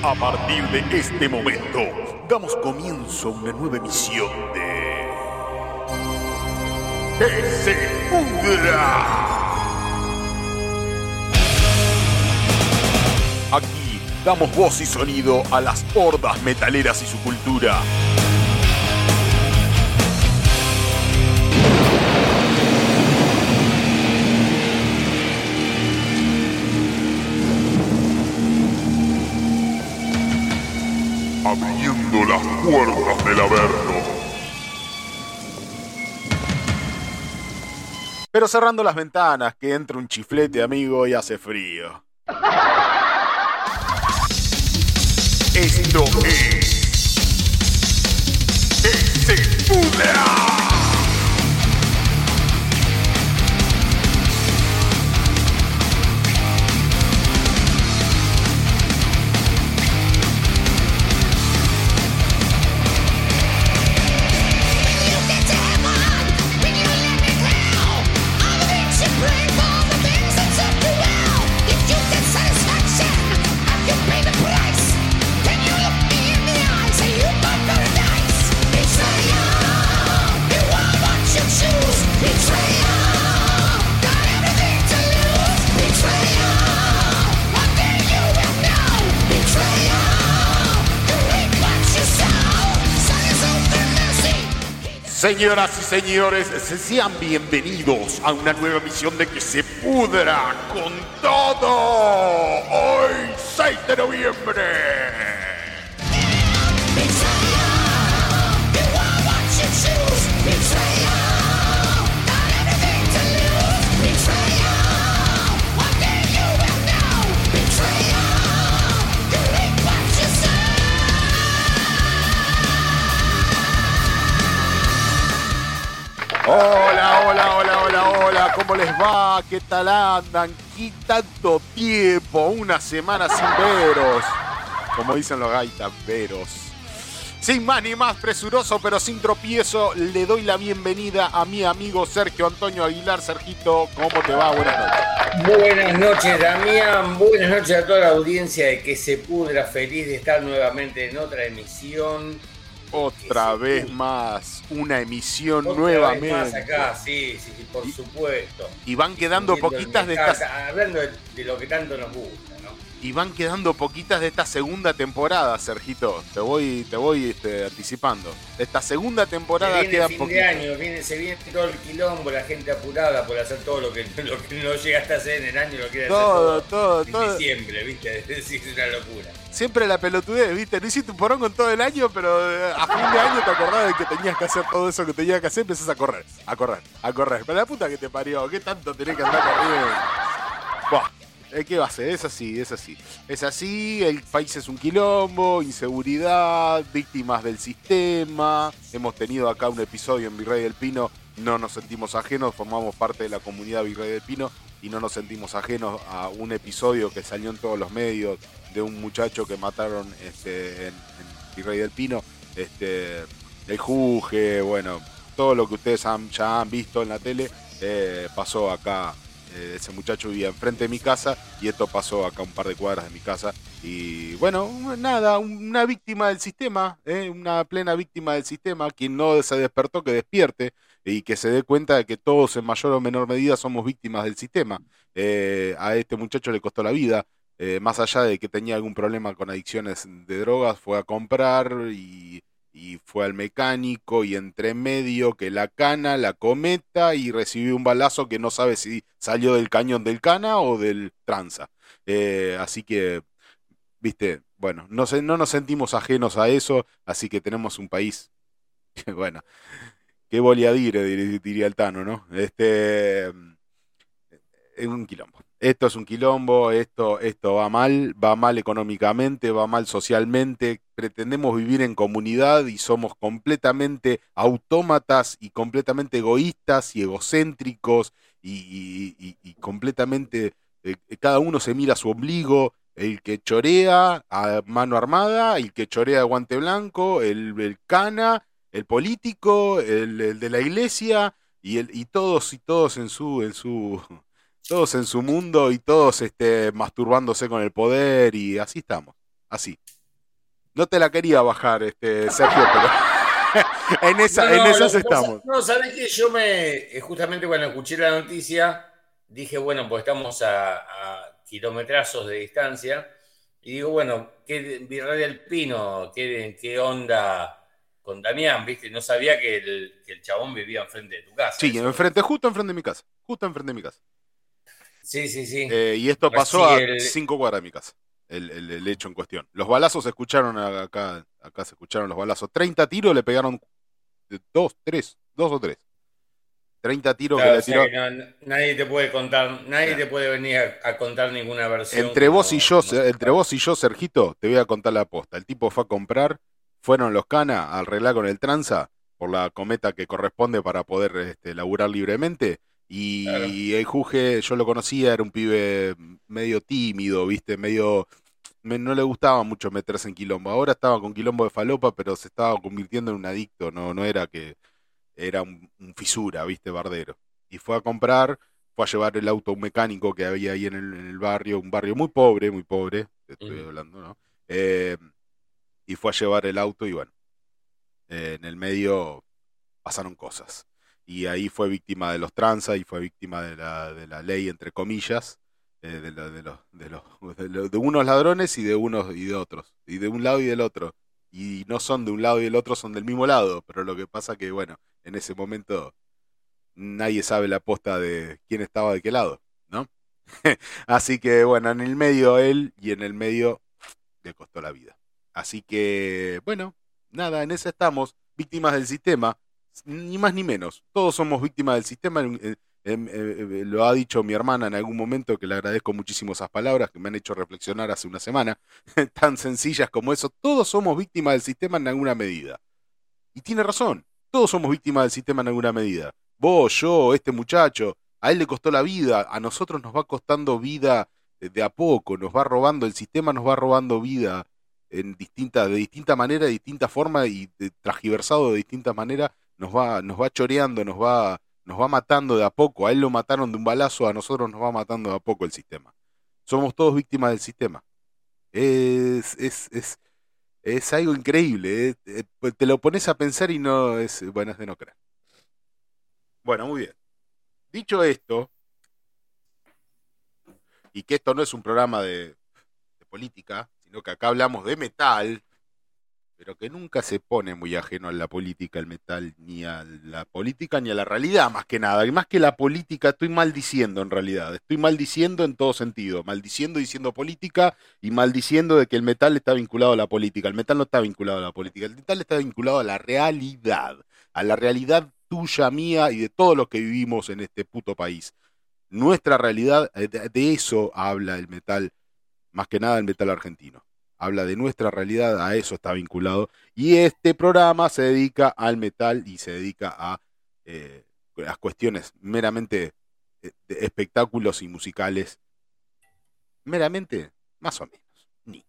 A partir de este momento, damos comienzo a una nueva emisión de. ¡Que se pudra! Aquí damos voz y sonido a las hordas metaleras y su cultura. Abriendo las puertas del Averno. Pero cerrando las ventanas, que entra un chiflete, amigo, y hace frío. Esto es. ¡Que Señoras y señores, sean bienvenidos a una nueva emisión de Que se pudra con todo. Hoy, 6 de noviembre. Hola, hola, hola, hola, hola, ¿cómo les va? ¿Qué tal andan? ¿Qué tanto tiempo? Una semana sin veros. Como dicen los gaitas, veros. Sin más ni más presuroso, pero sin tropiezo, le doy la bienvenida a mi amigo Sergio Antonio Aguilar. Sergito, ¿cómo te va? Buenas noches. Buenas noches, Damián. Buenas noches a toda la audiencia de que se pudra. Feliz de estar nuevamente en otra emisión otra vez más, una emisión nuevamente. Vez más acá, sí, sí, por supuesto. Y van quedando poquitas de estas. Hablando de, lo que tanto nos gusta. Y van quedando poquitas de esta segunda temporada, Sergito. Te voy, te voy este, anticipando. Esta segunda temporada se queda fin de año, viene, se viene todo el quilombo, la gente apurada por hacer todo lo que, lo que no llega hasta hacer en el año, lo quiere todo, hacer todo, en todo. diciembre, ¿viste? Es una locura siempre la pelotudez, ¿viste? No hiciste un porón con todo el año, pero eh, a fin de año te acordás de que tenías que hacer todo eso que tenías que hacer, empezás a correr, a correr, a correr. Pero la puta que te parió, ¿qué tanto tenés que andar corriendo? Buah. ¿Qué va a ser? Es así, es así. Es así, el país es un quilombo, inseguridad, víctimas del sistema. Hemos tenido acá un episodio en Virrey del Pino, no nos sentimos ajenos, formamos parte de la comunidad Virrey del Pino y no nos sentimos ajenos a un episodio que salió en todos los medios de un muchacho que mataron este, en, Virrey del Pino, este, el Juge, bueno, todo lo que ustedes ya han visto en la tele eh, pasó acá. Eh, ese muchacho vivía enfrente de mi casa y esto pasó acá un par de cuadras de mi casa. Y bueno, nada, una víctima del sistema, eh, una plena víctima del sistema, quien no se despertó, que despierte y que se dé cuenta de que todos en mayor o menor medida somos víctimas del sistema. a este muchacho le costó la vida, eh, más allá de que tenía algún problema con adicciones de drogas, fue a comprar y, fue al mecánico y entre medio que la cana, la cometa y recibió un balazo que no sabe si salió del cañón del cana o del tranza. Eh, así que, viste, bueno, no, no nos sentimos ajenos a eso, así que tenemos un país, bueno, que volia dire, diría el Tano, ¿no? Este, es un quilombo esto es un quilombo, esto, esto va mal, va mal económicamente, va mal socialmente, pretendemos vivir en comunidad y somos completamente autómatas y completamente egoístas y egocéntricos y, completamente, eh, cada uno se mira a su ombligo, el que chorea a mano armada, el que chorea a guante blanco, el, cana, el político, el, el, de la iglesia y, el, y todos y todos en su... En su todos en su mundo y todos este, masturbándose con el poder y así estamos. así. No te la quería bajar, este, Sergio, pero en, esa, en esas estamos. No, sabes que yo me, eh, justamente cuando escuché la noticia, dije, bueno, pues estamos a, kilometrazos de distancia. Y digo, bueno, ¿qué Virrey del Pino? ¿Qué, qué onda con Damián? ¿Viste? No sabía que el, que el chabón vivía enfrente de tu casa. Sí, enfrente, justo enfrente de mi casa. Justo enfrente de mi casa. Sí, sí, sí. Eh, y esto pasó a cinco cuadras de mi casa, el, hecho en cuestión. Los balazos se escucharon acá, acá se escucharon los balazos. 30 tiros le pegaron dos, tres, dos o tres. 30 tiros que le tiró. nadie te puede contar, nadie te puede venir a, contar ninguna versión. Entre vos y yo, entre vos y yo, Sergito, te voy a contar la aposta. El tipo fue a comprar, fueron los canas a arreglar con el tranza por la cometa que corresponde para poder este, laburar libremente. Y el Juge, yo lo conocía, era un pibe medio tímido, viste, medio no le gustaba mucho meterse en quilombo. Ahora estaba con quilombo de falopa, pero se estaba convirtiendo en un adicto, no, no era que era un, fisura, viste, bardero. Y fue a comprar, fue a llevar el auto a un mecánico que había ahí en el, barrio, un barrio muy pobre, muy pobre, estoy hablando, ¿no? Eh, y fue a llevar el auto y bueno, eh, en el medio pasaron cosas. Y ahí fue víctima de los tranzas y fue víctima de la, de la ley, entre comillas, eh, de, de, los, de, los, de, unos ladrones y de unos y de otros, y de un lado y del otro. Y no son de un lado y del otro, son del mismo lado, pero lo que pasa que, bueno, en ese momento nadie sabe la posta de quién estaba de qué lado, ¿no? Así que, bueno, en el medio él y en el medio le costó la vida. Así que, bueno, nada, en ese estamos, víctimas del sistema, ni más ni menos. Todos somos víctimas del sistema. Em, eh, eh, lo ha dicho mi hermana en algún momento, que le agradezco muchísimo esas palabras que me han hecho reflexionar hace una semana, tan sencillas como eso. Todos somos víctimas del sistema en alguna medida. Y tiene razón, todos somos víctimas del sistema en alguna medida. Vos, yo, este muchacho, a él le costó la vida, a nosotros nos va costando vida de a poco, nos va robando, el sistema nos va robando vida en distinta, de distinta manera, de distinta forma y de, de distinta manera, nos va, nos va choreando, nos va nos va matando de a poco. A él lo mataron de un balazo, a nosotros nos va matando de a poco el sistema. Somos todos víctimas del sistema. Es, es, es, es algo increíble. ¿eh? Eh, pues te lo pones a pensar y no es, bueno, es de no creer. Bueno, muy bien. Dicho esto, y que esto no es un programa de, de política, sino que acá hablamos de metal, pero que nunca se pone muy ajeno a la política, al metal, ni a la política, ni a la realidad, más que nada. Y más que la política, estoy maldiciendo en realidad. Estoy maldiciendo en todo sentido. Maldiciendo diciendo política y maldiciendo de que el metal está vinculado a la política. El metal no está vinculado a la política. El metal está vinculado a la realidad. A la realidad tuya, mía y de todos los que vivimos en este puto país. Nuestra realidad, eh, de eso habla el metal, más que nada el metal argentino habla de nuestra realidad, a eso está vinculado. Y este programa se dedica al metal y se dedica a eh, las cuestiones meramente eh, de espectáculos y musicales. Meramente, más o menos. Ni.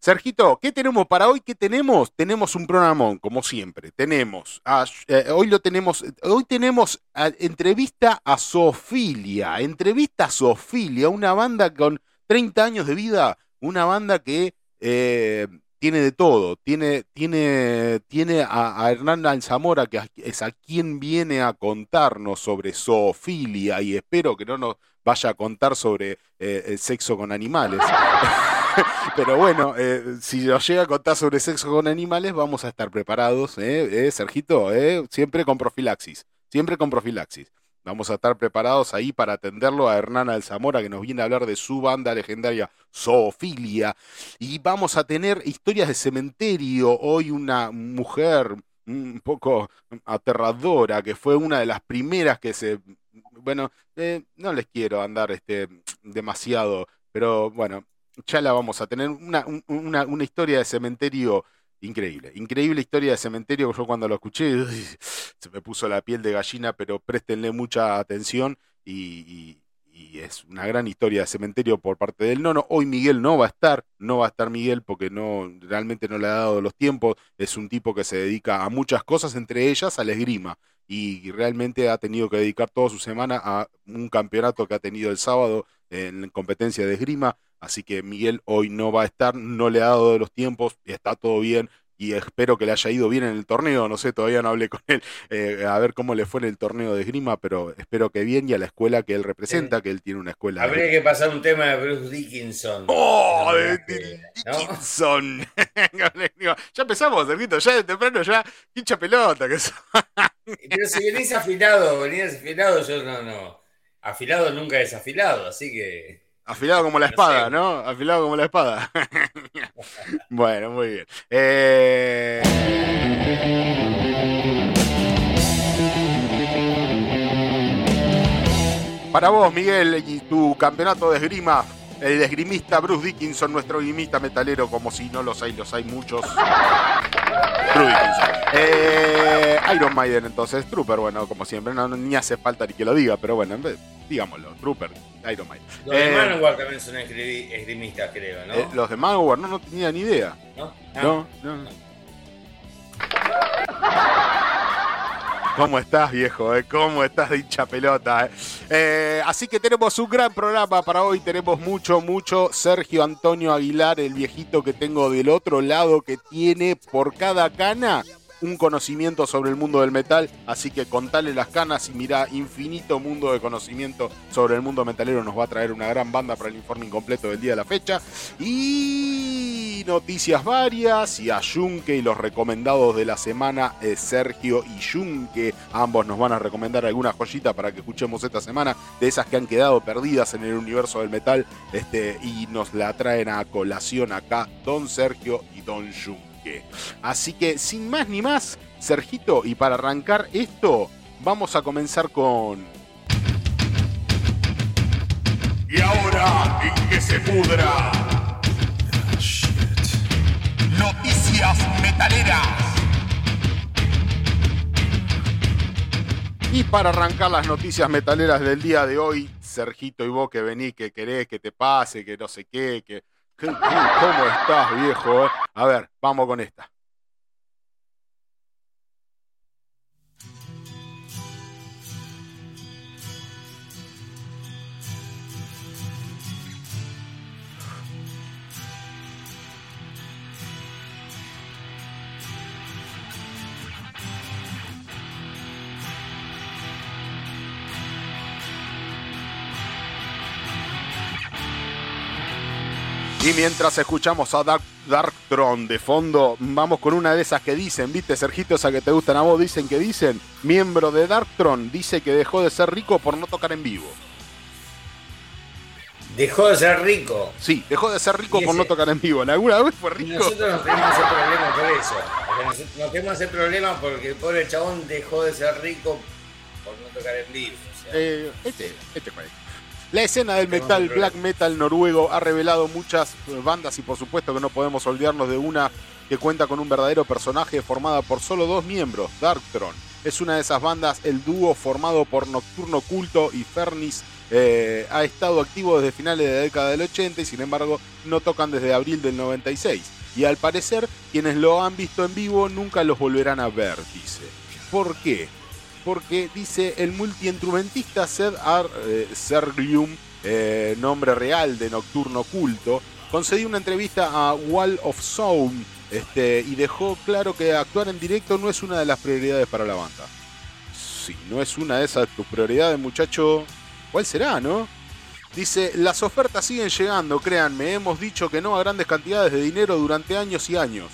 Sergito, ¿qué tenemos para hoy? ¿Qué tenemos? Tenemos un programón, como siempre. Tenemos, eh, hoy lo tenemos, hoy tenemos entrevista a Sofilia, entrevista a Sofilia, una banda con 30 años de vida una banda que eh, tiene de todo. Tiene, tiene, tiene a, Hernán Alzamora, que es a quien viene a contarnos sobre zoofilia, y espero que no nos vaya a contar sobre eh, sexo con animales. Pero bueno, eh, si nos llega a contar sobre sexo con animales, vamos a estar preparados. Sergito? Siempre con profilaxis. Siempre con profilaxis. Vamos a estar preparados ahí para atenderlo a Hernán Alzamora, que nos viene a hablar de su banda legendaria Zoofilia. Y vamos a tener historias de cementerio. Hoy una mujer un poco aterradora, que fue una de las primeras que se... Bueno, eh, no les quiero andar este, demasiado, pero bueno, ya la vamos a tener. Una, una, una historia de cementerio Increíble, increíble historia de cementerio. Yo cuando lo escuché se me puso la piel de gallina, pero préstenle mucha atención y, es una gran historia de cementerio por parte del nono. Hoy Miguel no va a estar, no va a estar Miguel porque no realmente no le ha dado los tiempos. Es un tipo que se dedica a muchas cosas, entre ellas al esgrima y realmente ha tenido que dedicar toda su semana a un campeonato que ha tenido el sábado en competencia de esgrima. Así que Miguel hoy no va a estar, no le ha dado de los tiempos, está todo bien y espero que le haya ido bien en el torneo. No sé, todavía no hablé con él eh, a ver cómo le fue en el torneo de esgrima, pero espero que bien y a la escuela que él representa, que él tiene una escuela. Habría que pasar un tema de Bruce Dickinson. ¡Oh! De Dickinson. ya empezamos, Sergito, ya de temprano, ya hincha pelota. Que pero si venís afilado, venís afilado, yo no, no. Afilado nunca desafilado, así que. Afilado como la espada, ¿no? Afilado como la espada. bueno, muy bien. Eh... Para vos, Miguel, y tu campeonato de esgrima, el esgrimista Bruce Dickinson, nuestro esgrimista metalero, como si no los hay, los hay muchos. Bruce Dickinson. Eh, Iron Maiden, entonces, Trooper, bueno, como siempre, no, ni hace falta ni que lo diga, pero bueno, digámoslo, Trooper, Iron. Los de eh, Manowar también son esgrimistas, creo, ¿no? Eh, los de Manowar, no, no tenía ni idea. ¿No? No, no. ¿Cómo estás, viejo? Eh? ¿Cómo estás de hincha pelota? así que tenemos un gran programa para hoy. Tenemos mucho, mucho. Sergio Antonio Aguilar, el viejito que tengo del otro lado, que tiene por cada cana un conocimiento sobre el mundo del metal, así que contale las canas y mira, infinito mundo de conocimiento sobre el mundo metalero nos va a traer una gran banda para el informe incompleto del día de la fecha. Y noticias varias y a Junque y los recomendados de la semana, eh, Sergio y Junque, ambos nos van a recomendar alguna joyita para que escuchemos esta semana, de esas que han quedado perdidas en el universo del metal, este, y nos la traen a colación acá Don Sergio y Don Así que sin más ni más, Sergito, y para arrancar esto, vamos a comenzar con... Y ahora, en que se pudra. Noticias metaleras. Y para arrancar las noticias metaleras del día de hoy, Sergito y vos que venís, que querés que te pase, que no sé qué, que ¿Cómo estás, viejo? Eh? A ver, vamos con esta. Y mientras escuchamos a Dark, Darktron de fondo, vamos con una de esas que dicen, ¿viste, Sergito? Esa que te gustan a vos, dicen que dicen. Miembro de Darktron dice que dejó de ser rico por no tocar en vivo. Dejó de ser rico. Sí, dejó de ser rico por no tocar en vivo. ¿Alguna vez fue rico? Nosotros no tenemos ese problema por eso. No tenemos ese problema porque el pobre chabón dejó de ser rico por no tocar en vivo. eh, este, este fue. La escena del metal, black metal noruego, ha revelado muchas bandas y por supuesto que no podemos olvidarnos de una que cuenta con un verdadero personaje formada por solo dos miembros, Darktron. Es una de esas bandas, el dúo formado por Nocturno Culto y Fernis eh, ha estado activo desde finales de la década del 80 y sin embargo no tocan desde abril del 96. Y al parecer quienes lo han visto en vivo nunca los volverán a ver, dice. ¿Por qué? Porque dice el multiinstrumentista Sed Ar eh, eh, nombre real de Nocturno Culto, concedió una entrevista a Wall of Sound este, y dejó claro que actuar en directo no es una de las prioridades para la banda. Si no es una de esas tus prioridades, muchacho, ¿cuál será, no? Dice, las ofertas siguen llegando, créanme, hemos dicho que no a grandes cantidades de dinero durante años y años.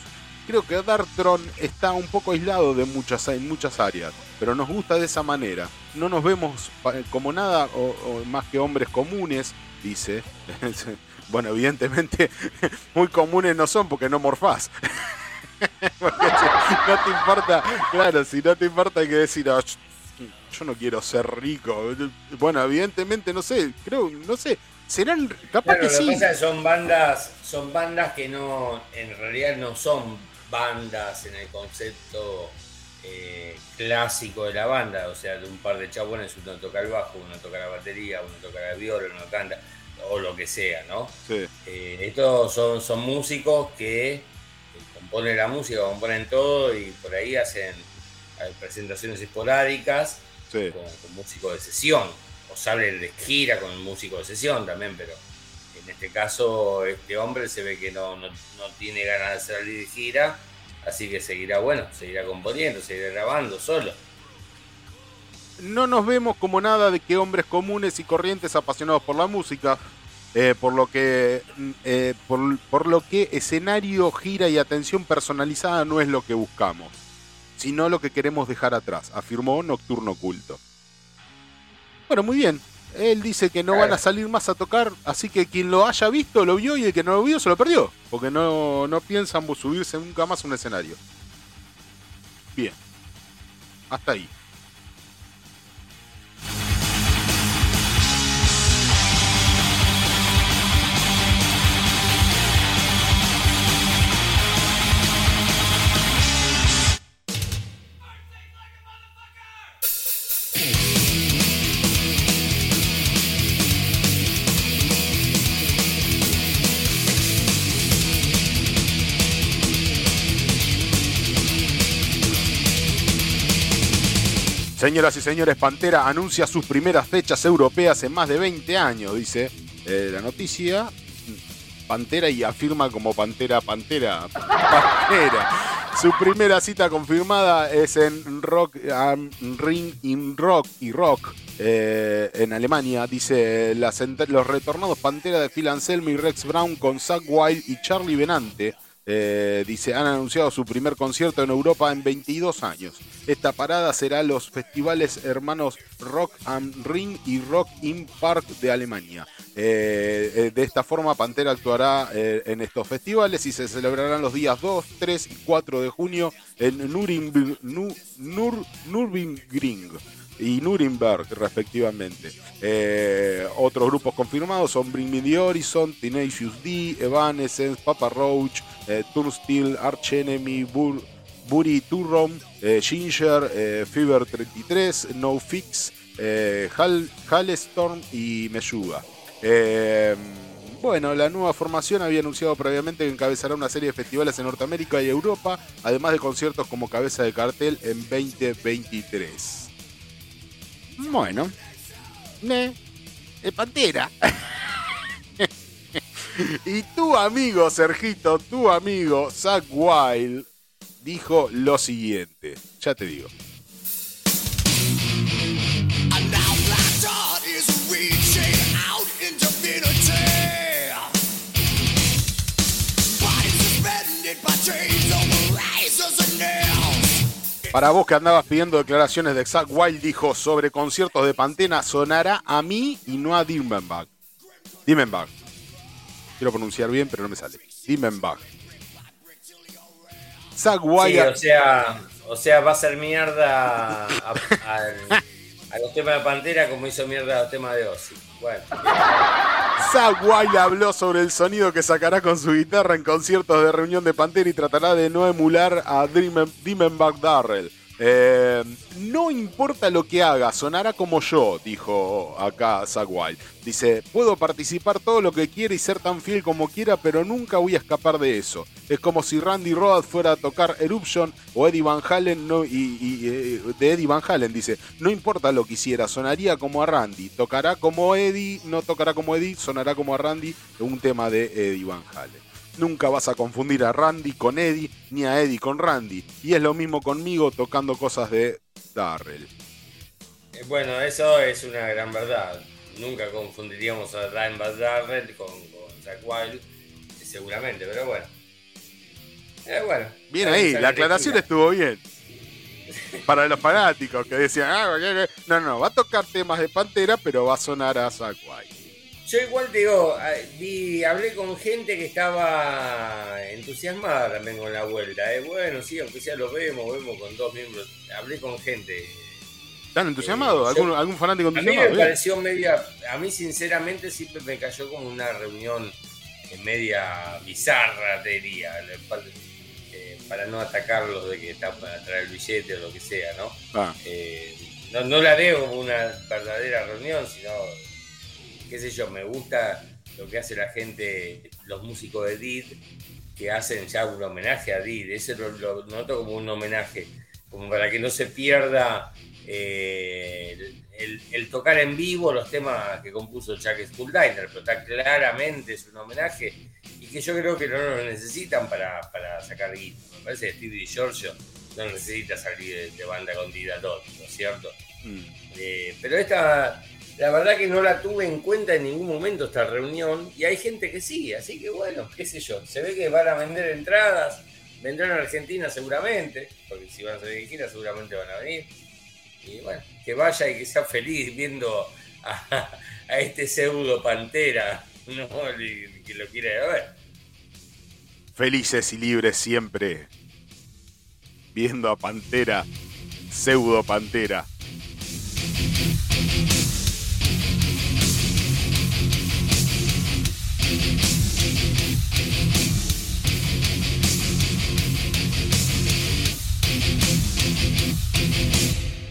Creo que Darktron está un poco aislado de muchas, en muchas áreas pero nos gusta de esa manera. No nos vemos como nada o, más que hombres comunes, dice. bueno, evidentemente muy comunes no son porque no morfás. no te importa, claro, si no te importa hay que decir, ah, yo no quiero ser rico. Bueno, evidentemente no sé, creo, no sé, serán capaz que sí. son bandas, son bandas que no, en realidad no son bandas en el concepto eh, clásico de la banda, o sea, de un par de chabones, uno toca el bajo, uno toca la batería, uno toca la viola, uno canta, o lo que sea, ¿no? Eh, estos son, son músicos que componen la música, componen todo y por ahí hacen presentaciones esporádicas con, músicos de sesión, o salen de gira con músicos de sesión también, pero En este caso, este hombre se ve que no, no, tiene ganas de salir de gira, así que seguirá, bueno, seguirá componiendo, seguirá grabando solo. No nos vemos como nada de que hombres comunes y corrientes apasionados por la música, eh, por, lo que, mm, eh, por, por lo que escenario, gira y atención personalizada no es lo que buscamos, sino lo que queremos dejar atrás, afirmó Nocturno Culto. Bueno, muy bien, él dice que no van a salir más a tocar, así que quien lo haya visto lo vio y el que no lo vio se lo perdió, porque no, no piensan subirse nunca más a un escenario. Bien, hasta ahí. Señoras y señores, Pantera anuncia sus primeras fechas europeas en más de 20 años, dice eh, la noticia. Pantera y afirma como Pantera, Pantera, Pantera. Su primera cita confirmada es en Rock Ring in Rock y Rock eh, en Alemania. Dice los retornados Pantera de Phil Anselmo y Rex Brown con Zach Wild y Charlie Benante eh, dice, han anunciado su primer concierto en Europa en 22 años. Esta parada será los festivales hermanos Rock am Ring y Rock im Park de Alemania. Eh, eh, de esta forma, Pantera actuará en estos festivales y se celebrarán los días 2, 3 y 4 de junio en Nürburgring y Nuremberg, respectivamente. otros grupos confirmados son Bring Me the Horizon, Tenacious D, Evanescence, Papa Roach, eh, Turnstile, Arch Enemy, Bur Buri Turrom, eh, Ginger, eh, Fever 33, No Fix, Hal Halestorm y Meshuga. bueno, la nueva formación había anunciado previamente que encabezará una serie de festivales en Norteamérica y Europa, además de conciertos como cabeza de cartel en 2023. Bueno, ne, Pantera. Y tu amigo, Sergito, tu amigo, Zach Wild, dijo lo siguiente. Ya te digo. Para vos que andabas pidiendo declaraciones de Zach Wild, dijo sobre conciertos de Pantena, sonará a mí y no a Dimmenbach. Dimmenbach. Quiero pronunciar bien, pero no me sale. Dimenbach. Zach sí, o sea, o sea, va a ser mierda a, los temas de Pantera como hizo mierda a los temas de Ozzy. Bueno. Zach habló sobre el sonido que sacará con su guitarra en conciertos de reunión de Pantera y tratará de no emular a Dimenbach Darrell eh, no importa lo que haga, sonará como yo, dijo acá Zach Dice, puedo participar todo lo que quiera y ser tan fiel como quiera, pero nunca voy a escapar de eso. Es como si Randy Roth fuera a tocar Eruption o Eddie Van Halen no, y, eh, de Eddie Van Halen. Dice, no importa lo que hiciera, sonaría como a Randy. Tocará como Eddie, no tocará como Eddie, sonará como a Randy, un tema de Eddie Van Halen. Nunca vas a confundir a Randy con Eddie, ni a Eddie con Randy. Y es lo mismo conmigo tocando cosas de Darrell. Eh, bueno, eso es una gran verdad. Nunca confundiríamos a Dimebag Darrell con, con Jack Wild, seguramente, pero bueno. Eh, bueno. Bien ahí, la aclaración estuvo bien. Para los fanáticos que decían, ah, no, no, va a tocar temas de Pantera, pero va a sonar a Zack Wild. Yo igual te digo, hablé con gente que estaba entusiasmada también con la vuelta. ¿eh? Bueno, sí, aunque sea lo vemos, vemos con dos miembros. Hablé con gente. ¿Están entusiasmados? ¿Algún, ¿Algún, fanático entusiasmado? A mí me pareció media. A mí, sinceramente, siempre me cayó como una reunión media bizarra, te diría. Eh, para no atacarlos de que están para traer el billete o lo que sea, ¿no? Ah. Eh, no, no la veo como una verdadera reunión, sino qué sé yo, me gusta lo que hace la gente, los músicos de Did, que hacen ya un homenaje a Did. Ese lo, noto como un homenaje, como para que no se pierda eh, el, tocar en vivo los temas que compuso Chuck Schuldiner, pero está claramente es un homenaje y que yo creo que no lo necesitan para, sacar guita. Me parece que Stevie Giorgio no necesita salir de, banda con Dida ¿no es cierto? Mm. Eh, pero esta, la verdad que no la tuve en cuenta en ningún momento esta reunión y hay gente que sí, así que bueno, qué sé yo, se ve que van a vender entradas, vendrán a Argentina seguramente, porque si van a salir de gira seguramente van a venir. Y bueno, que vaya y que sea feliz viendo a, este pseudo pantera, ¿no? que lo quiera ver. Felices y libres siempre, viendo a Pantera, pseudo Pantera.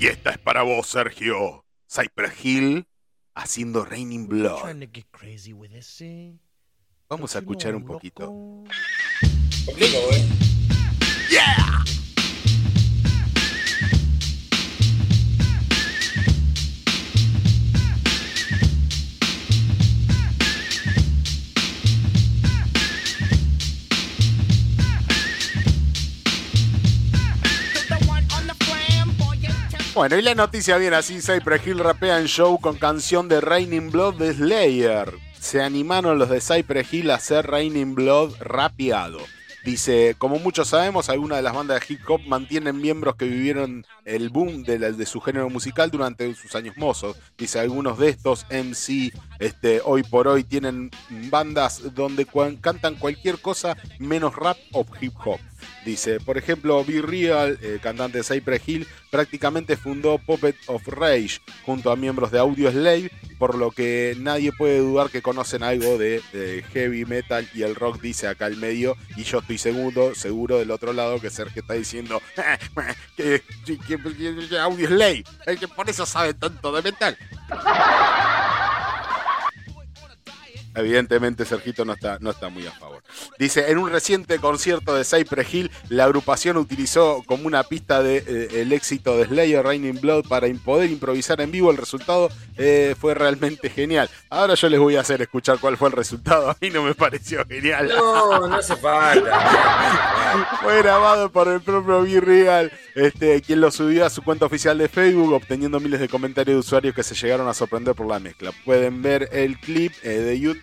Y esta es para vos, Sergio. Cypress Hill haciendo Raining Blood. Vamos a escuchar un poquito. ¿eh? Yeah! Bueno, y la noticia viene así, Cypress Hill rapea en show con canción de Raining Blood de Slayer. Se animaron los de Cypress Hill a hacer Raining Blood rapeado. Dice, como muchos sabemos, algunas de las bandas de hip hop mantienen miembros que vivieron el boom de, de, su género musical durante sus años mozos. Dice, algunos de estos MC este, hoy por hoy tienen bandas donde cantan cualquier cosa menos rap o hip hop. Dice, por ejemplo, Be Real, eh, cantante de Cypress Hill, prácticamente fundó Puppet of Rage junto a miembros de Audio Slave, por lo que nadie puede dudar que conocen algo de, heavy metal y el rock, dice acá el medio, y yo estoy seguro, seguro del otro lado que Sergio está diciendo que, Audio Slave, que por eso sabe tanto de metal. Evidentemente Sergito no está, no está muy a favor. Dice, en un reciente concierto de Cypress Hill, la agrupación utilizó como una pista de, eh, el éxito de Slayer Raining Blood para poder improvisar en vivo. El resultado eh, fue realmente genial. Ahora yo les voy a hacer escuchar cuál fue el resultado. A mí no me pareció genial. No, no hace falta. fue grabado por el propio B-Real, este, quien lo subió a su cuenta oficial de Facebook, obteniendo miles de comentarios de usuarios que se llegaron a sorprender por la mezcla. Pueden ver el clip eh, de YouTube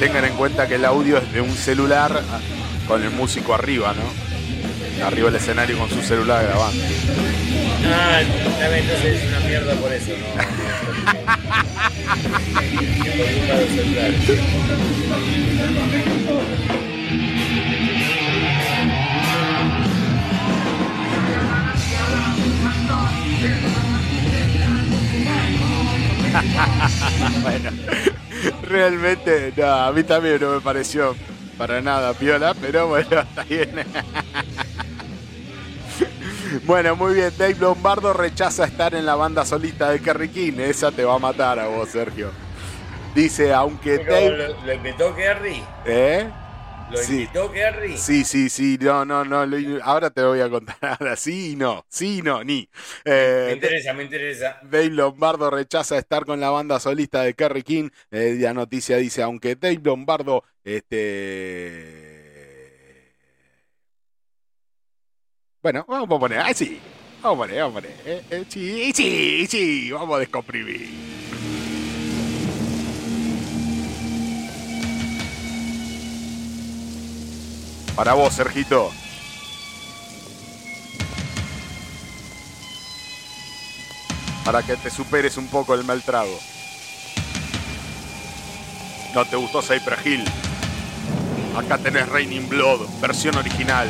Tengan en cuenta que el audio es de un celular con el músico arriba, ¿no? Arriba del escenario con su celular grabando. Ah, entonces es una mierda por eso, ¿no? bueno, realmente, no, a mí también no me pareció para nada piola, pero bueno, está bien. Bueno, muy bien. Dave Lombardo rechaza estar en la banda solista de Kerry King. Esa te va a matar a vos, Sergio. Dice, aunque Dave... ¿Lo, invitó Kerry? ¿Eh? ¿Lo sí. invitó Sí, sí, sí. No, no, no. ahora te voy a contar. Ahora sí y no. Sí y no, ni. Eh, me interesa, me interesa. Dave Lombardo rechaza estar con la banda solista de Kerry King. Eh, la noticia dice, aunque Dave Lombardo, este... Bueno, vamos a poner, ah, sí. Vamos a poner, vamos a poner. Eh, eh sí, sí, sí. Vamos a descomprimir. Para vos, Sergito. para que te superes un poco el mal trago. ¿No te gustó Cypress Hill? Acá tenés Raining Blood, versión original.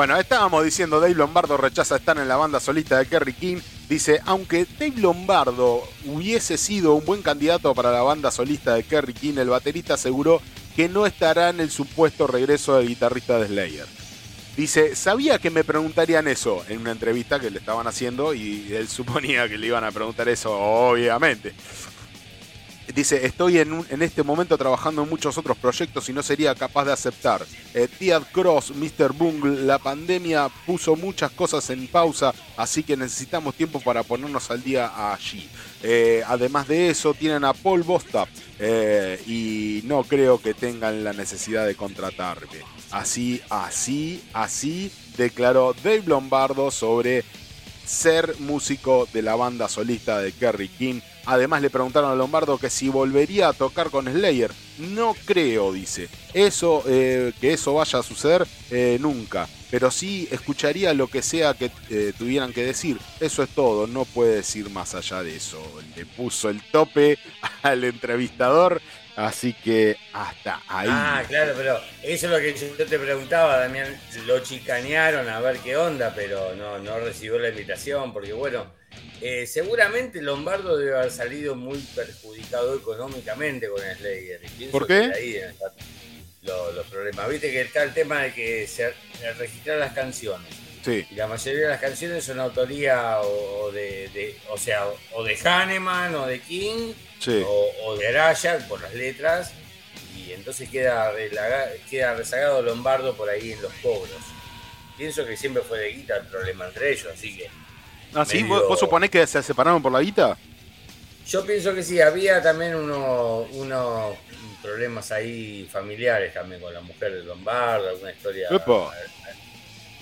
Bueno, estábamos diciendo Dave Lombardo rechaza estar en la banda solista de Kerry King. Dice, aunque Dave Lombardo hubiese sido un buen candidato para la banda solista de Kerry King, el baterista aseguró que no estará en el supuesto regreso del guitarrista de Slayer. Dice, sabía que me preguntarían eso en una entrevista que le estaban haciendo y él suponía que le iban a preguntar eso, obviamente. Dice, estoy en, en, este momento trabajando en muchos otros proyectos y no sería capaz de aceptar. Eh, Cross, Mr. Bungle, la pandemia puso muchas cosas en pausa, así que necesitamos tiempo para ponernos al día allí. Eh, además de eso, tienen a Paul Bostap eh, y no creo que tengan la necesidad de contratarme. Así, así, así declaró Dave Lombardo sobre ser músico de la banda solista de Kerry King Además le preguntaron a Lombardo que si volvería a tocar con Slayer. No creo, dice. Eso, eh, que eso vaya a suceder eh, nunca. Pero sí escucharía lo que sea que eh, tuvieran que decir. Eso es todo, no puede decir más allá de eso. Le puso el tope al entrevistador. Así que hasta ahí. Ah, claro, pero eso es lo que yo te preguntaba, Damián. Lo chicanearon a ver qué onda, pero no, no recibió la invitación, porque bueno, eh, seguramente Lombardo debe haber salido muy perjudicado económicamente con Slayer. ¿Por qué? ahí los, problemas. Viste que está el tema de que se registrar las canciones. Sí. Y la mayoría de las canciones son autoría o, de, o sea, o de Hahnemann o de King o, de Araya por las letras. Y entonces queda, queda rezagado Lombardo por ahí en los cobros. Pienso que siempre fue de guita el problema entre ellos, así que Ah, sí, ¿Vos, suponés que se separaron por la guita? Yo pienso que sí, había también unos, unos problemas ahí familiares también con la mujer de Lombardo, alguna historia.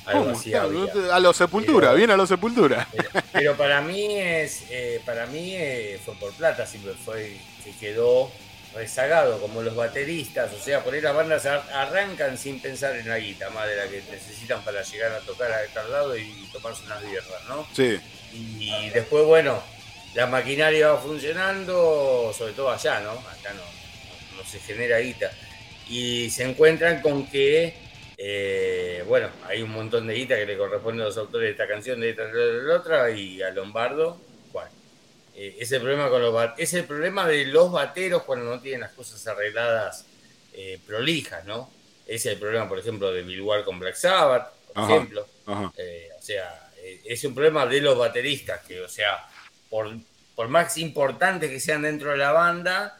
Algo así A los sepultura, bien a los sepultura. Pero, para mí es, eh, para mí eh, fue por plata, siempre fue que quedó rezagado, como los bateristas, o sea, por ahí las bandas arrancan sin pensar en la guita, más de la que necesitan para llegar a tocar a tal lado y tomarse unas birras, ¿no? Sí. Y, después, bueno, la maquinaria va funcionando, sobre todo allá, ¿no? Acá no, no, se genera guita. Y se encuentran con que, eh, bueno, hay un montón de guita que le corresponde a los autores de esta canción, de esta, de la otra, y a Lombardo eh, es, el problema con los, es el problema de los bateros cuando no tienen las cosas arregladas eh, prolijas, ¿no? Ese es el problema, por ejemplo, de Bill Ward con Black Sabbath, por ejemplo. Eh, o sea, es un problema de los bateristas, que, o sea, por, por más importantes que sean dentro de la banda,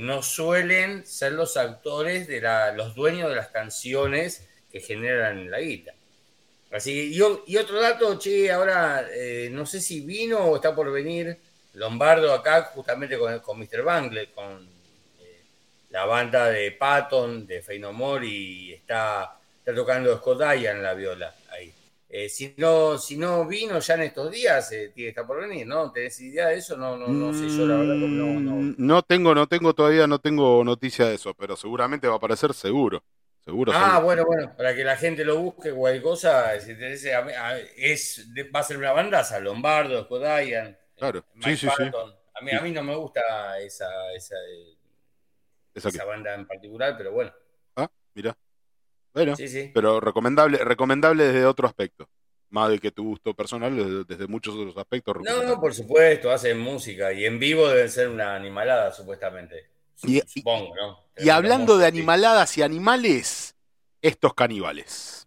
no suelen ser los actores de la, los dueños de las canciones que generan la guita. Así y, y otro dato, che, ahora eh, no sé si vino o está por venir Lombardo acá justamente con, con Mr. Bangle, con eh, la banda de Patton, de Feinomor y está, está tocando Scott en la viola. Eh, si, no, si no vino ya en estos días, tiene que estar por venir, ¿no? ¿Tenés idea de eso? No, no, no sé yo, la verdad, no, no. No tengo, no tengo todavía, no tengo noticia de eso, pero seguramente va a aparecer seguro. Seguro. Ah, bueno, bueno, para que la gente lo busque, cualquier cosa, si es, va a ser una bandaza, Lombardo, Kodayan. Claro, sí, sí, sí. A mí, a mí no me gusta esa, esa, esa, banda en particular, pero bueno. Ah, mira. Bueno, sí, sí. pero recomendable, recomendable desde otro aspecto. Más de que tu gusto personal, desde, muchos otros aspectos. No, no, por supuesto, hacen música y en vivo deben ser una animalada, supuestamente. Y, Supongo, ¿no? Y hablando de animaladas y animales, estos caníbales.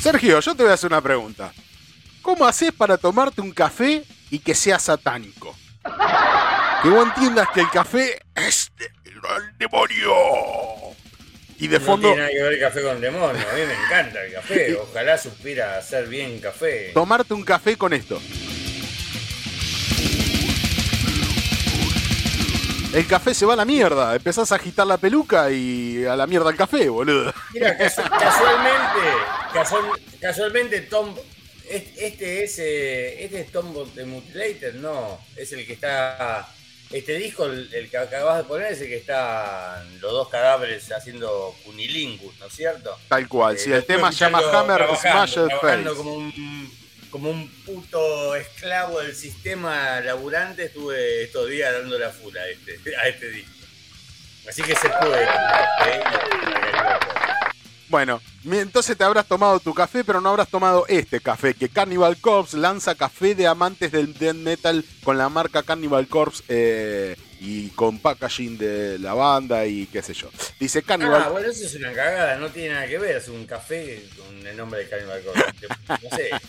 Sergio, yo te voy a hacer una pregunta. ¿Cómo haces para tomarte un café y que sea satánico? Que vos entiendas que el café es al demonio. Y de No fondo, tiene nada que ver el café con el demonio. A mí me encanta el café. Ojalá supiera hacer bien café. tomarte un café con esto. El café se va a la mierda. Empezás a agitar la peluca y a la mierda el café, boludo. Mira, casu- casualmente, casual- casualmente Tom, es- este es, eh, este es Tom the Mutilator, no, es el que está, este disco, el, el que acabas de poner es el que está los dos cadáveres haciendo cunilingus, ¿no es cierto? Tal cual. Eh, Si lo el tema se llama Hammer trabajando, Smash Face. como un como un puto esclavo del sistema laburante, estuve estos días dando la fula a este, a este disco. Así que se puede. Bueno, entonces te habrás tomado tu café, pero no habrás tomado este café, que Cannibal Corpse lanza café de amantes del death metal con la marca Cannibal Corpse eh, y con packaging de la banda y qué sé yo. Dice Cannibal... Ah, bueno, eso es una cagada, no tiene nada que ver, es un café con el nombre de Cannibal Corpse. No sé.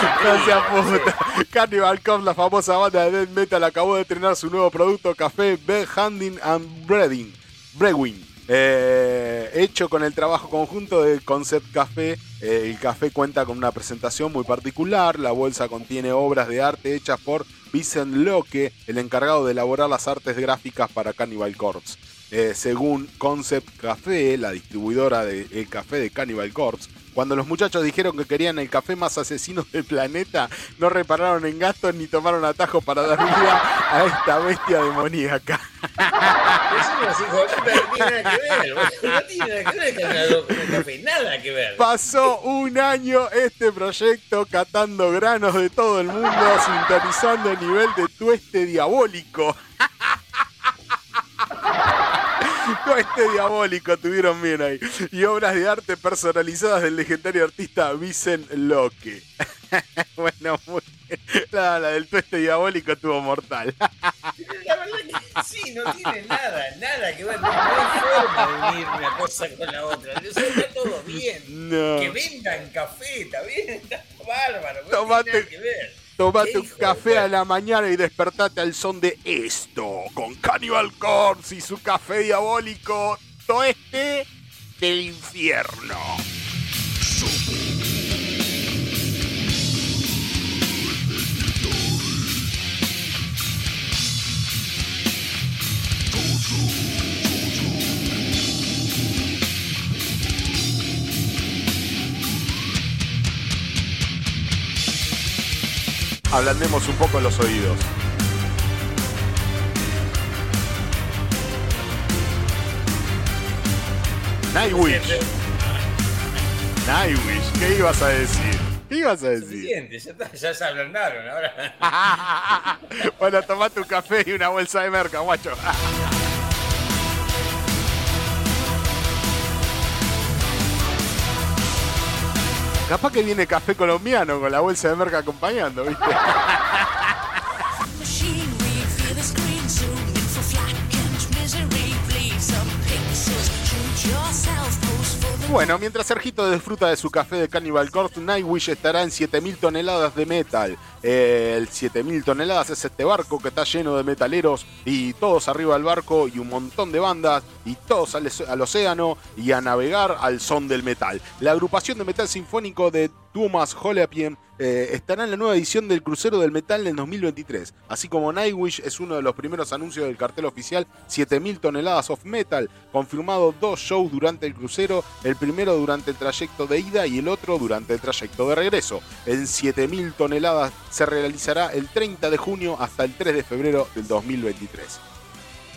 Sentido, puta. Cannibal Corpse, la famosa banda de death metal, acabó de estrenar su nuevo producto, café Bell Handing and Breading, Brewing. Eh, hecho con el trabajo conjunto de Concept Café, eh, el café cuenta con una presentación muy particular. La bolsa contiene obras de arte hechas por Vincent Locke, el encargado de elaborar las artes gráficas para Cannibal Corpse. Eh, según Concept Café, la distribuidora del café de Cannibal Corpse, cuando los muchachos dijeron que querían el café más asesino del planeta, no repararon en gastos ni tomaron atajo para dar vida a esta bestia demoníaca. Pasó un año este proyecto catando granos de todo el mundo, sintonizando el nivel de tueste diabólico. Tueste diabólico tuvieron bien ahí. Y obras de arte personalizadas del legendario artista Vicent Locke. bueno, muy bien. La, la del tueste diabólico estuvo mortal. La verdad que sí, no tiene nada, nada que ver, no, hay forma de unir una cosa con la otra. Está todo bien. No. Que vendan café, está bien, está bárbaro, no Tomate- tiene nada que ver. Tomate Qué un café a la mañana y despertate al son de esto, Corpse y su café diabólico, toeste del infierno. Ablandemos un poco los oídos. Nightwish. Nightwish, ¿qué ibas a decir? ¿Qué ibas a decir? Ya, está, ya se ablandaron ahora. bueno, tomate un café y una bolsa de merca, guacho. Capaz que viene café colombiano con la bolsa de merca acompañando, ¿viste? Bueno, mientras Sergito disfruta de su café de Cannibal Corpse, Nightwish estará en 7000 toneladas de metal. El 7000 toneladas es este barco que está lleno de metaleros y todos arriba del barco y un montón de bandas y todos al océano y a navegar al son del metal. La agrupación de metal sinfónico de Thomas Holepien eh, estará en la nueva edición del Crucero del Metal en 2023. Así como Nightwish es uno de los primeros anuncios del cartel oficial 7000 toneladas of metal, confirmado dos shows durante el crucero, el primero durante el trayecto de ida y el otro durante el trayecto de regreso. En 7000 toneladas se realizará el 30 de junio hasta el 3 de febrero del 2023.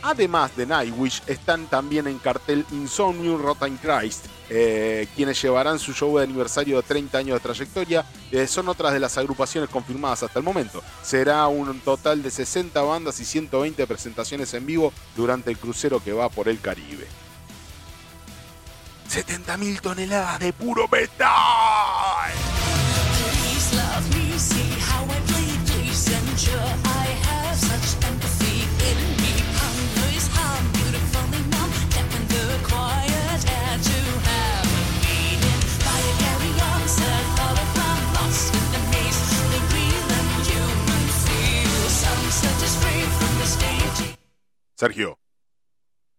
Además de Nightwish, están también en cartel Insomnium Rotten Christ, eh, quienes llevarán su show de aniversario de 30 años de trayectoria. Eh, son otras de las agrupaciones confirmadas hasta el momento. Será un total de 60 bandas y 120 presentaciones en vivo durante el crucero que va por el Caribe. 70.000 toneladas de puro metal. Sergio.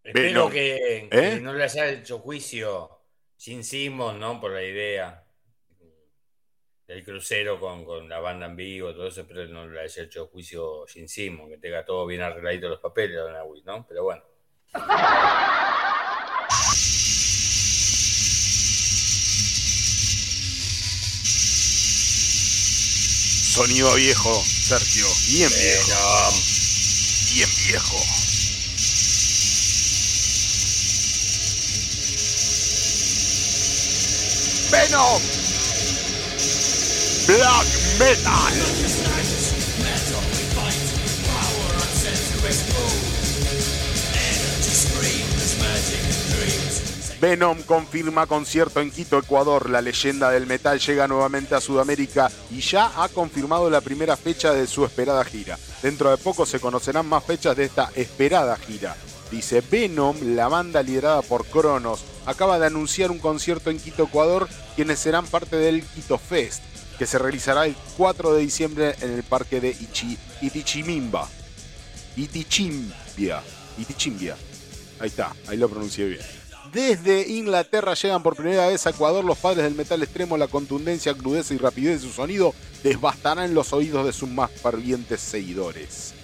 Espero que, que ¿Eh? no le haya hecho juicio sin Simon, ¿no? Por la idea del crucero con, con la banda en vivo, todo eso, espero que no le haya hecho juicio sin Simon, que tenga todo bien arregladito los papeles, Don Agüi, ¿no? Pero bueno. Sonido viejo, Sergio. Bien viejo. Bien viejo. Venom. Black Metal. Venom confirma concierto en Quito, Ecuador. La leyenda del metal llega nuevamente a Sudamérica y ya ha confirmado la primera fecha de su esperada gira. Dentro de poco se conocerán más fechas de esta esperada gira. Dice Venom, la banda liderada por Cronos, acaba de anunciar un concierto en Quito, Ecuador, quienes serán parte del Quito Fest, que se realizará el 4 de diciembre en el parque de Ichi, Itichimimba. Itichimbia. Itichimbia. Ahí está, ahí lo pronuncié bien. Desde Inglaterra llegan por primera vez a Ecuador los padres del metal extremo. La contundencia, crudeza y rapidez de su sonido devastarán los oídos de sus más fervientes seguidores.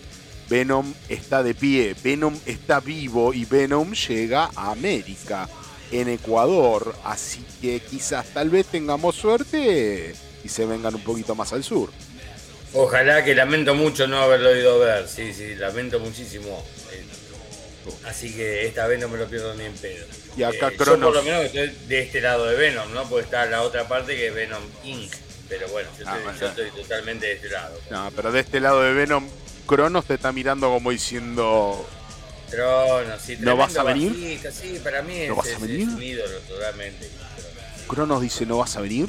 Venom está de pie, Venom está vivo y Venom llega a América, en Ecuador. Así que quizás tal vez tengamos suerte y se vengan un poquito más al sur. Ojalá que lamento mucho no haberlo ido a ver, sí, sí, lamento muchísimo. Eh, Así que esta vez no me lo pierdo ni en pedo. Y acá Eh, Yo por lo menos estoy de este lado de Venom, ¿no? Porque está la otra parte que es Venom Inc. Pero bueno, yo Ah, estoy, bueno. yo estoy totalmente de este lado. No, pero de este lado de Venom, Cronos te está mirando como diciendo. Cronos, sí, ¿No vas a venir? bajista, sí, para mí ¿No es, vas a es- venir? es un ídolo totalmente. Cronos dice, ¿no vas a venir?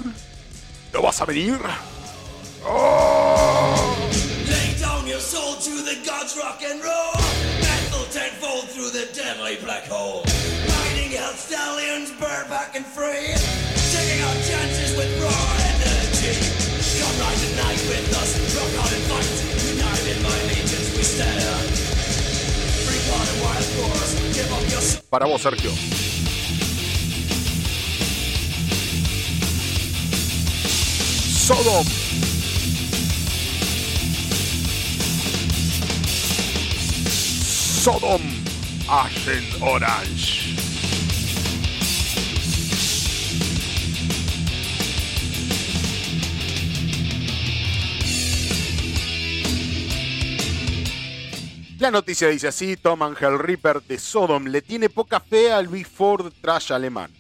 ¿No vas a venir? Lay down your soul to the gods rock and roll. Battle tenfold through the deadly black hole. Riding hell stallions bareback and free. Taking our chances with raw energy. Come ride the night with us. Rock out and fight. Para vos, Sergio. Sodom. Sodom. Agent Orange. La noticia dice así, Tom Angel Reaper de Sodom le tiene poca fe al Big Four trash alemán.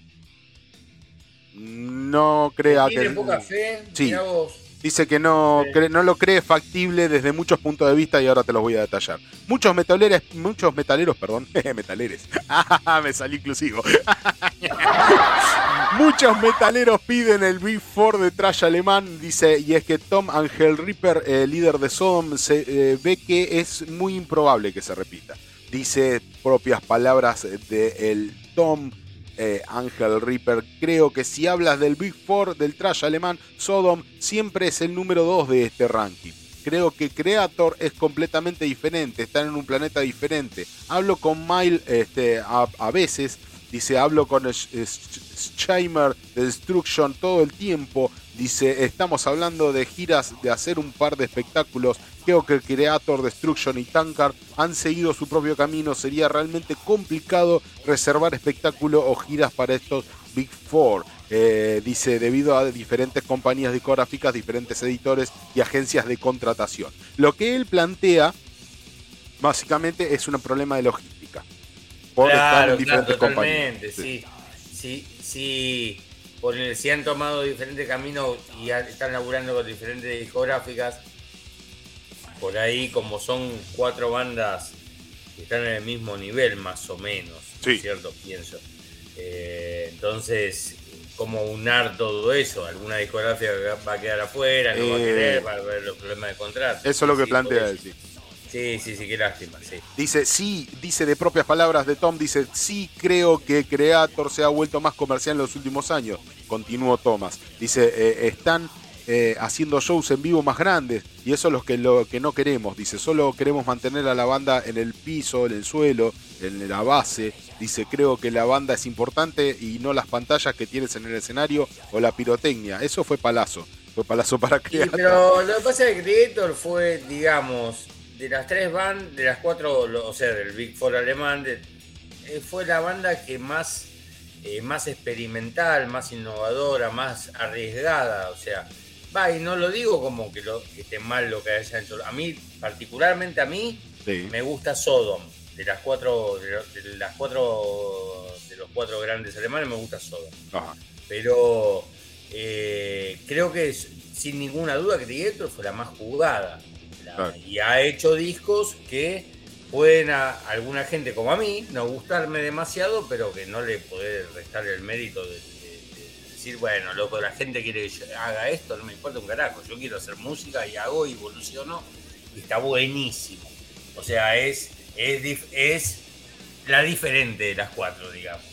No crea ¿Tiene que... poca fe? Sí. Mirá vos. Dice que no, cre- no lo cree factible desde muchos puntos de vista y ahora te los voy a detallar. Muchos metaleros, muchos metaleros, perdón, metaleres. Me salí inclusivo. muchos metaleros piden el Big Four de trash alemán, dice, y es que Tom Angel Reaper, eh, líder de Sodom, se eh, ve que es muy improbable que se repita. Dice propias palabras de el Tom eh, Ángel Reaper. Creo que si hablas del Big Four del trash alemán, Sodom siempre es el número 2 de este ranking. Creo que Creator es completamente diferente, están en un planeta diferente. Hablo con Mile este, a, veces, dice, hablo con Sch- Sch- Scheimer de Destruction todo el tiempo. Dice, estamos hablando de giras, de hacer un par de espectáculos. Creo que el Creator, Destruction y Tankard han seguido su propio camino. Sería realmente complicado reservar espectáculo o giras para estos Big Four. Eh, dice, debido a diferentes compañías discográficas, diferentes editores y agencias de contratación. Lo que él plantea, básicamente, es un problema de logística. Por estar Claro, en claro, diferentes compañías. totalmente, sí. Sí, sí, por el- si han tomado diferentes caminos y están laburando con diferentes discográficas, por ahí como son cuatro bandas que están en el mismo nivel más o menos, Sí. ¿cierto? Pienso. Eh, entonces, ¿cómo unar todo eso? ¿Alguna discográfica va a quedar afuera? ¿No va a Eh, querer? ¿Va a haber los problemas de contrato? Eso es lo que Sí, plantea él, sí. Sí, sí, sí, qué lástima, sí. Dice, sí, dice de propias palabras de Tom, dice, sí creo que Creator se ha vuelto más comercial en los últimos años. Continuó Thomas. Dice, eh, están eh, haciendo shows en vivo más grandes. Y eso es lo que, lo que no queremos. Dice, solo queremos mantener a la banda en el piso, en el suelo, en la base. Dice, creo que la banda es importante y no las pantallas que tienes en el escenario o la pirotecnia. Eso fue palazo. Fue palazo para Sí, crear. pero lo que pasa es que Creator fue, digamos, de las tres bandas, de las cuatro, o sea, del Big Four alemán, de- eh, fue la banda que más, eh, más experimental, más innovadora, más arriesgada. O sea, va, y no lo digo como que, lo, que esté mal lo que hayan hecho. A mí, particularmente a mí, Sí. me gusta Sodom. De las cuatro, de, las cuatro, de los cuatro grandes alemanes, me gusta Sodom Ajá. pero eh, creo que es, sin ninguna duda Creator fue la más jugada La- Claro. y ha hecho discos que pueden a alguna gente como a mí no gustarme demasiado pero que no le puede restar el mérito de bueno loco la gente quiere que yo haga esto no me importa un carajo yo quiero hacer música y hago y evoluciono y está buenísimo o sea es es, es la diferente de las cuatro digamos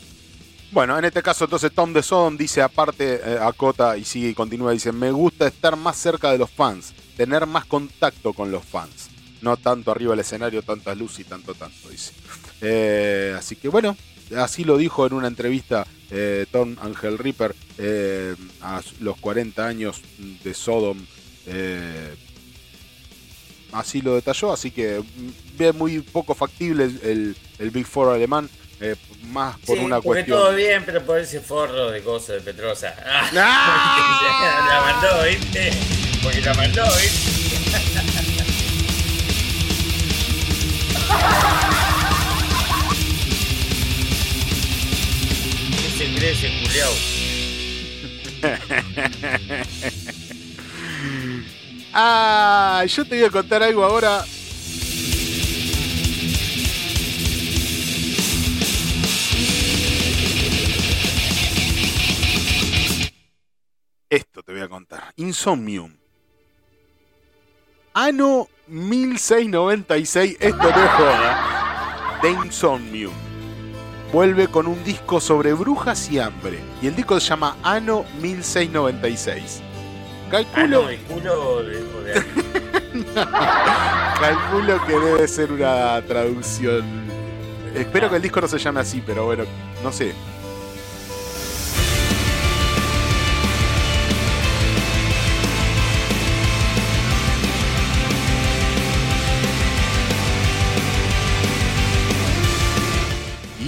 Bueno, en este caso entonces Tom de Sodom dice aparte, eh, acota y sigue y continúa, dice, me gusta estar más cerca de los fans, tener más contacto con los fans. No tanto arriba del escenario, tanta luz y tanto, tanto, dice. Eh, así que bueno, así lo dijo en una entrevista eh, Tom Angel Ripper eh, a los 40 años de Sodom. eh, así lo detalló, así que ve muy poco factible el, el- Big Four alemán, eh, más por Sí, una cuestión... todo bien, pero por ese forro de cosas de Petrosa. Ah, ¡Ah! la mandó, ¿viste? Porque la mandó, ¿viste? Ah, yo te voy a contar algo ahora. Esto te voy a contar. Insomnium. Ano 1696. Esto no es joda. De Insomnium. Vuelve con un disco sobre brujas y hambre. Y el disco se llama Ano 1696. Ah, Calculo. no, el culo de Calculo que debe ser una traducción. Espero que el disco no se llame así, pero bueno, no sé.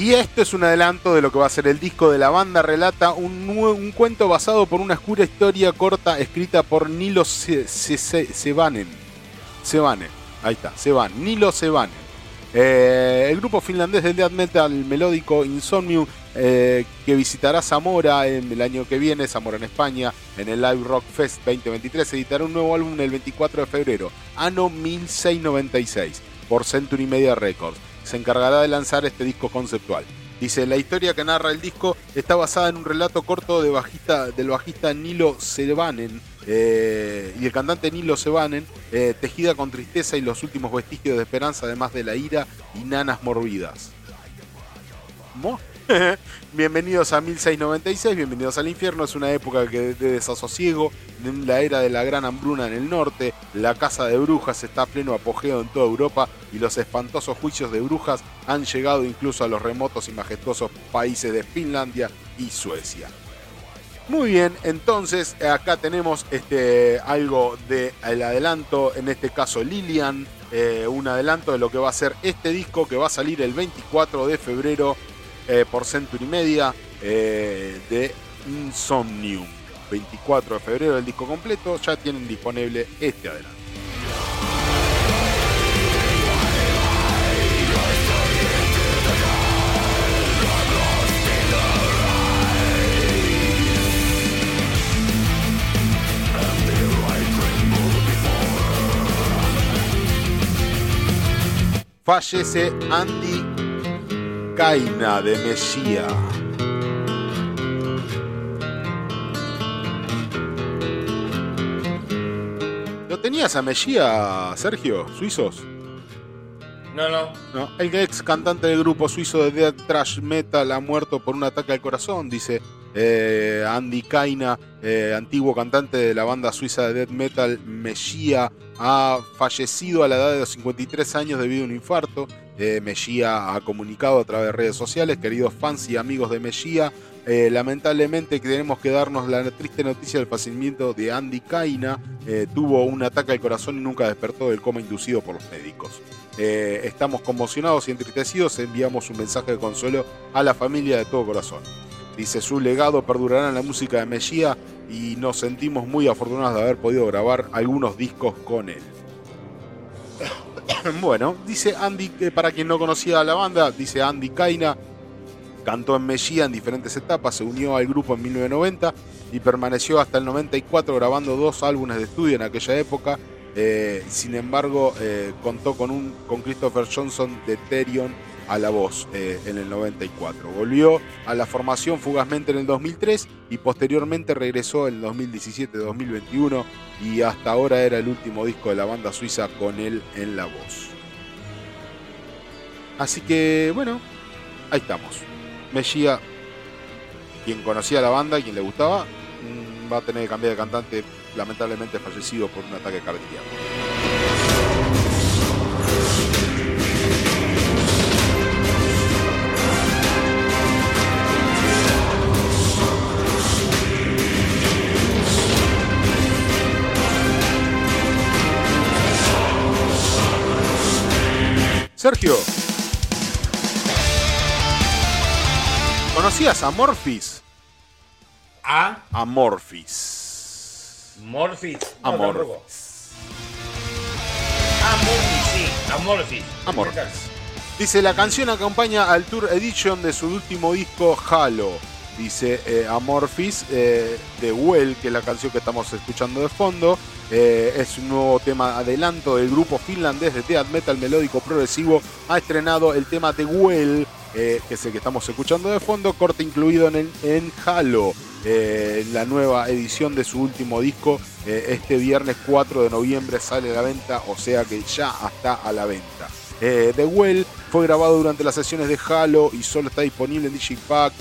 Y esto es un adelanto de lo que va a ser el disco de la banda. Relata un, un cuento basado por una oscura historia corta escrita por Nilo Se- Se- Se- Sevanen. Sevanen, ahí está, Sevan, Nilo Sevanen. Eh, el grupo finlandés del death metal melódico Insomnium eh, que visitará Zamora en el año que viene, Zamora en España, en el Live Rock Fest 2023, editará un nuevo álbum el 24 de febrero, Ano 1696, por Century Media Records. Se encargará de lanzar este disco conceptual. Dice, la historia que narra el disco está basada en un relato corto de bajista, del bajista Nilo Sevanen eh, y el cantante Nilo Sevanen, eh, tejida con tristeza y los últimos vestigios de esperanza, además de la ira y nanas morbidas. Mo- bienvenidos a 1696, bienvenidos al infierno. Es una época que de desasosiego, de la era de la gran hambruna en el norte. La casa de brujas está a pleno apogeo en toda Europa y los espantosos juicios de brujas han llegado incluso a los remotos y majestuosos países de Finlandia y Suecia. Muy bien, entonces acá tenemos este, algo del adelanto, en este caso Lilian, eh, un adelanto de lo que va a ser este disco que va a salir el 24 de febrero eh, por Century Media eh, de Insomnium. 24 de febrero el disco completo, ya tienen disponible este adelanto. Fallece Andy Caina de Mesía. ¿Lo tenías a Mesía, Sergio? ¿Suizos? No, no. No, el ex cantante del grupo suizo de Death Trash Metal ha muerto por un ataque al corazón, dice. Eh, Andy Kaina, eh, antiguo cantante de la banda suiza de death metal Mejía, ha fallecido a la edad de los 53 años debido a un infarto. Eh, Mejía ha comunicado a través de redes sociales, queridos fans y amigos de Mejía, eh, lamentablemente tenemos que darnos la triste noticia del fallecimiento de Andy Kaina. Eh, tuvo un ataque al corazón y nunca despertó del coma inducido por los médicos. Eh, estamos conmocionados y entristecidos. Enviamos un mensaje de consuelo a la familia de todo corazón. Dice, su legado perdurará en la música de Mejía y nos sentimos muy afortunados de haber podido grabar algunos discos con él. bueno, dice Andy, que para quien no conocía a la banda, dice Andy Kaina, cantó en Mejía en diferentes etapas, se unió al grupo en 1990 y permaneció hasta el 94 grabando dos álbumes de estudio en aquella época. Eh, sin embargo, eh, contó con, un, con Christopher Johnson de Therion a la voz eh, en el 94. Volvió a la formación fugazmente en el 2003 y posteriormente regresó en el 2017-2021 y hasta ahora era el último disco de la banda suiza con él en la voz. Así que bueno, ahí estamos. Mejía, quien conocía la banda, quien le gustaba, mm, va a tener que cambiar de cantante, lamentablemente fallecido por un ataque cardíaco. Sergio, ¿conocías a Morphis? A Amorphis. Morphis. No, sí. Amorphis. Amorphis. Dice, la canción acompaña al Tour Edition de su último disco Halo. Dice eh, Amorphis eh, de Well, que es la canción que estamos escuchando de fondo. Eh, es un nuevo tema adelanto del grupo finlandés de death metal melódico progresivo. Ha estrenado el tema de Well, eh, que es el que estamos escuchando de fondo, corte incluido en, el- en Halo. la nueva edición de su último disco. este viernes 4 de noviembre sale a la venta, o sea que ya está a la venta. The Well fue grabado durante las sesiones de Halo y solo está disponible en Digipack,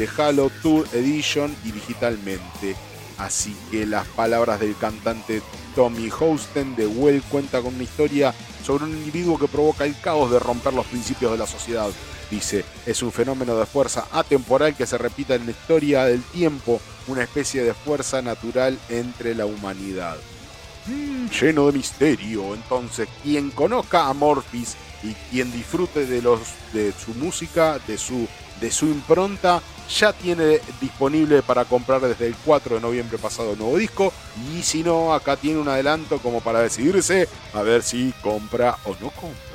de Halo Tour Edition y digitalmente. Así que las palabras del cantante Tommy Houston de Well cuenta con una historia sobre un individuo que provoca el caos de romper los principios de la sociedad. Dice, es un fenómeno de fuerza atemporal que se repita en la historia del tiempo, una especie de fuerza natural entre la humanidad. Mm, lleno de misterio. Entonces, quien conozca a Morphis y quien disfrute de, los, de su música, de su, de su impronta, ya tiene disponible para comprar desde el 4 de noviembre pasado nuevo disco. Y si no, acá tiene un adelanto como para decidirse a ver si compra o no compra.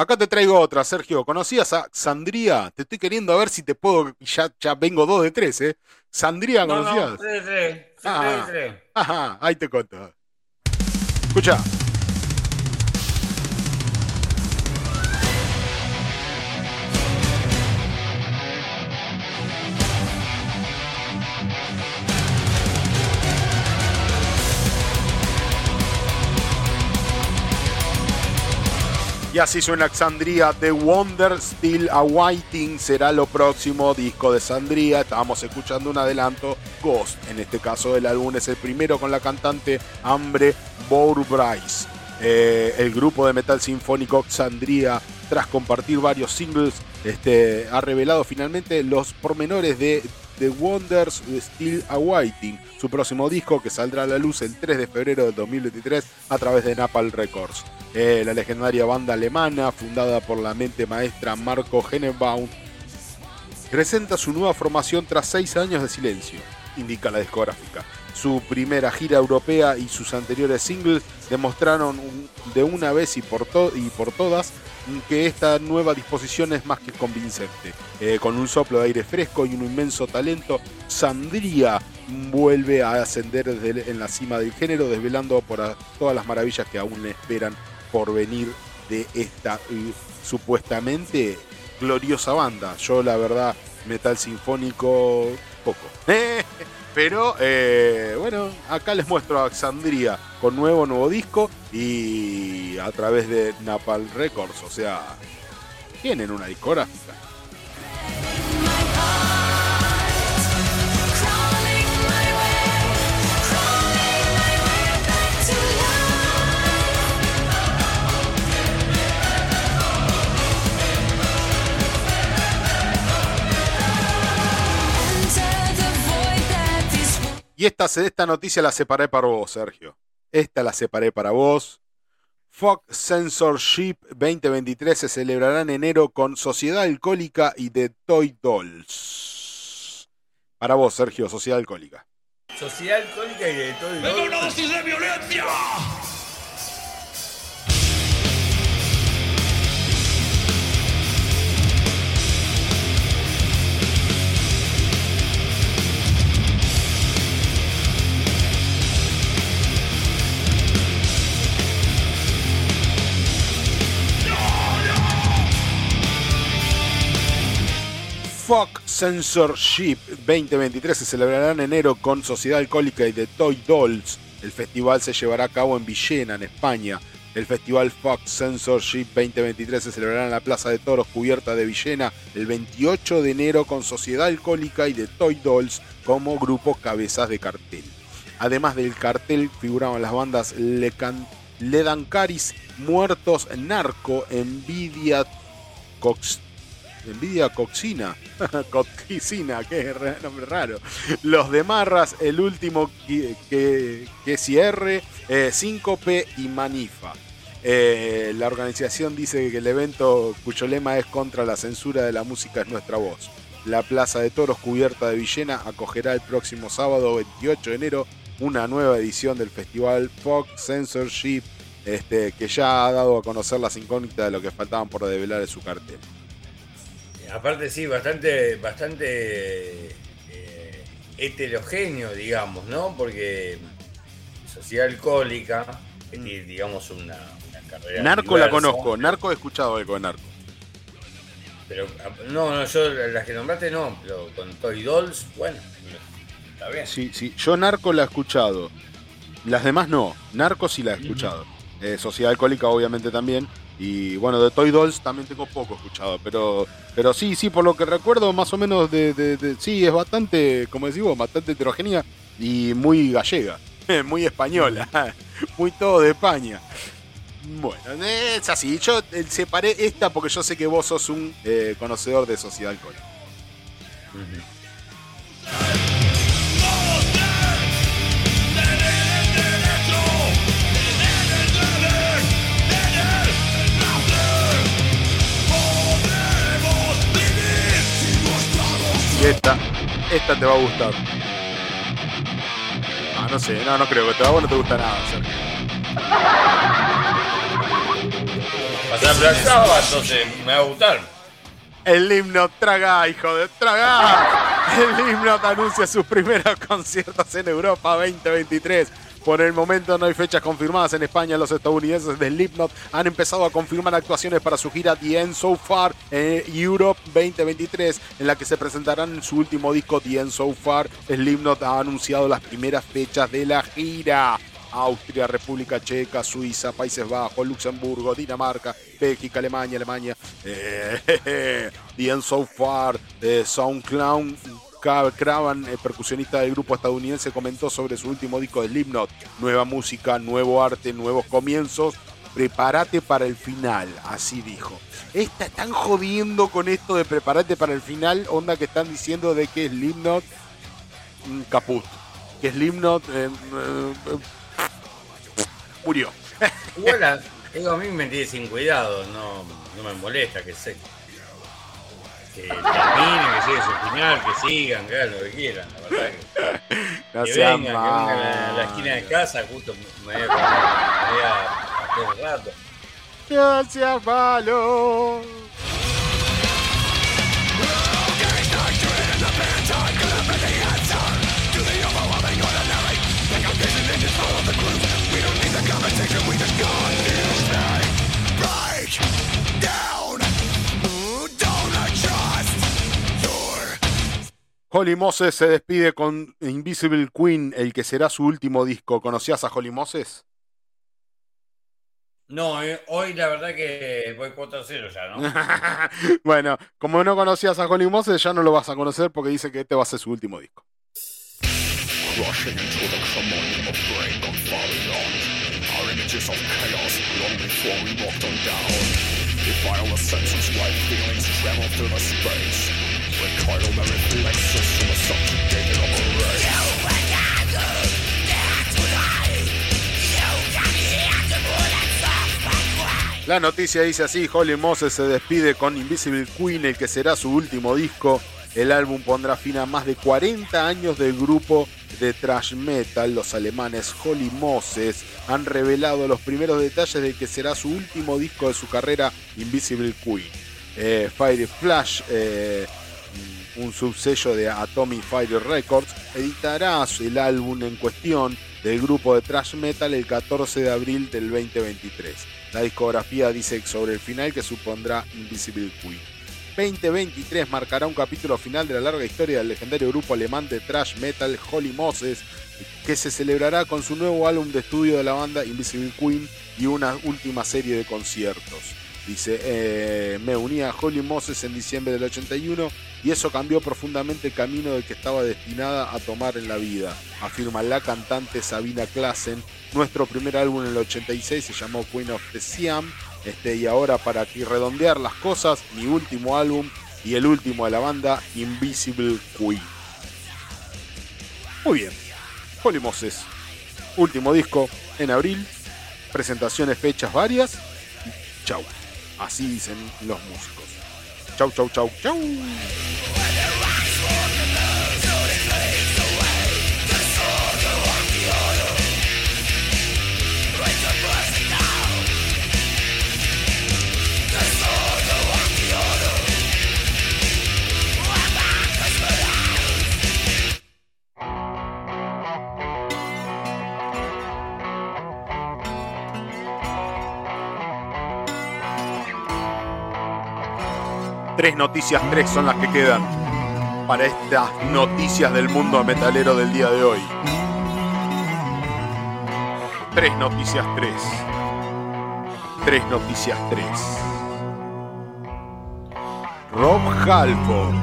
Acá te traigo otra, Sergio. ¿Conocías a Sandría? Te estoy queriendo a ver si te puedo. Ya, ya vengo dos de tres, ¿eh? Sandría, No, ¿conocías? no, 3 de 3. Ah. 3 de 3. Ajá, ahí te cuento. Escucha. Y así suena Xandria The Wonder Still Awaiting será lo próximo disco de Sandria. Estábamos escuchando un adelanto, Ghost. En este caso el álbum es el primero con la cantante Ambre Bourbrais. Eh, el grupo de metal sinfónico Xandria, tras compartir varios singles, este, ha revelado finalmente los pormenores de The Wonders Still Awaiting, su próximo disco que saldrá a la luz el 3 de febrero del 2023 a través de Napalm Records. Eh, la legendaria banda alemana, fundada por la mente maestra Marco Hennebaum, presenta su nueva formación tras seis años de silencio, indica la discográfica. Su primera gira europea y sus anteriores singles demostraron de una vez y por, y por todas que esta nueva disposición es más que convincente. Eh, con un soplo de aire fresco y un inmenso talento, Sandria vuelve a ascender en la cima del género, desvelando por todas las maravillas que aún le esperan por venir de esta eh, supuestamente gloriosa banda. Yo, la verdad, metal sinfónico, poco. Pero, eh, bueno, acá les muestro a Alexandria con nuevo, nuevo disco y a través de Napal Records. O sea, tienen una discográfica. Y esta, esta noticia la separé para vos, Sergio. Esta la separé para vos. Fox Censorship 2023 se celebrará en enero con Sociedad Alcohólica y The Toy Dolls. Para vos, Sergio, Sociedad Alcohólica. Sociedad alcohólica y de todo el ¡Venga una dosis de violencia! Fuck Censorship 2023 se celebrará en enero con Sociedad Alcohólica y The Toy Dolls. El festival se llevará a cabo en Villena, en España. El festival Fuck Censorship 2023 se celebrará en la Plaza de Toros cubierta de Villena el 28 de enero con Sociedad Alcohólica y The Toy Dolls como grupo cabezas de cartel. Además del cartel figuraban las bandas Lecan- Ledancaris, Muertos, Narco, Envidia, Cox, Envidia Coxina. Coxina, qué ra- nombre raro. Los de Marras, el último que, que, que eh, y Manifa. Eh, la organización dice que el evento cuyo lema es contra la censura de la música es nuestra voz. La Plaza de Toros cubierta de Villena acogerá el próximo sábado 28 de enero una nueva edición del festival Fox Censorship este, que ya ha dado a conocer las incógnitas de lo que faltaban por develar en su cartel. Aparte sí, bastante, bastante eh, heterogéneo, digamos, ¿no? Porque sociedad alcohólica, que tiene, digamos, una, una carrera. Mm. Narco la conozco, Narco he escuchado algo de Narco. Pero no, no, yo las que nombraste no, pero con Toy Dolls, bueno, está bien. Sí, sí, yo Narco la he escuchado. Las demás no, Narco sí la he escuchado. Eh, Sociedad Alcohólica obviamente también. Y bueno, de Toy Dolls también tengo poco escuchado, pero, pero sí, sí, por lo que recuerdo, más o menos de, sí, es bastante, como decís vos, bastante heterogénea y muy gallega, muy española, muy todo de España. Bueno, es así, yo eh, separé esta porque yo sé que vos sos un eh, conocedor de Sociedad Alcohólica. Y esta, esta te va a gustar. Ah, no sé, no, no creo que te va a no te gusta nada, Sergio. Pasar Black Sabbath, entonces me va a gustar. El himno traga, hijo de traga. El himno anuncia sus primeros conciertos en Europa 2023. Por el momento no hay fechas confirmadas en España. Los estadounidenses de Slipknot han empezado a confirmar actuaciones para su gira The End So Far en Europe 2023, en la que se presentarán en su último disco The End So Far. Slipknot ha anunciado las primeras fechas de la gira. Austria, República Checa, Suiza, Países Bajos, Luxemburgo, Dinamarca, Bélgica, Alemania, Alemania. Eh, The End So Far, eh, SoundCloud. Cravan, percusionista del grupo estadounidense, comentó sobre su último disco de Slipknot. Nueva música, nuevo arte, nuevos comienzos. Prepárate para el final, así dijo. Están jodiendo con esto de prepárate para el final, onda que están diciendo de que Slipknot mm, caput. Que Slipknot eh, eh, murió. Igual digo, a mí me tiene sin cuidado, no, no me molesta que se que termine, que llegue su final, que sigan, que hagan lo que quieran, la verdad que, No que vengan, que vengan a la esquina de casa, justo me voy a comer, me voy a hacer el rato. No seas malo. Down. Don't Holly Moses se despide con Invisible Queen, el que será su último disco. ¿Conocías a Holly Moses? No, eh, hoy la verdad que voy 4-0 ya, ¿no? bueno, como no conocías a Holly Moses, ya no lo vas a conocer porque dice que este va a ser su último disco. Rushing into the command of break on Farion. Our images of chaos long before we walked on down. Defile the senses while feelings travel through the space. La noticia dice así, Holly Moses se despide con Invisible Queen, el que será su último disco. El álbum pondrá fin a más de 40 años del grupo de thrash metal. Los alemanes Holly Moses han revelado los primeros detalles de que será su último disco de su carrera, Invisible Queen. Eh, Fire Flash, eh, un subsello de Atomic Fire Records, editará el álbum en cuestión del grupo de thrash metal el 14 de abril del 2023. La discografía dice sobre el final que supondrá Invisible Queen. 2023 marcará un capítulo final de la larga historia del legendario grupo alemán de thrash metal Holy Moses, que se celebrará con su nuevo álbum de estudio de la banda Invisible Queen y una última serie de conciertos. Dice, eh, me uní a Holy Moses en diciembre del 81 y eso cambió profundamente el camino del que estaba destinada a tomar en la vida, afirma la cantante Sabina Klassen. Nuestro primer álbum en el 86 se llamó Queen of the Siam, este, y ahora para aquí redondear las cosas, mi último álbum y el último de la banda, Invisible Queen. Muy bien, Holy Moses, último disco en abril, presentaciones, fechas varias, chau. Así dicen los músicos. Chau, chau, chau, chau. Tres noticias, tres son las que quedan para estas noticias del mundo metalero del día de hoy. Tres noticias, tres. Tres noticias, tres. Rob Halford.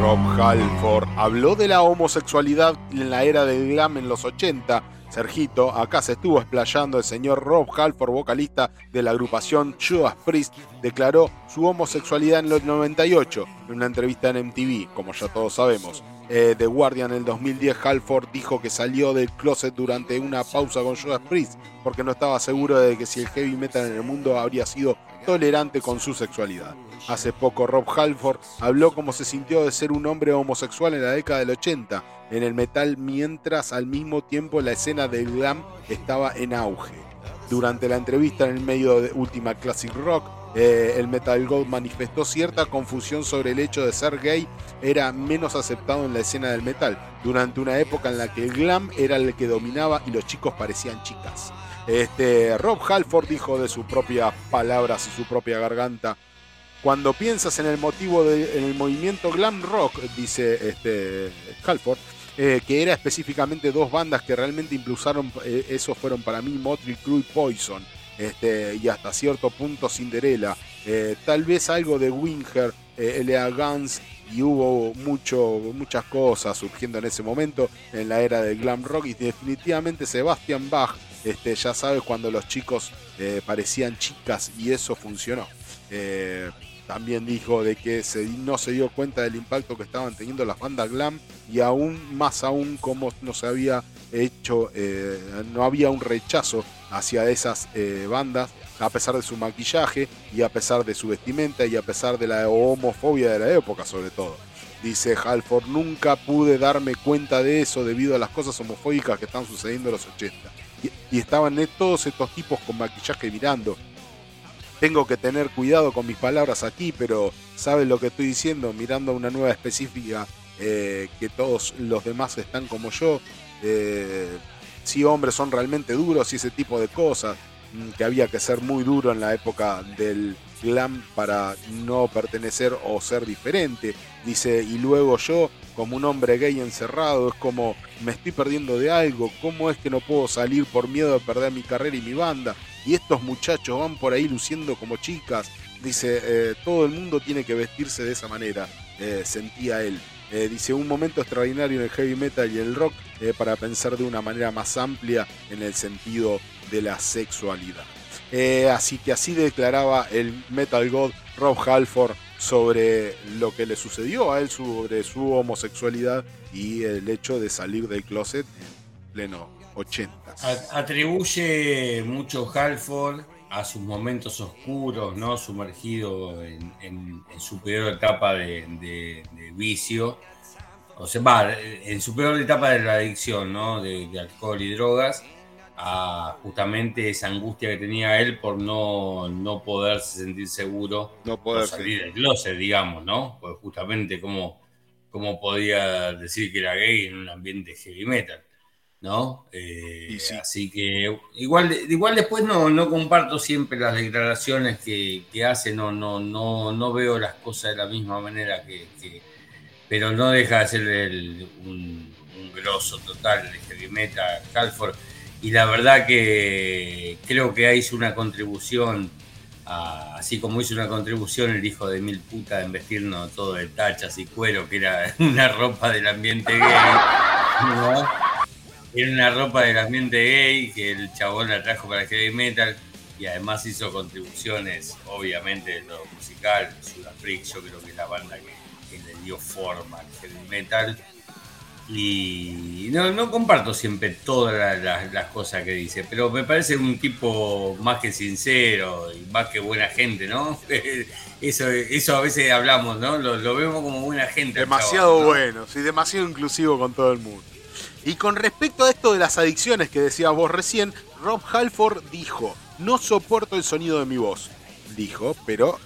Rob Halford habló de la homosexualidad en la era del glam en los 80. Sergito, acá se estuvo explayando el señor Rob Halford, vocalista de la agrupación Judas Priest, declaró su homosexualidad en el 98 en una entrevista en MTV, como ya todos sabemos. Eh, The Guardian en el 2010, Halford dijo que salió del closet durante una pausa con Judas Priest porque no estaba seguro de que si el heavy metal en el mundo habría sido tolerante con su sexualidad. Hace poco Rob Halford habló cómo se sintió de ser un hombre homosexual en la década del 80 en el metal mientras al mismo tiempo la escena del glam estaba en auge. Durante la entrevista en el medio de Ultima Classic Rock, eh, el Metal God manifestó cierta confusión sobre el hecho de ser gay era menos aceptado en la escena del metal, durante una época en la que el glam era el que dominaba y los chicos parecían chicas. Este, Rob Halford dijo de sus propias palabras y su propia garganta, cuando piensas en el motivo del movimiento glam rock, dice este, Halford, eh, que era específicamente dos bandas que realmente impulsaron, eh, esos fueron para mí Motley Crue Poison, este, y hasta cierto punto Cinderella, eh, tal vez algo de Winger, eh, L.A. Guns, y hubo mucho, muchas cosas surgiendo en ese momento en la era del glam rock, y definitivamente Sebastian Bach, este, ya sabes, cuando los chicos parecían chicas, y eso funcionó. También dijo de que no se dio cuenta del impacto que estaban teniendo las bandas glam y aún más aún como no se había hecho, eh, no había un rechazo hacia esas eh, bandas a pesar de su maquillaje y a pesar de su vestimenta y a pesar de la homofobia de la época sobre todo. Dice Halford, nunca pude darme cuenta de eso debido a las cosas homofóbicas que están sucediendo en los 80. Y, estaban todos estos tipos con maquillaje mirando, tengo que tener cuidado con mis palabras aquí, pero ¿sabes lo que estoy diciendo? Mirando una nueva específica, eh, que todos los demás están como yo. Eh, si hombres son realmente duros y ese tipo de cosas. mm, que había que ser muy duro en la época del glam para no pertenecer o ser diferente. Dice, y luego yo, como un hombre gay encerrado, es como me estoy perdiendo de algo, ¿cómo es que no puedo salir por miedo de perder mi carrera y mi banda? Y estos muchachos van por ahí luciendo como chicas. Dice, eh, todo el mundo tiene que vestirse de esa manera, eh, sentía él. Eh, dice, un momento extraordinario en el heavy metal y el rock para pensar de una manera más amplia en el sentido de la sexualidad. Así que así declaraba el Metal God Rob Halford sobre lo que le sucedió a él, sobre su homosexualidad y el hecho de salir del closet en pleno 80. A- Atribuye mucho Halford a sus momentos oscuros, ¿no? Sumergido en, en- en su peor etapa de, de- de vicio. O sea, va, en su peor etapa de la adicción, ¿no? De, de alcohol y drogas, a justamente esa angustia que tenía él por no, no poderse sentir seguro No poder salir del closet, digamos, ¿no? Pues justamente cómo, cómo podía decir que era gay en un ambiente heavy metal, ¿no? Eh, sí. Así que igual, igual después no, no comparto siempre las declaraciones que, que hace, no, no, no, no veo las cosas de la misma manera que, que- pero no deja de ser el- un, un grosso total de heavy metal, Halford. Y la verdad que creo que hizo una contribución, a- así como hizo una contribución el hijo de mil putas en vestirnos todo de tachas y cuero, que era una ropa del ambiente gay. ¿no? Era una ropa del ambiente gay que el chabón la trajo para el heavy metal y además hizo contribuciones, obviamente, de lo musical. Judas Priest, yo creo que es la banda que, que le dio forma al heavy metal. Y no, no comparto siempre todas la- la- las cosas que dice, pero me parece un tipo más que sincero y más que buena gente, ¿no? Eso, eso a veces hablamos, ¿no? Lo, lo vemos como buena gente. Demasiado chabón, ¿no? bueno, sí, demasiado inclusivo con todo el mundo. Y con respecto a esto de las adicciones que decías vos recién, Rob Halford dijo, no soporto el sonido de mi voz. Dijo, pero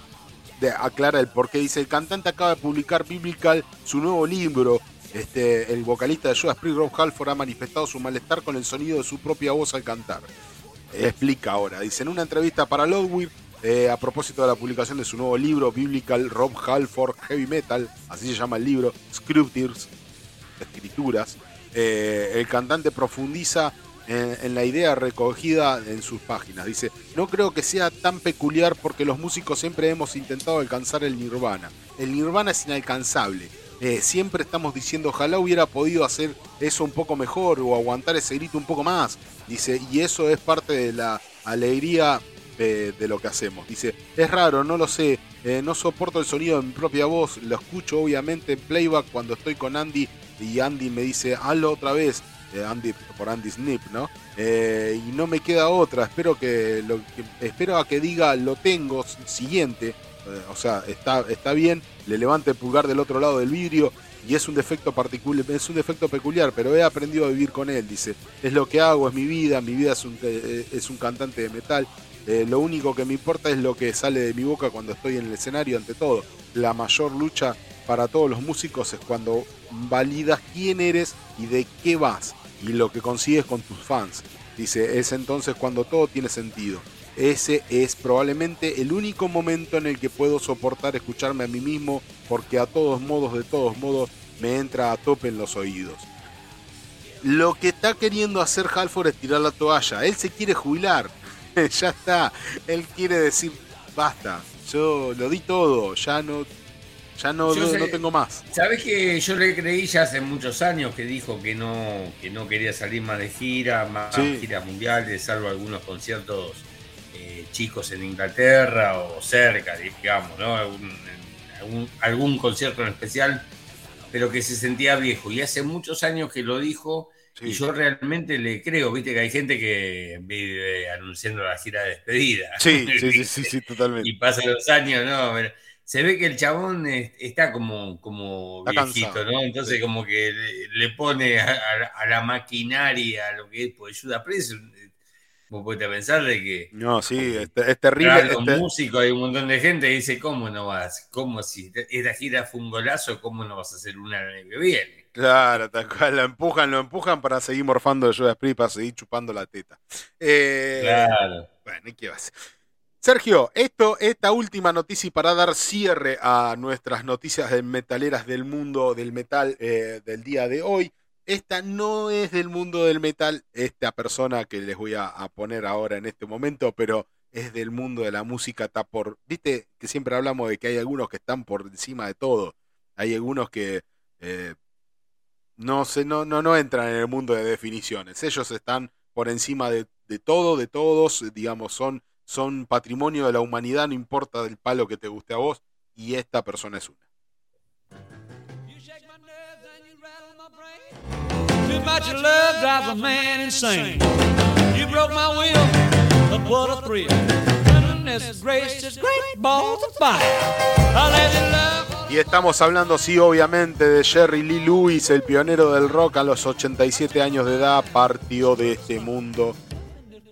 aclara el por qué. Dice, el cantante acaba de publicar Biblical, su nuevo libro. Este, el vocalista de Judas Priest, Rob Halford, ha manifestado su malestar con el sonido de su propia voz al cantar. Explica ahora. Dice, en una entrevista para Loudwire, eh, a propósito de la publicación de su nuevo libro, Biblical Rob Halford Heavy Metal, así se llama el libro, Scriptures, escrituras, eh, el cantante profundiza en, la idea recogida en sus páginas. Dice, no creo que sea tan peculiar porque los músicos siempre hemos intentado alcanzar el nirvana. El nirvana es inalcanzable. Eh, siempre estamos diciendo, ojalá hubiera podido hacer eso un poco mejor o aguantar ese grito un poco más. Dice, y eso es parte de la alegría de, de lo que hacemos. Dice, es raro, no lo sé, eh, no soporto el sonido de mi propia voz, lo escucho obviamente en playback cuando estoy con Andy y Andy me dice, hazlo otra vez. eh, Andy por Andy Snip, ¿no? Eh, y no me queda otra, espero que, espero a que diga lo tengo siguiente, eh, o sea, está, está bien, le levante el pulgar del otro lado del vidrio y es un defecto particular, es un defecto peculiar, pero he aprendido a vivir con él, dice, es lo que hago, es mi vida, mi vida es un, es un cantante de metal, lo único que me importa es lo que sale de mi boca cuando estoy en el escenario ante todo. La mayor lucha para todos los músicos es cuando validas quién eres y de qué vas y lo que consigues con tus fans. Dice, es entonces cuando todo tiene sentido. Ese es probablemente el único momento en el que puedo soportar escucharme a mí mismo porque a todos modos, de todos modos, me entra a tope en los oídos. Lo que está queriendo hacer Halford es tirar la toalla. Él se quiere jubilar. ya está. Él quiere decir, basta. Yo lo di todo. Ya no, ya no, no, sé- no tengo más. Sabes que yo le creí ya hace muchos años que dijo que no, que no quería salir más de gira, más Sí. giras mundiales, salvo algunos conciertos eh, chicos en Inglaterra o cerca, digamos, ¿no? Algún, algún, algún concierto en especial, pero que se sentía viejo. Y hace muchos años que lo dijo, y yo realmente le creo, viste que hay gente que vive anunciando la gira de despedida. Sí, sí, sí, sí, sí, totalmente. y pasan los años, ¿no? Pero se ve que el chabón es- está como, como Está viejito, cansado, ¿no? Entonces sí. como que le, pone a, a- a la maquinaria, a lo que es, pues ayuda preso. Vos podés pensar de que No, sí, es, es terrible. los este- músicos hay un montón de gente que dice, ¿cómo no vas? ¿Cómo si esta gira fue un golazo? ¿Cómo no vas a hacer una el año que viene? Claro, tal cual, lo empujan, lo empujan para seguir morfando de Judas Priest, para seguir chupando la teta. Eh, Claro. Bueno, ¿qué va a hacer? Sergio, esto, esta última noticia para dar cierre a nuestras noticias de metaleras del mundo del metal eh, del día de hoy, esta no es del mundo del metal, esta persona que les voy a, a poner ahora en este momento, pero es del mundo de la música, está por, viste que siempre hablamos de que hay algunos que están por encima de todo, hay algunos que eh, no, se, no, no, no entran en el mundo de definiciones, ellos están por encima de, de todo, de todos, digamos, son, son patrimonio de la humanidad, no importa del palo que te guste a vos, y esta persona es una. You. Too much love drives a man insane. Broke my will, but what a thrill. Goodness gracious, great balls of fire. I let you love. Y estamos hablando, sí, obviamente, de Jerry Lee Lewis, el pionero del rock a los 87 años de edad, partió de este mundo.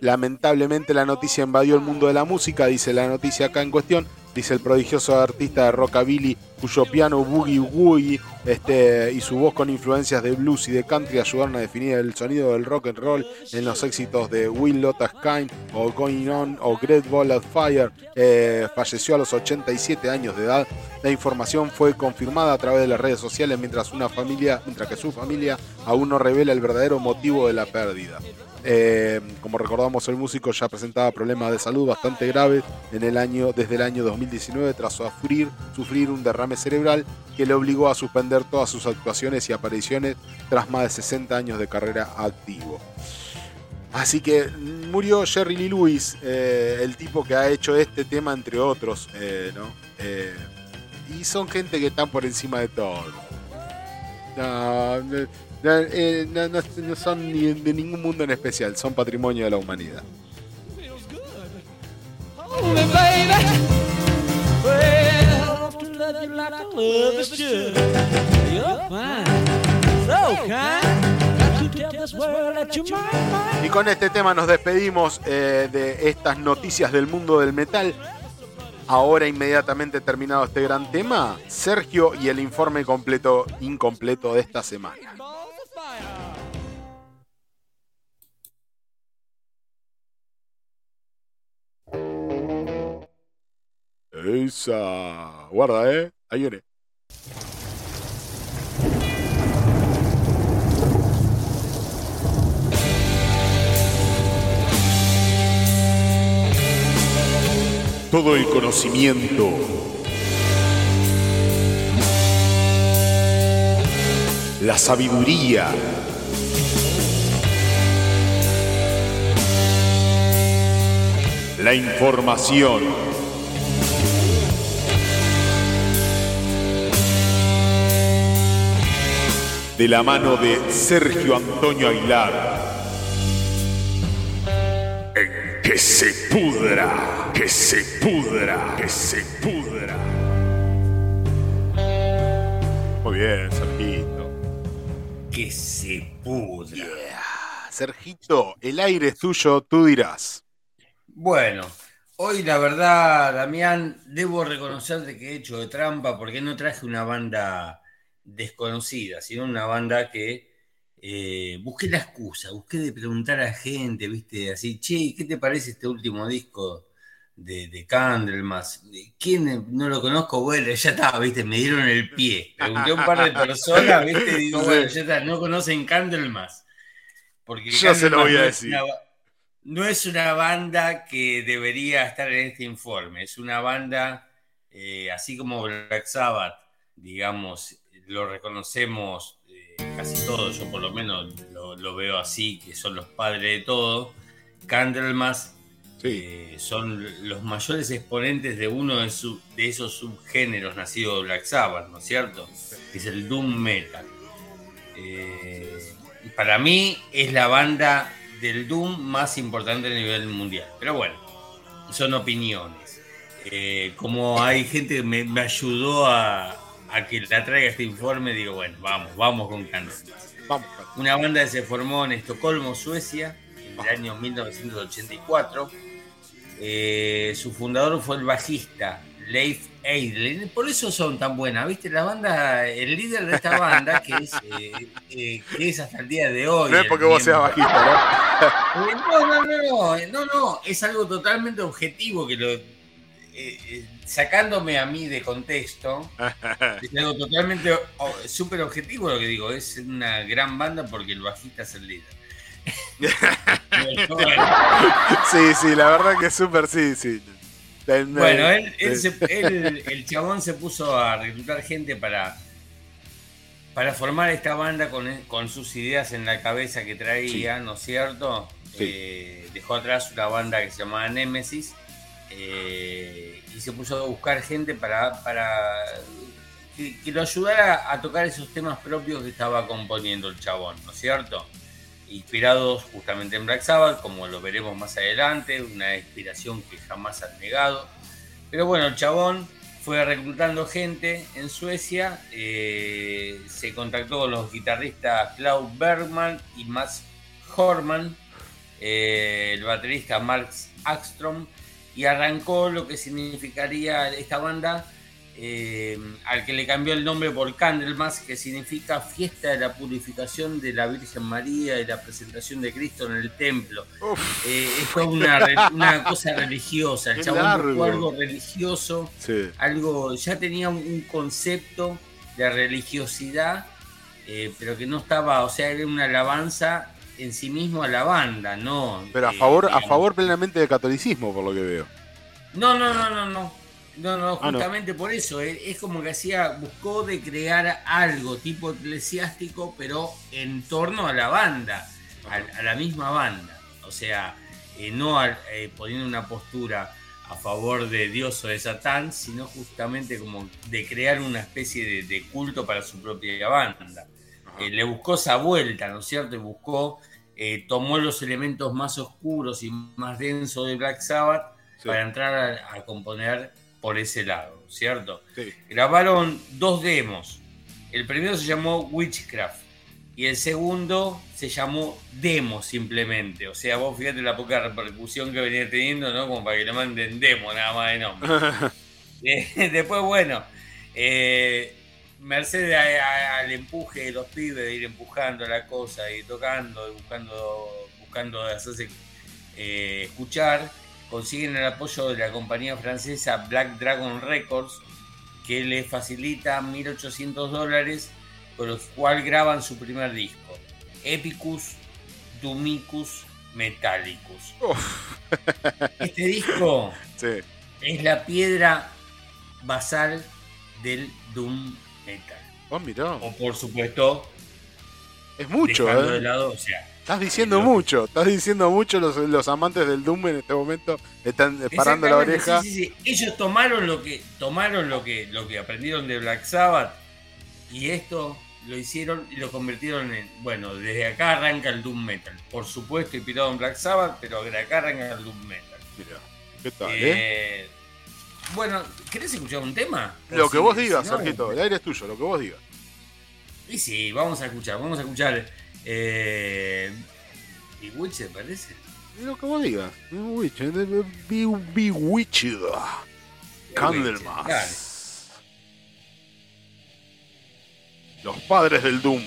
Lamentablemente la noticia invadió el mundo de la música, dice la noticia acá en cuestión, dice el prodigioso artista de rockabilly cuyo piano boogie woogie este, y su voz con influencias de blues y de country ayudaron a definir el sonido del rock and roll en los éxitos de Will Lotus Kind o Going On o Great Ball of Fire. Eh, falleció a los 87 años de edad. La información fue confirmada a través de las redes sociales mientras, una familia, mientras que su familia aún no revela el verdadero motivo de la pérdida. Eh, como recordamos, el músico ya presentaba problemas de salud bastante graves en el año, desde el año 2019 tras sufrir, sufrir un derrame cerebral que le obligó a suspender todas sus actuaciones y apariciones tras más de 60 años de carrera activo. Así que murió Jerry Lee Lewis, eh, el tipo que ha hecho este tema entre otros, eh, y son gente que están por encima de todo. No, eh, no- son ni de ningún mundo en especial, son patrimonio de la humanidad. Y con este tema nos despedimos eh, de estas noticias del mundo del metal. Ahora inmediatamente terminado este gran tema, Sergio y el informe completo incompleto de esta semana. Esa. Guarda, eh. Ahí. Todo el conocimiento. La sabiduría. La información. De la mano de Sergio Antonio Aguilar. En que se pudra, que se pudra, que se pudra. Muy bien, Sergito. Que se pudra. Sergito, el aire es tuyo, tú dirás. Bueno, hoy la verdad, Damián, debo reconocerte que he hecho de trampa porque no traje una banda desconocida, sino una banda que eh, busqué la excusa, busqué de preguntar a gente, viste, así, che, ¿qué te parece este último disco de, de Candlemas? ¿Quién no lo conozco? Bueno, ya está, viste, me dieron el pie. Pregunté a un par de personas, viste, y digo, bueno, ya está, no conocen Candlemas. Porque Yo se lo voy a Candlemas no es decir. una no es una banda que debería estar en este informe, es una banda, eh, así como Black Sabbath, digamos, lo reconocemos eh, casi todos, yo por lo menos lo, lo veo así, que son los padres de todo. Candlemas Sí. eh, son los mayores exponentes de uno de, su- de esos subgéneros nacidos de Black Sabbath, ¿no es cierto? Que es el Doom Metal. Eh, para mí es la banda del Doom más importante a nivel mundial. Pero bueno, son opiniones. Eh, como hay gente que me, me ayudó a, a que la traiga este informe, digo, bueno, vamos, vamos con Candlemas. Vamos. Una banda que se formó en Estocolmo, Suecia, en el año 1984. Eh, su fundador fue el bajista Leif Eidlin. Por eso son tan buenas, ¿viste? La banda, el líder de esta banda, que es, eh, eh, que es hasta el día de hoy. No es porque vos seas bajista, Eh, No, no, no, no, no, no, es algo totalmente objetivo que lo. Sacándome a mí de contexto, es algo totalmente súper objetivo lo que digo. Es una gran banda porque el bajista es el líder. sí, sí, la verdad que es súper, sí, sí. En- Bueno, él, él se- él- el chabón se puso a reclutar gente para, para formar esta banda con, con sus ideas en la cabeza que traía, ¿no es cierto? Sí. Eh, dejó atrás una banda que se llamaba Nemesis eh, y se puso a buscar gente para, para que, lo ayudara a tocar esos temas propios que estaba componiendo el chabón, ¿no es cierto? Inspirados justamente en Black Sabbath, como lo veremos más adelante, una inspiración que jamás han negado. Pero bueno, el chabón fue reclutando gente en Suecia, eh, se contactó con los guitarristas Klaus Bergman y Mats Horman, eh, el baterista Max Axstrom, y arrancó lo que significaría esta banda, eh, al que le cambió el nombre por Candlemas, que significa fiesta de la purificación de la Virgen María y la presentación de Cristo en el templo. Eh, es toda una, cosa religiosa, el chabón algo religioso, sí. algo, ya tenía un, un concepto de religiosidad, eh, pero que no estaba, o sea, era una alabanza en sí mismo a la banda, no. Pero a eh, favor, a favor plenamente del catolicismo, por lo que veo. No, no, no, no, no. No, no, Ah, no. justamente por eso. eh, Es como que hacía, buscó de crear algo tipo eclesiástico, pero en torno a la banda, a, a la misma banda. O sea, eh, no al- eh, poniendo una postura a favor de Dios o de Satán, sino justamente como de crear una especie de, de culto para su propia banda. Eh, le buscó esa vuelta, ¿no es cierto? Y buscó, eh, tomó los elementos más oscuros y más densos de Black Sabbath Sí. para entrar a, a componer por ese lado, ¿cierto? Sí. Grabaron dos demos. El primero se llamó Witchcraft y el segundo se llamó Demo simplemente. O sea, vos fíjate la poca repercusión que venía teniendo, ¿no? Como para que le manden Demo nada más de nombre. Eh, después, bueno, eh, merced a- a- al empuje de los pibes de ir empujando la cosa y tocando y buscando, buscando hacerse eh, escuchar, consiguen el apoyo de la compañía francesa Black Dragon Records, que les facilita 1.800 dólares, con los cual graban su primer disco, Epicus Dumicus Metallicus. Este disco sí. es la piedra basal del Doom Metal. Oh, mirá. O por supuesto, Es mucho, dejando de ¿eh? lado, o sea, Estás diciendo mucho, estás diciendo mucho. Los, los amantes del Doom en este momento están eh, parando la oreja. sí, sí, sí. Ellos tomaron lo que tomaron lo que lo que aprendieron de Black Sabbath y esto lo hicieron y lo convirtieron en bueno, desde acá arranca el doom metal. Por supuesto, inspirado en Black Sabbath, pero de acá arranca el doom metal. Mirá, ¿qué tal, eh? Eh, bueno, ¿querés escuchar un tema? Lo que si- vos si digas, no, Sergito, el aire es tuyo, lo que vos digas. Y sí, vamos a escuchar, vamos a escuchar eh, Bewitched, parece. Lo que vos digas. Bewitched, be- Bewitched. Candlemas. Los padres del Doom.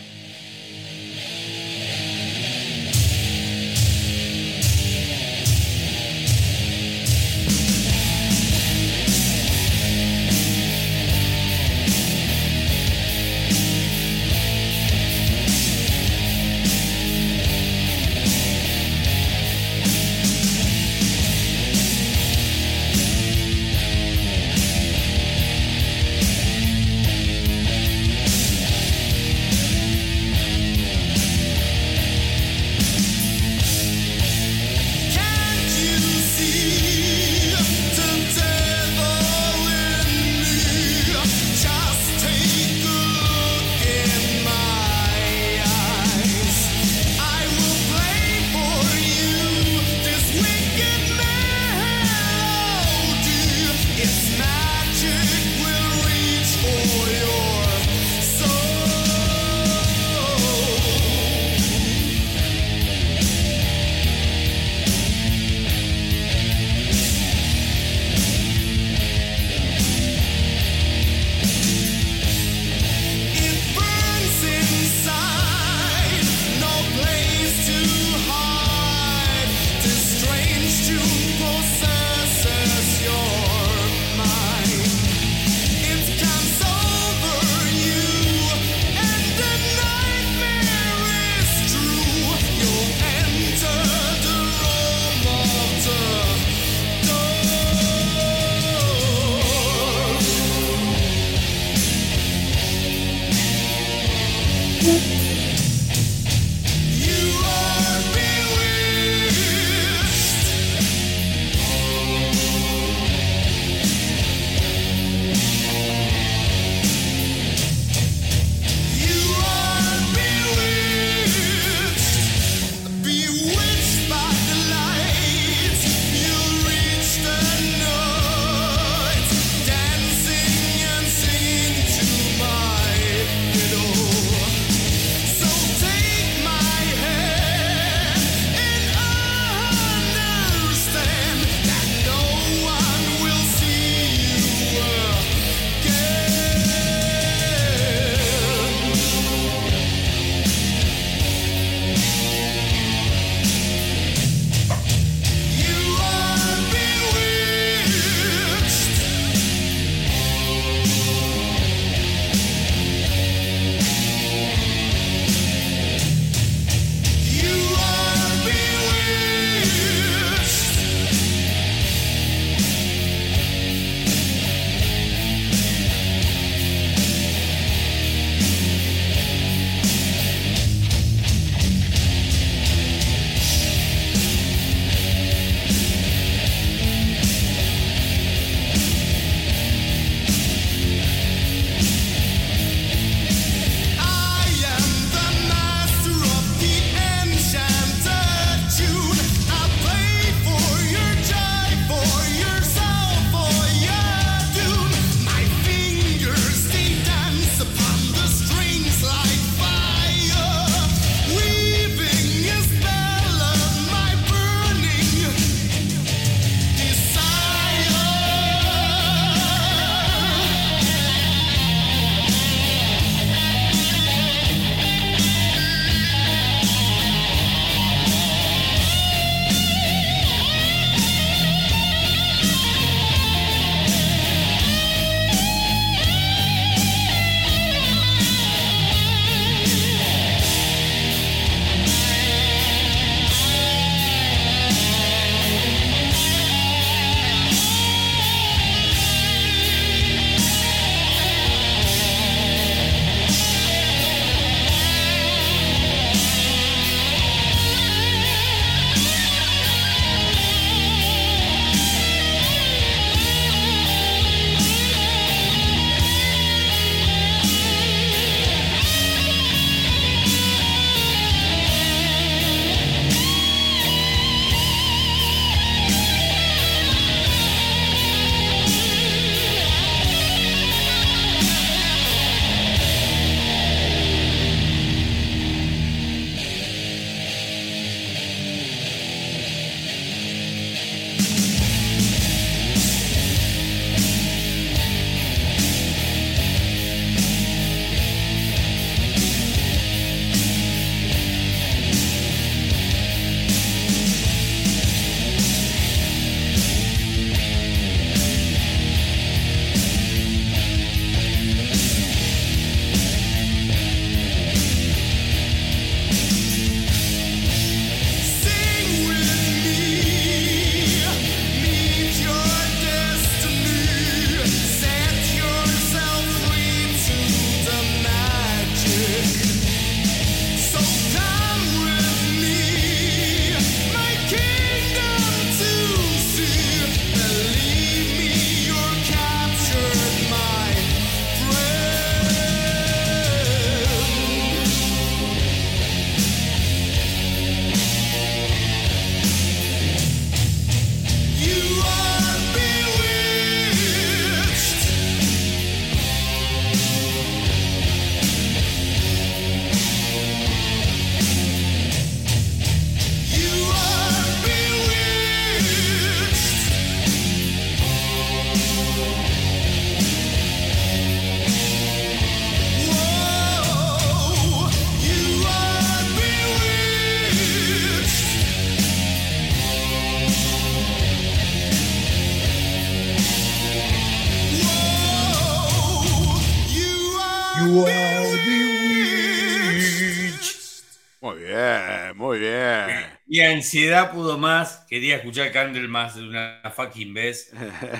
Ansiedad pudo más, quería escuchar Candlemas de una fucking vez.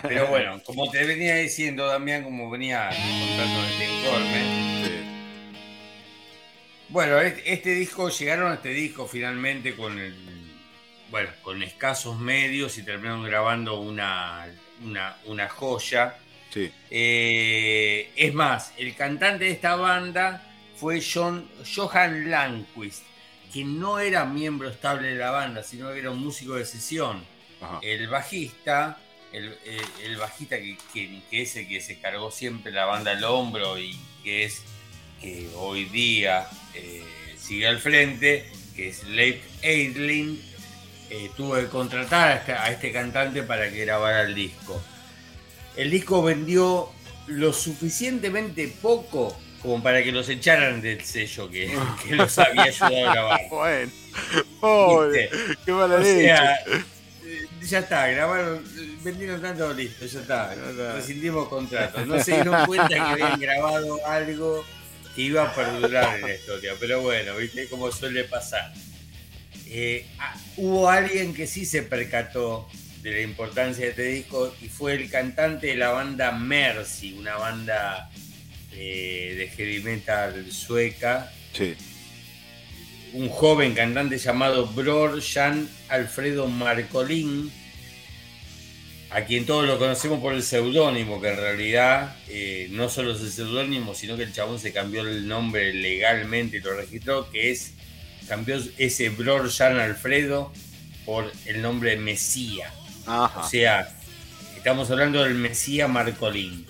Pero bueno, como te venía diciendo, Damián, como venía contando en este informe, Bueno, este, este disco, llegaron a este disco finalmente con el, bueno, con escasos medios y terminaron grabando una, una, una joya. Sí. Eh, es más, el cantante de esta banda fue John, Johan Landquist, que no era miembro estable de la banda, sino que era un músico de sesión. Ajá. El bajista, el, el- el bajista que, que- que es el que se cargó siempre la banda al hombro y que es que hoy día eh, sigue al frente, que es Leif Eidlin, eh, tuvo que contratar a este, a este cantante para que grabara el disco. El disco vendió lo suficientemente poco como para que los echaran del sello que, que los había ayudado a grabar. Bueno, pobre, ¿Viste? qué mala O leche. sea, eh, ya está, grabaron, vendieron tanto, listo, ya está, rescindimos contrato. No se dieron cuenta que habían grabado algo que iba a perdurar en la historia, pero bueno, viste cómo suele pasar. Eh, ah, hubo alguien que sí se percató de la importancia de este disco y fue el cantante de la banda Mercy, una banda eh, de heavy metal sueca, Sí. un joven cantante llamado Bror Jan Alfredo Marcolín, a quien todos lo conocemos por el seudónimo, que en realidad eh, no solo es el seudónimo, sino que el chabón se cambió el nombre legalmente y lo registró, que es, cambió ese Bror Jan Alfredo por el nombre Mesía. Ajá. O sea, estamos hablando del Mesías Marcolín.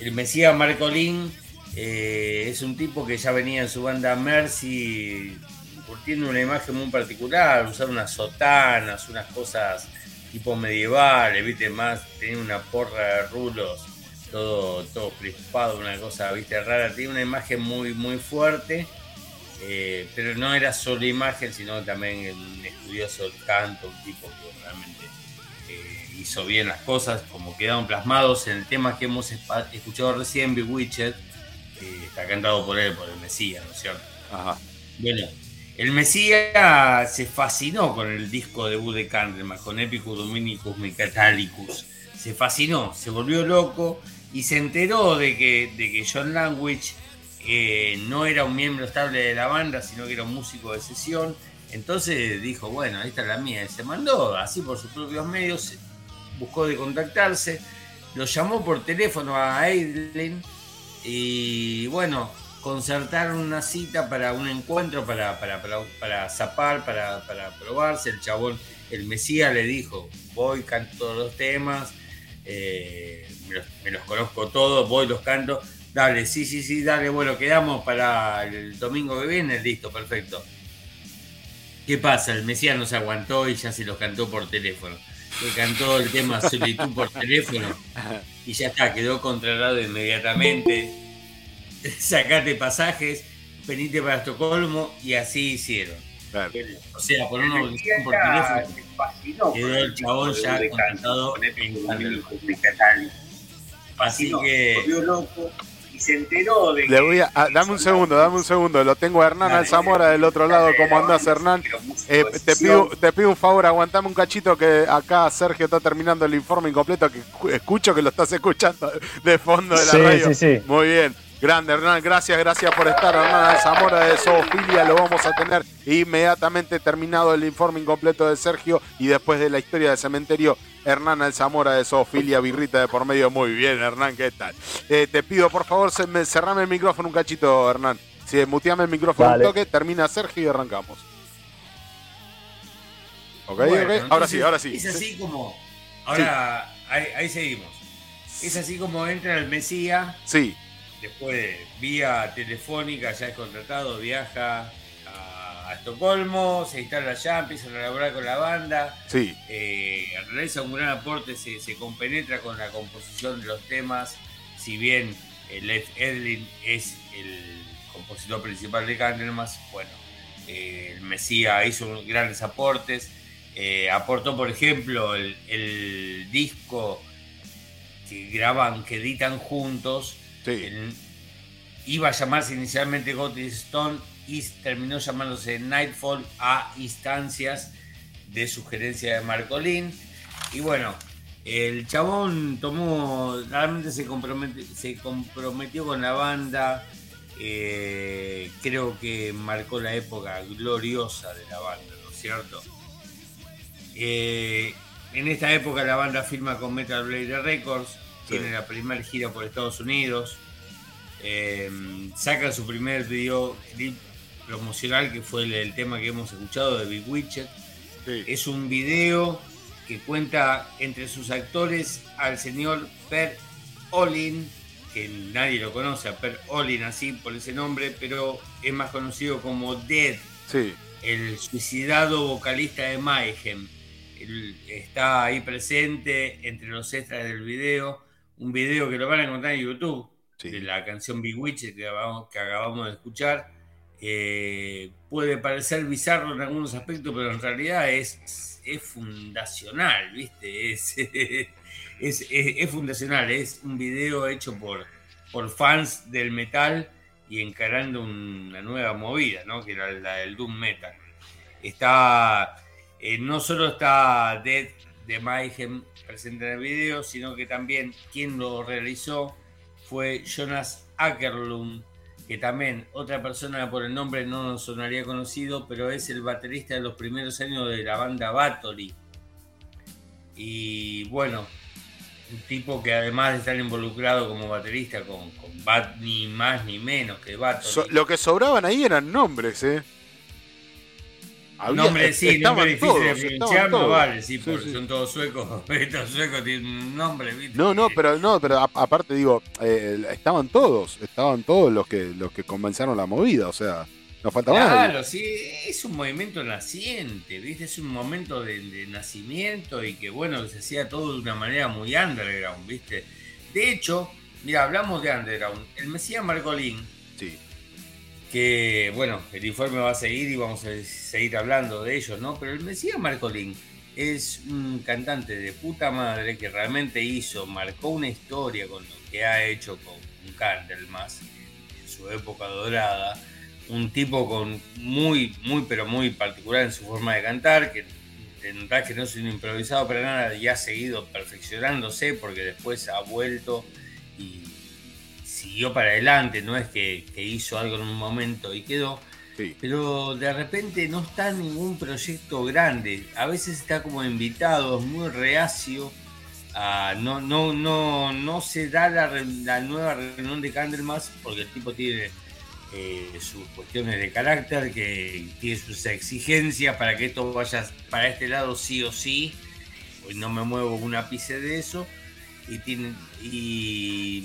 El Mesías Marcolín eh, es un tipo que ya venía en su banda Mercy curtiendo una imagen muy particular, usar unas sotanas, unas cosas tipo medievales, viste, más, tenía una porra de rulos, todo, todo crispado, una cosa, viste, rara, tenía una imagen muy, muy fuerte. eh, pero no era solo imagen, sino también un estudioso del canto, un tipo que hizo bien las cosas, como quedaron plasmados en el tema que hemos escuchado recién, Bewitched, que está cantado por él, por el Mesías, ¿no es cierto? Ajá. Bueno, el Mesías se fascinó con el disco debut de Candlemas, con Epicus Dominicus Mecatalicus. Se fascinó, se volvió loco y se enteró de que, de que John Langwich eh, no era un miembro estable de la banda, sino que era un músico de sesión. Entonces dijo, bueno, esta es la mía. Y se mandó así por sus propios medios, buscó de contactarse, lo llamó por teléfono a Aidlin y bueno, concertaron una cita para un encuentro para, para, para, para zapar, para, para probarse. El chabón, el Mesías le dijo, voy, canto todos los temas, eh, me, los, conozco todos, voy, los canto. Dale, sí, sí, sí, dale, bueno, quedamos para el domingo que viene, listo, perfecto. ¿Qué pasa? El Mesías no se aguantó y ya se los cantó por teléfono. Le cantó el tema Solitud por teléfono y ya está, quedó contratado inmediatamente. Sacate pasajes, venite para Estocolmo y así hicieron. Claro. O sea, por una audición por teléfono quedó el chabón ya contratado en Candlemas. Así que se enteró de Le voy a, ah, dame un segundo, dame un segundo. Lo tengo a Hernán Alzamora del otro lado. ¿Cómo andás, Hernán? Eh, te, pido, te pido un favor, aguantame un cachito que acá Sergio está terminando el informe incompleto que escu- escucho que lo estás escuchando de fondo de la Sí, radio. sí, sí. Muy bien. Grande, Hernán. Gracias, gracias por estar, Hernán Alzamora de Zoofilia. Lo vamos a tener inmediatamente terminado el informe incompleto de Sergio y después de la historia del cementerio. Hernán Alzamora de Zoofilia, birrita de por medio. Muy bien, Hernán, ¿qué tal? Eh, te pido, por favor, cerrame el micrófono un cachito, Hernán. Si muteame el micrófono Dale. un toque, termina Sergio y arrancamos. Ok, Bueno, ok. Ahora sí, ahora sí. Es así como. Ahora, ahí, ahí seguimos. Es así como entra el Mesías, Sí, después vía telefónica, ya es contratado, viaja a, a Estocolmo, se instala allá, empieza a colaborar con la banda, sí. eh, realiza un gran aporte, se, se compenetra con la composición de los temas, si bien Led Edlin es el compositor principal de Candlemas, bueno, eh, el Mesías hizo grandes aportes, eh, aportó por ejemplo el, el disco que graban, que editan juntos, Iba a llamarse inicialmente Gothic Stone y terminó llamándose Nightfall a instancias de sugerencia de Marcolín. Y bueno, el chabón tomó, realmente se comprometió, se comprometió con la banda, eh, creo que marcó la época gloriosa de la banda, ¿no es cierto? Eh, en esta época la banda firma con Metal Blade Records, tiene la primera gira por Estados Unidos, eh, saca su primer video clip promocional que fue el, el tema que hemos escuchado de Big Witcher. Sí. Es un video que cuenta entre sus actores al señor Per Olin, que nadie lo conoce, a Per Olin así por ese nombre, pero es más conocido como Dead, Sí. el suicidado vocalista de Mayhem. Él está ahí presente entre los extras del video, un video que lo van a encontrar en YouTube, Sí. de la canción Big Witch que acabamos, que acabamos de escuchar. Eh, puede parecer bizarro en algunos aspectos, pero en realidad es, es fundacional, ¿viste? Es, es, es- es fundacional, es un video hecho por, por fans del metal y encarando una nueva movida, ¿no? Que era la del Doom Metal. Está, eh, no solo está Dead de Mayhem presente en el video, sino que también quien lo realizó fue Jonas Ackerlund, que también otra persona por el nombre no nos sonaría conocido, pero es el baterista de los primeros años de la banda Bathory. Y bueno, un tipo que además de estar involucrado como baterista con, Bat, ni más ni menos que Bathory. Lo que sobraban ahí eran nombres, ¿eh? Había- nombre, sí, nombre difícil de todos, estaban pronunciar, no todos. vale, sí, porque sí. son todos suecos. Estos suecos tienen un nombre, ¿viste? No, no, pero no, pero a- aparte digo, eh, estaban todos, estaban todos los que los que comenzaron la movida, o sea, no faltaba nadie. Claro, sí, es un movimiento naciente, ¿viste? Es un momento de, de nacimiento y que, bueno, se hacía todo de una manera muy underground, ¿viste? De hecho, mira, hablamos de underground. El Mesías Margolín, que, bueno, el informe va a seguir y vamos a seguir hablando de ellos, ¿no? Pero el Mesías Marcolín es un cantante de puta madre que realmente hizo, marcó una historia con lo que ha hecho con, con Candlemas en su época dorada. Un tipo con muy, muy, pero muy particular en su forma de cantar, que te notás que no es un improvisado para nada y ha seguido perfeccionándose porque después ha vuelto y siguió para adelante, no es que, que hizo algo en un momento y quedó, sí. pero de repente no está en ningún proyecto grande. A veces está como invitado, es muy reacio. no, no, no, no se da la, nueva reunión de Candlemas porque el tipo tiene eh, sus cuestiones de carácter, que tiene sus exigencias para que esto vaya para este lado sí o sí. Hoy no me muevo un ápice de eso. Y, tiene, y,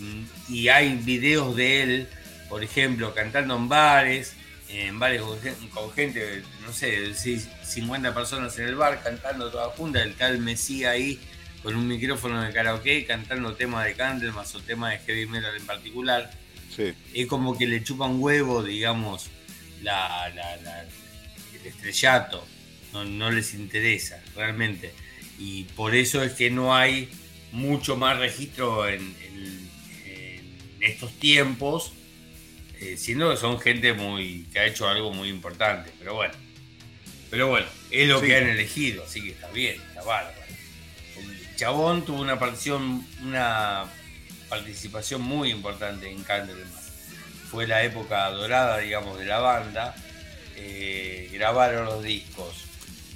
y hay videos de él, por ejemplo, cantando en bares, en bares con, gen- con gente, no sé, sí, 50 personas en el bar cantando todas juntas, el tal Mesía ahí con un micrófono de karaoke cantando temas de Candlemas o temas de heavy metal en particular Sí, es como que le chupan huevo, digamos, la, la- la- el estrellato. No, no les interesa realmente. Y por eso es que no hay mucho más registro en, en- en estos tiempos, eh, siendo que son gente muy que ha hecho algo muy importante. Pero bueno, pero bueno, es lo Sí. que han elegido, así que está bien, está bárbaro. El chabón tuvo una participación, una participación muy importante en Candlemas. Fue la época dorada, digamos, de la banda. Eh, grabaron los discos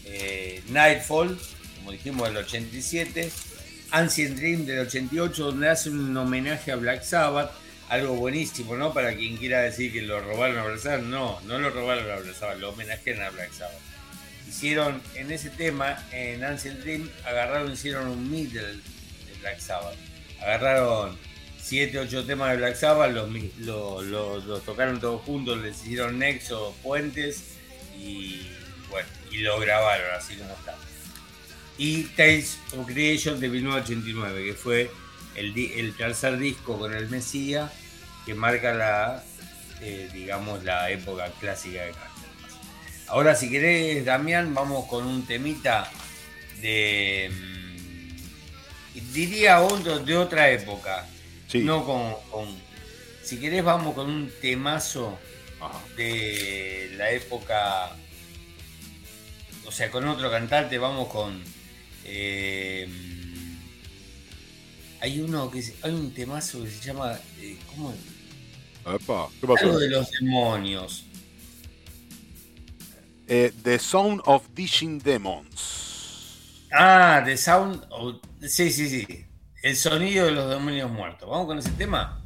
eh, Nightfall, como dijimos, del 87, Ancient Dream del 88, donde hace un homenaje a Black Sabbath. Algo buenísimo, ¿no? Para quien quiera decir que lo robaron a Black Sabbath. No, no lo robaron a Black Sabbath, lo homenajean a Black Sabbath hicieron en ese tema, en Ancient Dream, agarraron, hicieron un middle de Black Sabbath. Agarraron 7, 8 temas de Black Sabbath, los, tocaron todos juntos, les hicieron nexo, puentes y bueno, y lo grabaron así como está. Y Tales of Creation de 1989, que fue el, el tercer disco con el Mesías que marca la, eh, digamos, la época clásica de Candlemas. Ahora, si querés, Damián, vamos con un temita de. mm, diría otro, de otra época. sí. No con, con- Si querés, vamos con un temazo Ajá. de la época. O sea, con otro cantante, vamos con. Eh, hay uno que hay un temazo que se llama. Eh, ¿Cómo es? Epa. Algo de los demonios. Eh, The Sound of Dishing Demons. Ah, The Sound of. Sí, sí, sí. El sonido de los demonios muertos. ¿Vamos con ese tema?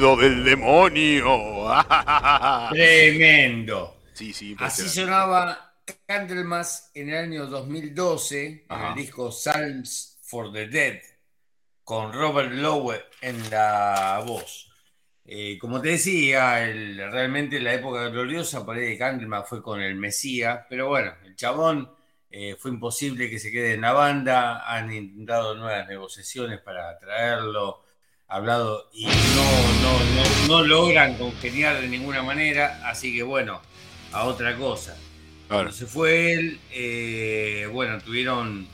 Del demonio. Tremendo. Sí, sí, Así sonaba Candlemas en el año 2012, en el disco Psalms for the Dead, con Robert Lowe en la voz. Eh, como te decía, el- realmente la época gloriosa por ahí de Candlemas fue con el Mesías, pero bueno, el chabón eh, fue imposible que se quede en la banda, han intentado nuevas negociaciones para traerlo, hablado y no, no, no, no logran congeniar de ninguna manera, así que bueno, a otra cosa. Claro. Cuando se fue él, eh, bueno, tuvieron,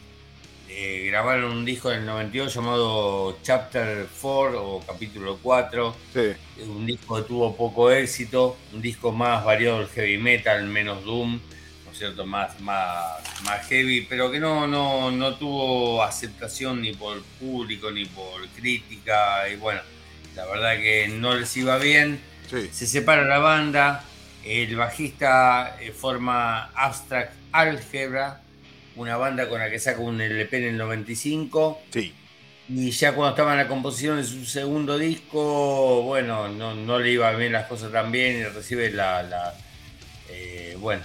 eh, grabaron un disco en el 92 llamado Chapter 4 o Capítulo 4, Sí, un disco que tuvo poco éxito, un disco más variado del heavy metal, menos doom, ¿no es cierto? Más, más, más heavy, pero que no, no, no tuvo aceptación ni por público ni por crítica, y bueno, la verdad que no les iba bien. sí. Se separa la banda, el bajista eh, forma Abstract Algebra, una banda con la que saca un LP en el 95. Sí, Y ya cuando estaba en la composición de su segundo disco, bueno, no, no le iba bien las cosas tan bien y recibe la, la, eh, bueno,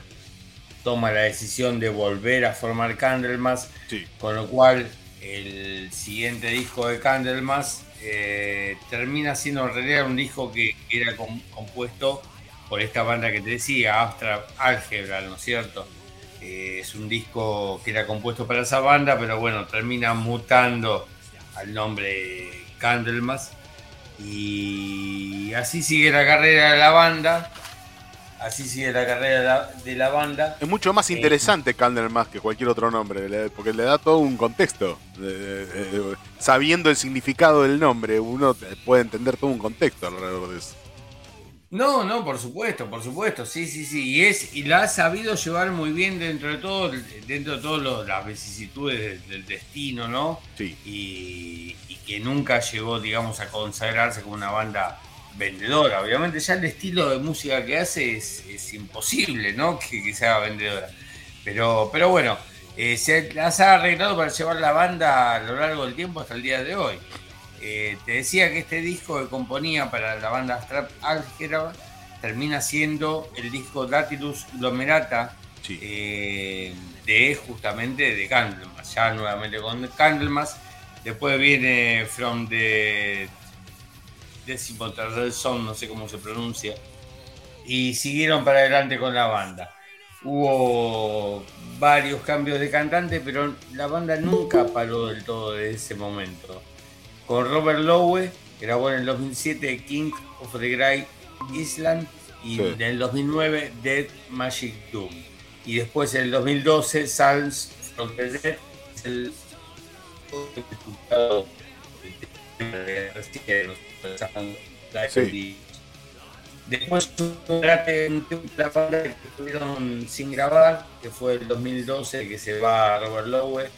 toma la decisión de volver a formar Candlemas, sí. con lo cual el siguiente disco de Candlemas eh, termina siendo en realidad un disco que era com- compuesto por esta banda que te decía, Abstract Algebra, ¿no es cierto? Eh, es un disco que era compuesto para esa banda, pero bueno, termina mutando al nombre Candlemas. Y así sigue la carrera de la banda. Así sigue la carrera de la, banda. Es mucho más Eh, interesante Candlemas que cualquier otro nombre, porque le da todo un contexto. Eh, eh, sabiendo el significado del nombre, uno puede entender todo un contexto alrededor de eso. No, no, por supuesto, por supuesto, sí, sí, sí. Y, es, y la ha sabido llevar muy bien dentro de todo, dentro de todas las vicisitudes del, del destino, ¿no? Sí, y, y que nunca llegó, digamos, a consagrarse como una banda vendedora. Obviamente ya el estilo de música que hace es, es imposible, ¿no? Que, que sea vendedora. Pero, pero bueno, eh, se las ha arreglado para llevar la banda a lo largo del tiempo hasta el día de hoy. Eh, te decía que este disco que componía para la banda Strap Algebra termina siendo el disco Datilus Glomerata sí. eh, de justamente de Candlemas, ya nuevamente con Candlemas. Después viene From the décimo tercer son, no sé cómo se pronuncia. Y siguieron para adelante con la banda. Hubo varios cambios de cantante, pero la banda nunca paró del todo desde ese momento. Con Robert Lowe, grabó en el 2007 King of the Grey Island y Sí. en el 2009 Dead Magic Doom. Y después en el 2012 Psalms from the Dead, es el Sí. Después trate un la banda que estuvieron sin grabar, que fue el 2012 que se va Robert Lowe,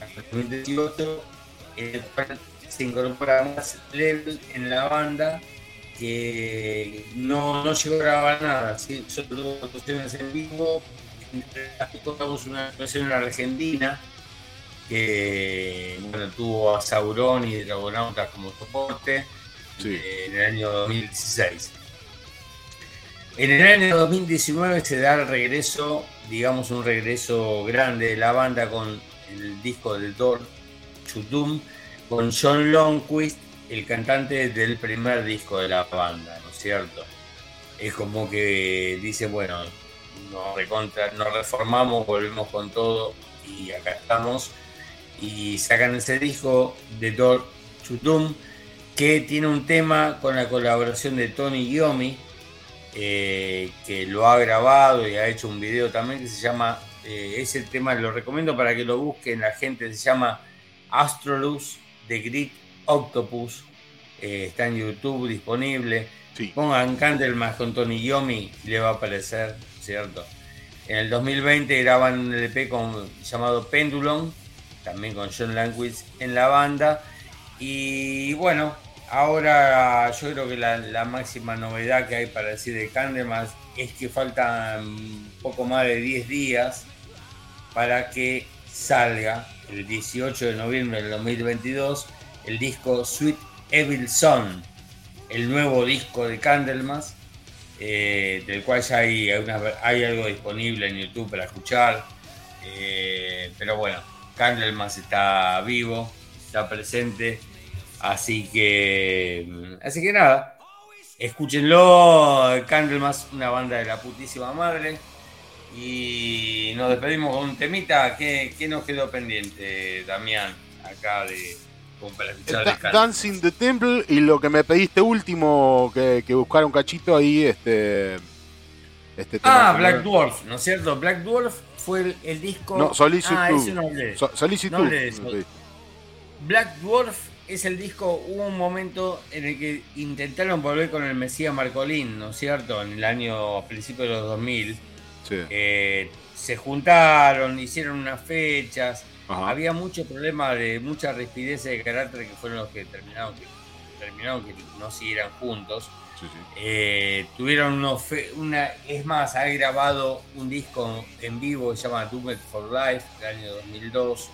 hasta el 2018, en el cual se incorpora más Level en la banda, que no, no llegó a grabar nada, ¿sí? solo tuvo actuaciones en vivo, entre las que tocamos una actuación en Argentina, que bueno, tuvo a Sauron y Dragonautas como soporte En el año 2016. En el año 2019 se da el regreso, digamos un regreso grande de la banda con el disco del Door Doom, con John Longquist, el cantante del primer disco de la banda, ¿no es cierto? Es como que dice, bueno, nos, recontra, nos reformamos, volvemos con todo y acá estamos. Y sacan ese disco de Door Doom, que tiene un tema con la colaboración de Tony Yomi, eh, que lo ha grabado y ha hecho un video también que se llama, eh, ese tema lo recomiendo para que lo busquen la gente, se llama Astrolus de Grit Octopus, eh, está en YouTube disponible, Sí. pongan Candlemas con Tony Yomi y le va a aparecer, ¿cierto? En el 2020 graban un LP con, llamado Pendulum, también con John Lanquist en la banda. Y bueno, ahora yo creo que la, máxima novedad que hay para decir de Candlemas es que faltan poco más de 10 días para que salga el 18 de noviembre del 2022 el disco Sweet Evil Son, el nuevo disco de Candlemas, eh, del cual ya hay, hay algo disponible en YouTube para escuchar. Eh, pero bueno, Candlemas está vivo, está presente. Así que. mm, Así que nada. Escúchenlo. Candlemas, una banda de la putísima madre. Y nos despedimos con un temita. ¿Qué, qué nos quedó pendiente, Damián? Acá de. Da-? Dancing the Temple y lo que me pediste último, que, que buscara un cachito ahí, este. este tema Ah, Black Dwarf, ¿no es cierto? Black Dwarf fue el, el disco. No, Solicitud. Ah, ese no hablé. So-. No hablé. Black Dwarf es el disco. Hubo un momento en el que intentaron volver con el Mesías Marcolín, ¿no es cierto? En el año, a principios de los 2000. Sí. Eh, se juntaron, hicieron unas fechas. Ajá. Había mucho problema de mucha rispidez de carácter que fueron los que terminaron que, terminaron que no siguieran juntos. Sí, sí. Eh, tuvieron unos fe- una, es más, ha grabado un disco en vivo que se llama Doomed for Life del año 2002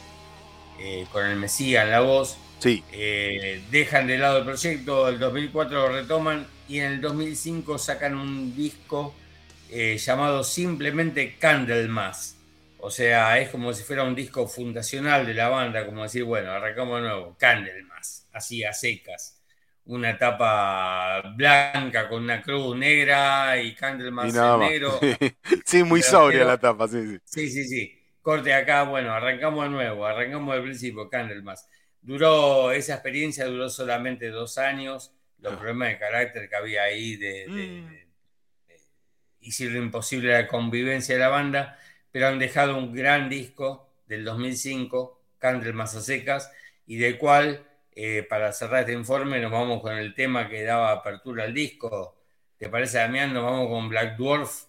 eh, con el Mesías en la voz. Sí. Eh, dejan de lado el proyecto, el 2004 lo retoman y en el 2005 sacan un disco eh, llamado simplemente Candlemas. O sea, es como si fuera un disco fundacional de la banda, como decir, bueno, arrancamos de nuevo, Candlemas, así a secas. Una tapa blanca con una cruz negra y Candlemas Y en negro. sí, muy sobria la tapa, sí, sí. Sí, sí, sí. Corte acá, bueno, arrancamos de nuevo, arrancamos del principio, Candlemas. Duró, esa experiencia duró solamente dos años. Los Ah. problemas de carácter que había ahí de, de- Mm. de- de- hicieron imposible la convivencia de la banda, pero han dejado un gran disco del 2005, Candlemas a secas, y del cual, eh, para cerrar este informe, nos vamos con el tema que daba apertura al disco. ¿Te parece, Damián? Nos vamos con Black Dwarf.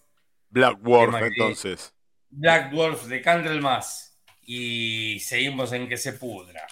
Black Dwarf, entonces. Black Dwarf de Candlemas y seguimos en que se pudra.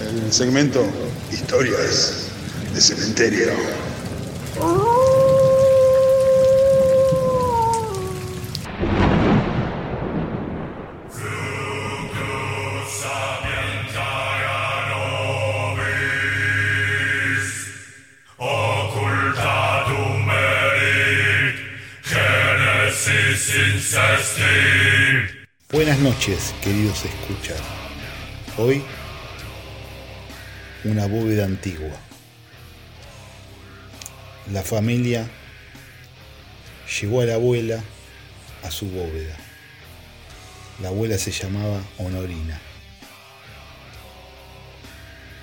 El segmento Historias de Cementerio. Queridos escuchas. Hoy, una bóveda antigua. La familia llevó a la abuela a su bóveda. La abuela se llamaba Honorina.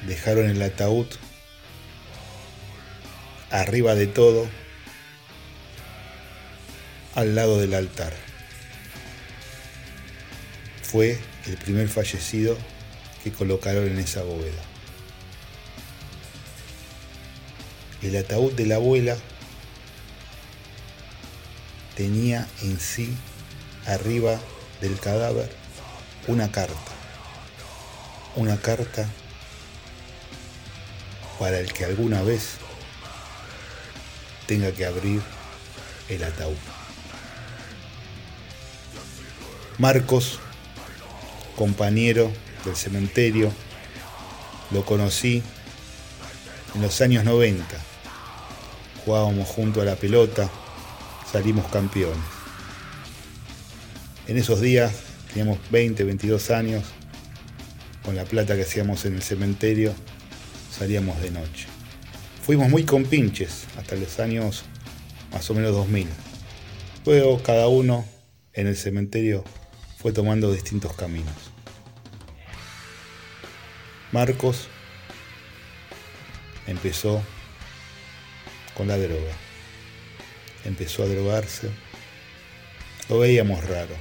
Dejaron el ataúd arriba de todo, al lado del altar. Fue el primer fallecido que colocaron en esa bóveda. El ataúd de la abuela tenía en sí, arriba del cadáver, una carta. Una carta para el que alguna vez tenga que abrir el ataúd. Marcos, compañero del cementerio, lo conocí en los años 90. Jugábamos junto a la pelota, salimos campeones. En esos días teníamos 20, 22 años, con la plata que hacíamos en el cementerio, salíamos de noche. Fuimos muy compinches hasta los años más o menos 2000. Luego cada uno en el cementerio fue tomando distintos caminos. Marcos empezó con la droga. Empezó a drogarse. Lo veíamos raro.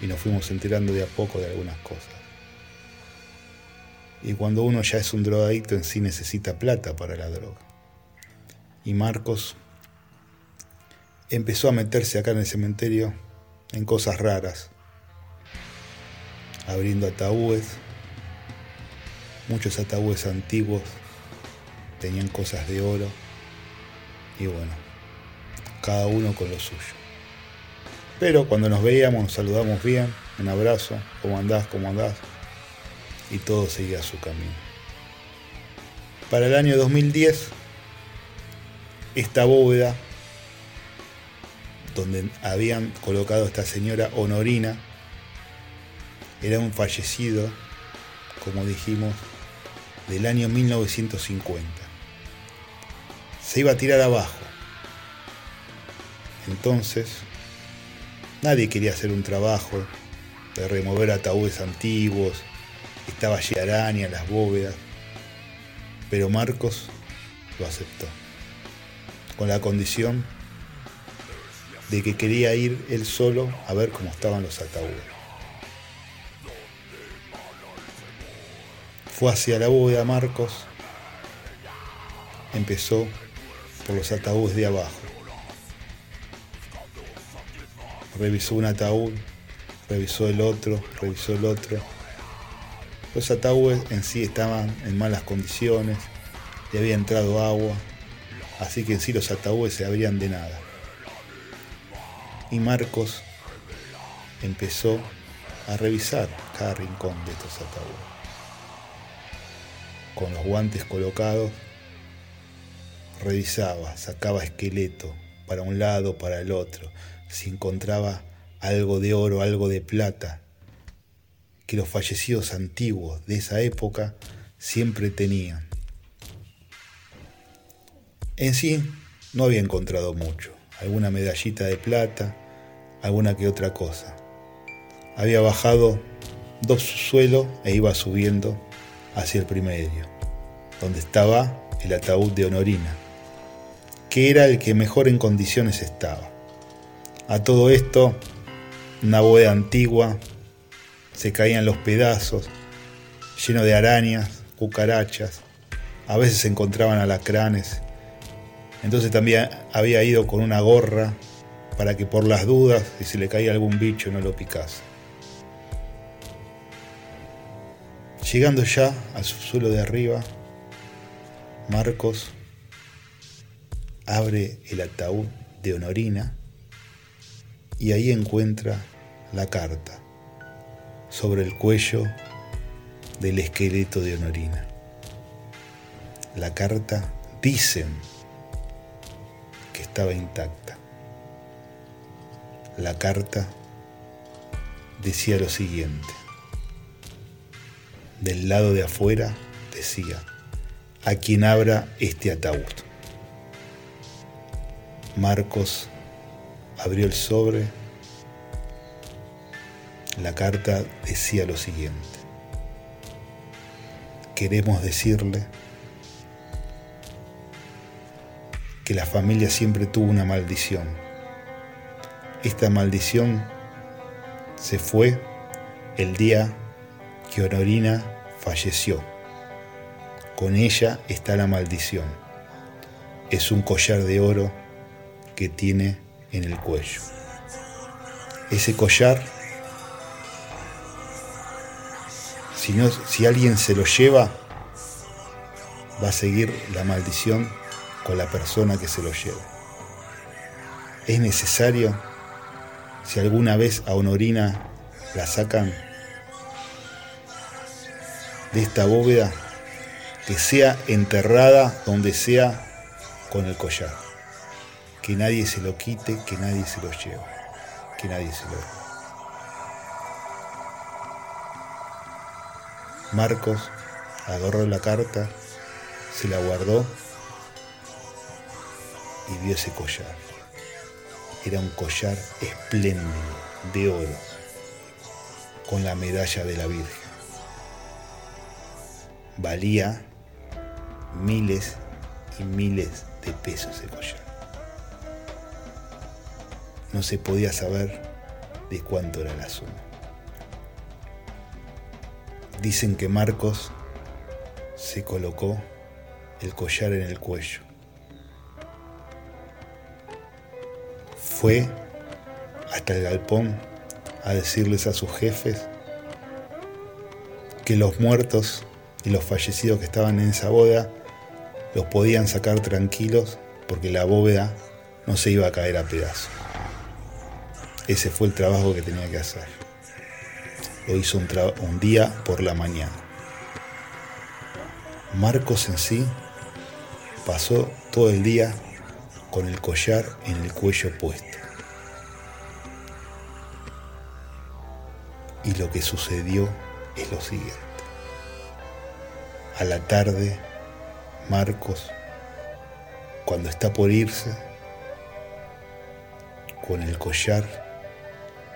Y nos fuimos enterando de a poco de algunas cosas. Y cuando uno ya es un drogadicto en sí necesita plata para la droga. Y Marcos empezó a meterse acá en el cementerio en cosas raras. Abriendo ataúdes. Muchos ataúdes antiguos tenían cosas de oro. Y bueno, cada uno con lo suyo. Pero cuando nos veíamos nos saludamos bien, un abrazo, ¿cómo andás? ¿Cómo andás? y todo seguía su camino. Para el año 2010, esta bóveda donde habían colocado a esta señora Honorina era un fallecido, como dijimos, del año 1950. Se iba a tirar abajo. Entonces, nadie quería hacer un trabajo de remover ataúdes antiguos, estaba llena de arañas, las bóvedas. Pero Marcos lo aceptó. Con la condición de que quería ir él solo a ver cómo estaban los ataúdes. Fue hacia la bóveda Marcos. Empezó por los ataúdes de abajo. Revisó un ataúd, revisó el otro, revisó el otro los ataúdes en sí estaban en malas condiciones, le había entrado agua, así que en sí los ataúdes se abrían de nada. Y Marcos empezó a revisar cada rincón de estos ataúdes. Con los guantes colocados, revisaba, sacaba esqueleto para un lado, para el otro, si encontraba algo de oro, algo de plata, que los fallecidos antiguos de esa época siempre tenían. En sí, no había encontrado mucho, alguna medallita de plata, alguna que otra cosa. Había bajado dos suelos e iba subiendo hacia el primerio, donde estaba el ataúd de Honorina, que era el que mejor en condiciones estaba. A todo esto, Una bóveda antigua, se caían los pedazos, lleno de arañas, cucarachas, a veces se encontraban alacranes. Entonces también había ido con una gorra para que por las dudas, si se le caía algún bicho, no lo picase. Llegando ya al subsuelo de arriba, Marcos abre el ataúd de Honorina y ahí encuentra la carta sobre el cuello del esqueleto de Honorina. La carta dicen que estaba intacta. La carta decía lo siguiente. Del lado de afuera decía, a quien abra este ataúd. Marcos abrió el sobre. La carta decía lo siguiente. Queremos decirle que la familia siempre tuvo una maldición. Esta maldición se fue el día que Honorina falleció. Con ella está la maldición. Es un collar de oro que tiene en el cuello. Ese collar, si, alguien se lo lleva, va a seguir la maldición con la persona que se lo lleve. Es necesario, si alguna vez a Honorina la sacan de esta bóveda, que sea enterrada donde sea con el collar. Que nadie se lo quite, que nadie se lo lleve, que nadie se lo... Marcos agarró la carta, se la guardó y vio ese collar. Era un collar espléndido, de oro, con la medalla de la Virgen. Valía miles y miles de pesos ese collar. No se podía saber de cuánto era la suma. Dicen que Marcos se colocó el collar en el cuello. Fue hasta el galpón a decirles a sus jefes que los muertos y los fallecidos que estaban en esa boda los podían sacar tranquilos porque la bóveda no se iba a caer a pedazos. Ese fue el trabajo que tenía que hacer. Lo hizo un, un día por la mañana. Marcos en sí pasó todo el día con el collar en el cuello puesto. Y lo que sucedió es lo siguiente. A la tarde, Marcos, cuando está por irse, con el collar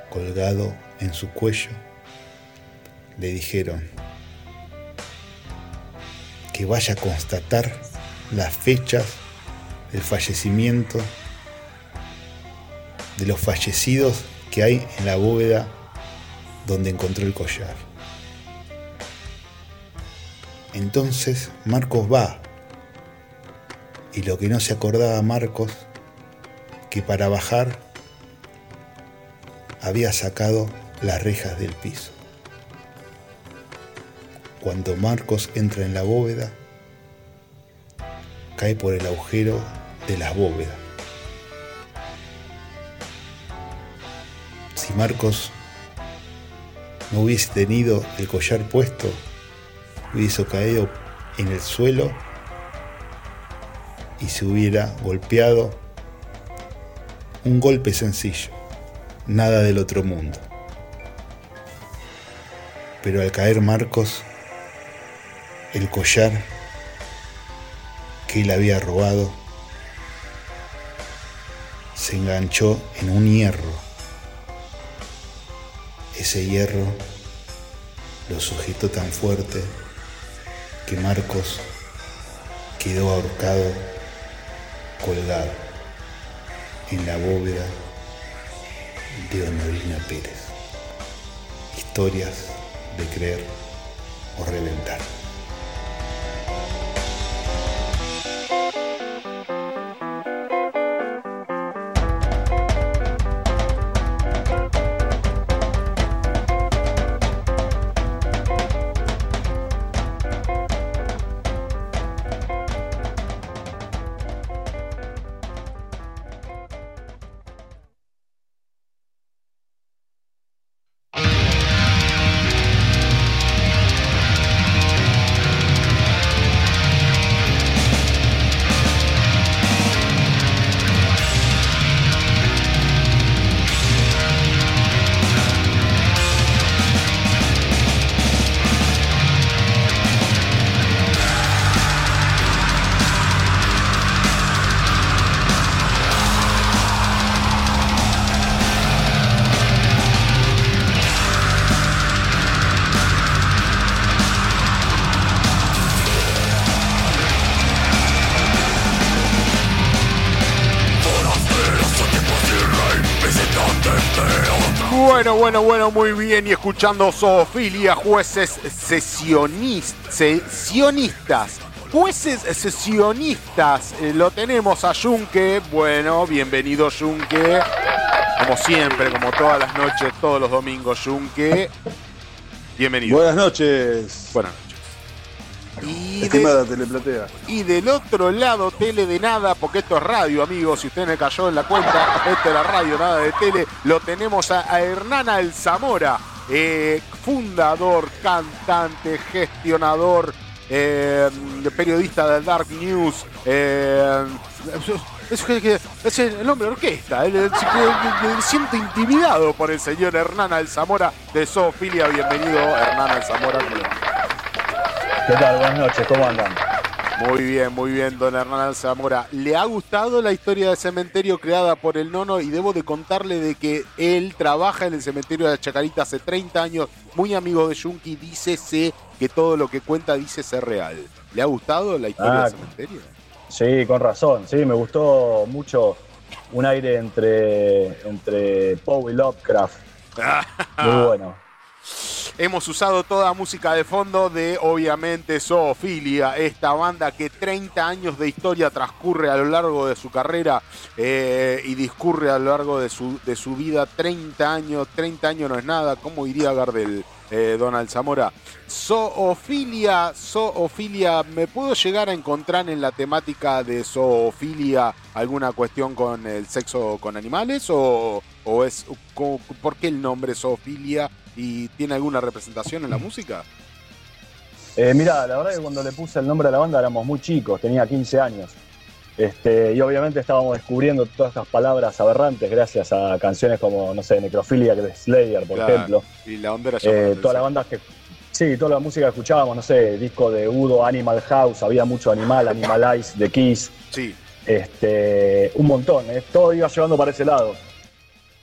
colgado en su cuello, le dijeron que vaya a constatar las fechas del fallecimiento de los fallecidos que hay en la bóveda donde encontró el collar. Entonces Marcos va y lo que no se acordaba Marcos que para bajar había sacado las rejas del piso. Cuando Marcos entra en la bóveda, cae por el agujero de las bóvedas. Si Marcos no hubiese tenido el collar puesto, hubiese caído en el suelo y se hubiera golpeado un golpe sencillo, nada del otro mundo. Pero al caer Marcos, el collar que él había robado se enganchó en un hierro. Ese hierro lo sujetó tan fuerte que Marcos quedó ahorcado, colgado en la bóveda de Honorina Pérez. Historias de creer o reventar. Bueno, bueno, muy bien. Y escuchando zoofilia, jueces sesionis- sesionistas. Jueces sesionistas. Eh, lo tenemos a Junque. Bueno, bienvenido Junque. Como siempre, como todas las noches, todos los domingos, Junque. Bienvenido. Buenas noches, Buenas noches. Y de- teleplatea. Y del otro lado, tele de nada, porque esto es radio, amigos. Si usted me cayó en la cuenta, esto es la radio, nada de tele. Lo tenemos a, a Hernán Alzamora, eh, fundador, cantante, gestionador, eh, periodista del Dark News. eh, es, el hombre de orquesta. me- siento intimidado por el señor Hernán Alzamora de Zoofilia. Bienvenido, Hernán Alzamora. ¿Qué tal? Buenas noches, ¿cómo andan? Muy bien, muy bien, don Hernán Zamora. ¿Le ha gustado la historia del cementerio creada por el nono? Y debo de contarle de que él trabaja en el cementerio de Chacarita hace 30 años, muy amigo de Junkie, dícese que todo lo que cuenta dice ser real. ¿Le ha gustado la historia Ah, del cementerio? Sí, con razón, sí, me gustó mucho un aire entre, entre Poe y Lovecraft. Muy bueno. Hemos usado toda música de fondo de, obviamente, Zoofilia, esta banda que 30 años de historia transcurre a lo largo de su carrera eh, y discurre a lo largo de su, de su vida. 30 años, 30 años no es nada, como diría Gardel, eh, Donald Zamora. Zoofilia, zoofilia, ¿me puedo llegar a encontrar en la temática de zoofilia alguna cuestión con el sexo con animales? ¿O, o es, por qué el nombre zoofilia? ¿Y tiene alguna representación en la música? Eh, mira, la verdad que cuando le puse el nombre a la banda éramos muy chicos, tenía 15 años. Este, y obviamente estábamos descubriendo todas estas palabras aberrantes gracias a canciones como, no sé, Necrofilia, de Slayer, por Claro, ejemplo. Y la onda era Eh, llamada toda la banda que. Sí, toda la música que escuchábamos, no sé, disco de Udo, Animal House, había mucho animal, Animalize, The Kiss. Sí. Este, un montón, ¿eh? todo iba llevando para ese lado.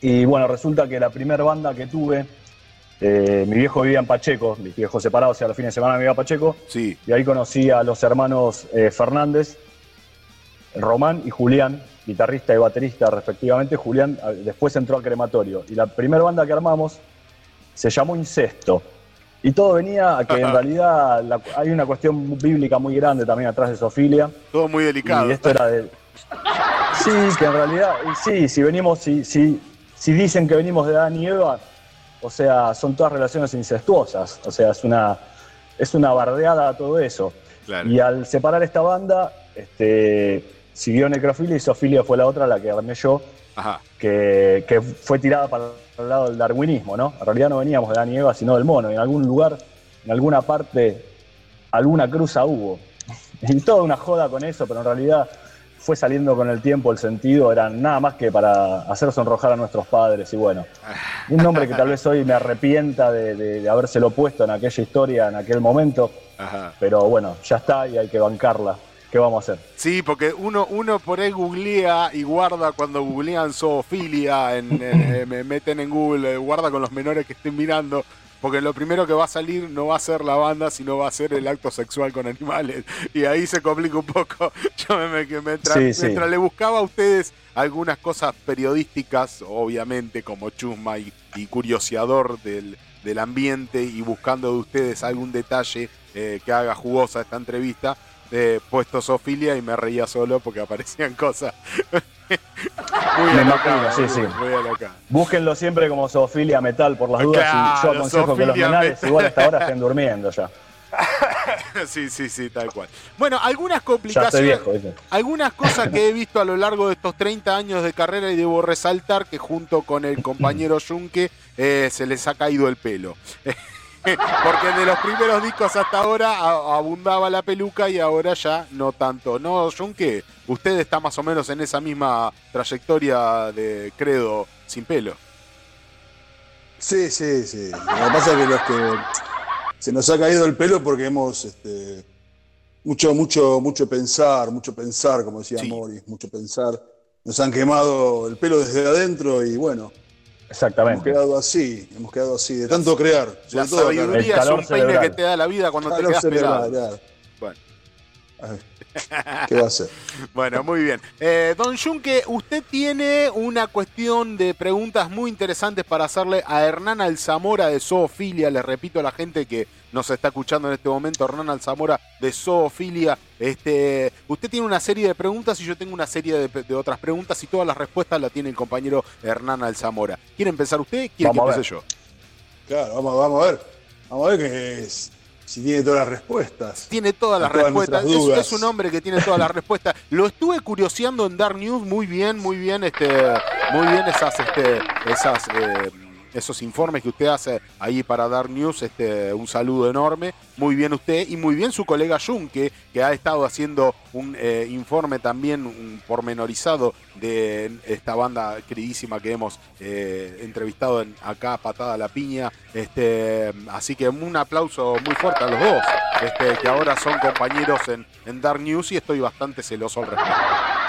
Y bueno, resulta que la primera banda que tuve, eh, mi viejo vivía en Pacheco, mis viejos separados, o sea, los fines de semana me iba a Pacheco. Sí. Y ahí conocí a los hermanos eh, Fernández, Román y Julián, guitarrista y baterista respectivamente. Julián eh, después entró a Crematorio. Y la primera banda que armamos se llamó Incesto. Y todo venía a que en realidad la- hay una cuestión bíblica muy grande también atrás de Sofilia. Todo muy delicado. Y esto era de. Sí, que en realidad, sí, si venimos, si, si, si dicen que venimos de Adán y Eva, o sea, son todas relaciones incestuosas. O sea, es una, es una bardeada a todo eso. Claro. Y al separar esta banda, este, siguió Necrofilia y Sofilia fue la otra, la que armé yo, Ajá. que, que fue tirada para el lado del darwinismo, ¿no? En realidad no veníamos de Adán y Eva, sino del mono. En algún lugar, en alguna parte, alguna cruza hubo. Y toda una joda con eso, pero en realidad fue saliendo con el tiempo el sentido, eran nada más que para hacer sonrojar a nuestros padres. Y bueno, un nombre que tal vez hoy me arrepienta de, de, de habérselo puesto en aquella historia, en aquel momento, Ajá. pero bueno, ya está y hay que bancarla. ¿Qué vamos a hacer? Sí, porque uno, uno por ahí googlea y guarda cuando googlean zoofilia, en, en- eh, me meten en Google, eh, guarda con los menores que estén mirando. porque lo primero que va a salir no va a ser la banda, sino va a ser el acto sexual con animales. Y ahí se complica un poco. Yo me, me- mientras, Sí, sí. mientras le buscaba a ustedes algunas cosas periodísticas, obviamente, como chusma y, y curioseador del, del ambiente y buscando de ustedes algún detalle eh, que haga jugosa esta entrevista, eh, puesto Sofilia y me reía solo porque aparecían cosas muy Me imagino, sí, muy- sí. muy alocadas. Búsquenlo siempre como zoofilia metal por las dudas y yo aconsejo que los metal. igual hasta ahora estén durmiendo ya. Sí, sí, sí, tal cual. Bueno, algunas complicaciones, algunas cosas que he visto a lo largo de estos 30 años de carrera y debo resaltar que junto con el compañero Junque eh, se les ha caído el pelo. Porque de los primeros discos hasta ahora abundaba la peluca y ahora ya no tanto. ¿No, Junque? Usted está más o menos en esa misma trayectoria de credo sin pelo. Sí, sí, sí. Lo que pasa es que los que se nos ha caído el pelo porque hemos este, mucho, mucho, mucho pensar, mucho pensar, como decía Sí. Morris, mucho pensar. Nos han quemado el pelo desde adentro y bueno, hemos Exactamente. quedado así, hemos quedado así, de tanto crear. La sabiduría es un peine que te da la vida cuando te Calor quedas cerebral, pelado. Bueno. ¿Qué va a hacer? Bueno, muy bien. Eh, don Junque, usted tiene una cuestión de preguntas muy interesantes para hacerle a Hernán Alzamora de Zoofilia. Le repito a la gente que nos está escuchando en este momento, Hernán Alzamora de Zoofilia. Este, usted tiene una serie de preguntas y yo tengo una serie de, de otras preguntas y todas las respuestas la tiene el compañero Hernán Alzamora. ¿Quiere empezar usted? ¿Quiere Vamos que empiece yo? Claro, vamos, vamos a ver. Vamos a ver que es- si tiene todas las respuestas. Tiene todas las todas respuestas. es un hombre que tiene todas las respuestas. Lo estuve curioseando en Dark News muy bien, muy bien, este, muy bien esas, este, esas, eh, esos informes que usted hace ahí para Dark News. Este, un saludo enorme. Muy bien usted y muy bien su colega Junque, que ha estado haciendo un eh, informe también un pormenorizado de esta banda queridísima que hemos eh, entrevistado en, acá, Patada la Piña. Este, así que un aplauso muy fuerte a los dos, este, que ahora son compañeros en, en Dark News y estoy bastante celoso al respecto.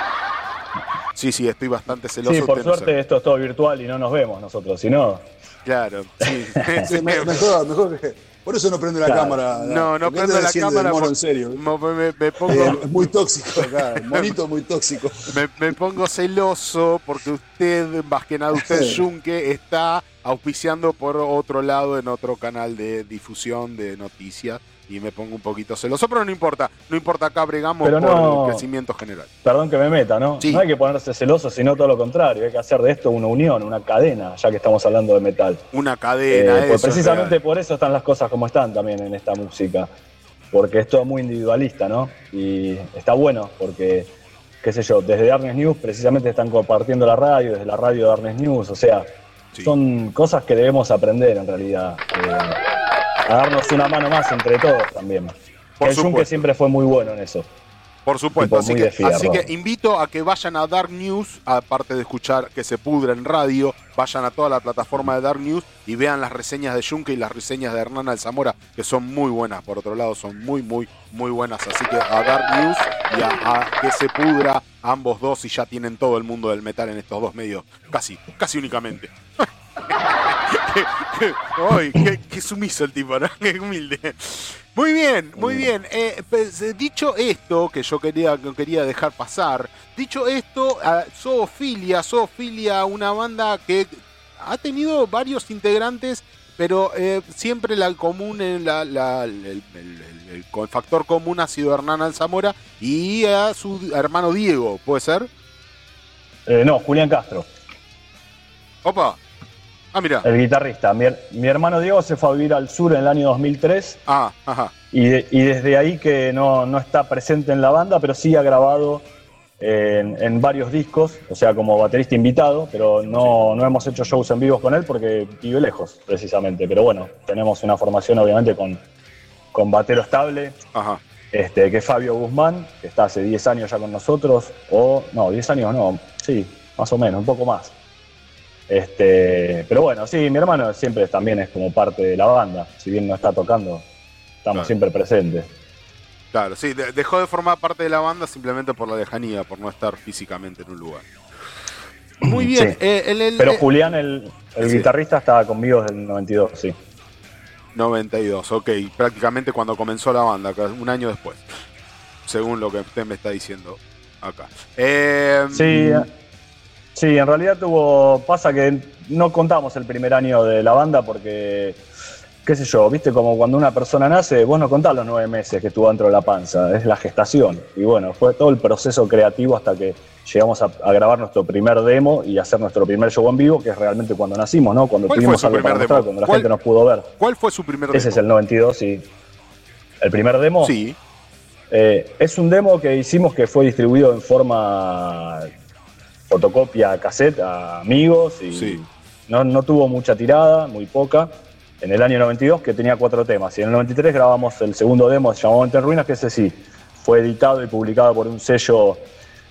Sí, sí, estoy bastante celoso. Sí, por suerte esto es todo virtual y no nos vemos nosotros, si no, Claro, sí. Sí, me- mejor, mejor que. Por eso no prendo la Claro. cámara. No, no porque prendo la cámara. mono en serio. Me, me pongo, Eh, es muy tóxico acá. El monito muy tóxico. me, me pongo celoso porque usted, más que nada usted, Junque, está auspiciando por otro lado en otro canal de difusión de noticias y me pongo un poquito celoso, pero no importa, no importa, acá bregamos Pero por no- el crecimiento general. perdón que me meta, ¿no? Sí. No hay que ponerse celoso, sino todo lo contrario, hay que hacer de esto una unión, una cadena, ya que estamos hablando de metal. Una Eh, cadena, pues eso es precisamente por eso están las cosas como están también en esta música, porque es todo muy individualista, ¿no? Y está bueno porque, qué sé yo, desde Darkness News precisamente están compartiendo la radio, desde la radio de Darkness News, o sea, Sí. son cosas que debemos aprender en realidad, eh, a darnos una mano más entre todos también. Por el Junque siempre fue muy bueno en eso. Por supuesto, así que, así invito a que vayan a Dark News, aparte de escuchar que se pudra en radio, vayan a toda la plataforma de Dark News y vean las reseñas de Junque y las reseñas de Hernán Alzamora, que son muy buenas, por otro lado, son muy, muy, muy buenas. Así que a Dark News y a, a que se pudra ambos dos y ya tienen todo el mundo del metal en estos dos medios, casi, casi únicamente. qué, qué- ay, qué- qué sumiso el tipo, ¿no? Qué humilde. Muy bien, muy bien. Eh, pues, eh, dicho esto, que yo quería, que quería dejar pasar, dicho esto, a Zoofilia, Zoofilia, una banda que ha tenido varios integrantes, pero eh, siempre la común, eh, la- la- el, el- el- el- el factor común ha sido Hernán Alzamora y a su hermano Diego, ¿puede ser? Eh, no, Julián Castro, Opa. Ah, mira. el guitarrista. Mi, her- mi hermano Diego se fue a vivir al sur en el año 2003 Ah, ajá. y, de- y desde ahí que no, no está presente en la banda, pero sí ha grabado en, en varios discos, o sea, como baterista invitado, pero no, no hemos hecho shows en vivos con él porque vive lejos, precisamente. Pero bueno, tenemos una formación obviamente con, con batero estable, Ajá. este, que es Fabio Guzmán, que está hace 10 años ya con nosotros, o no, 10 años no, sí, más o menos, un poco más. Este, pero bueno, sí, mi hermano siempre también es como parte de la banda, si bien no está tocando, estamos Claro. siempre presentes. Claro, sí, de- dejó de formar parte de la banda simplemente por la lejanía, por no estar físicamente en un lugar. Muy bien. Sí. eh, el- el- Pero eh, Julián, el, el Sí. guitarrista, estaba conmigo desde el 92, sí. 92, ok. Prácticamente cuando comenzó la banda, un año después. Según lo que usted me está diciendo acá. Eh, Sí, sí, en realidad tuvo. Pasa que no contamos el primer año de la banda porque, qué sé yo, viste, como cuando una persona nace, vos no contás los nueve meses que estuvo dentro de la panza, es la gestación. Y bueno, fue todo el proceso creativo hasta que llegamos a, a grabar nuestro primer demo y hacer nuestro primer show en vivo, que es realmente cuando nacimos, ¿no? Cuando ¿Cuál fue tuvimos algo para mostrar, cuando la ¿Cuál- gente nos pudo ver. ¿Cuál fue su primer Ese es demo? el 92 y. ¿El primer demo? Sí. Eh, es un demo que hicimos que fue distribuido en forma fotocopia cassette a amigos y Sí. no, no tuvo mucha tirada, muy poca. En el año 92 que tenía cuatro temas y en el 93 grabamos el segundo demo, se llamó Mente en Ruinas, que ese sí fue editado y publicado por un sello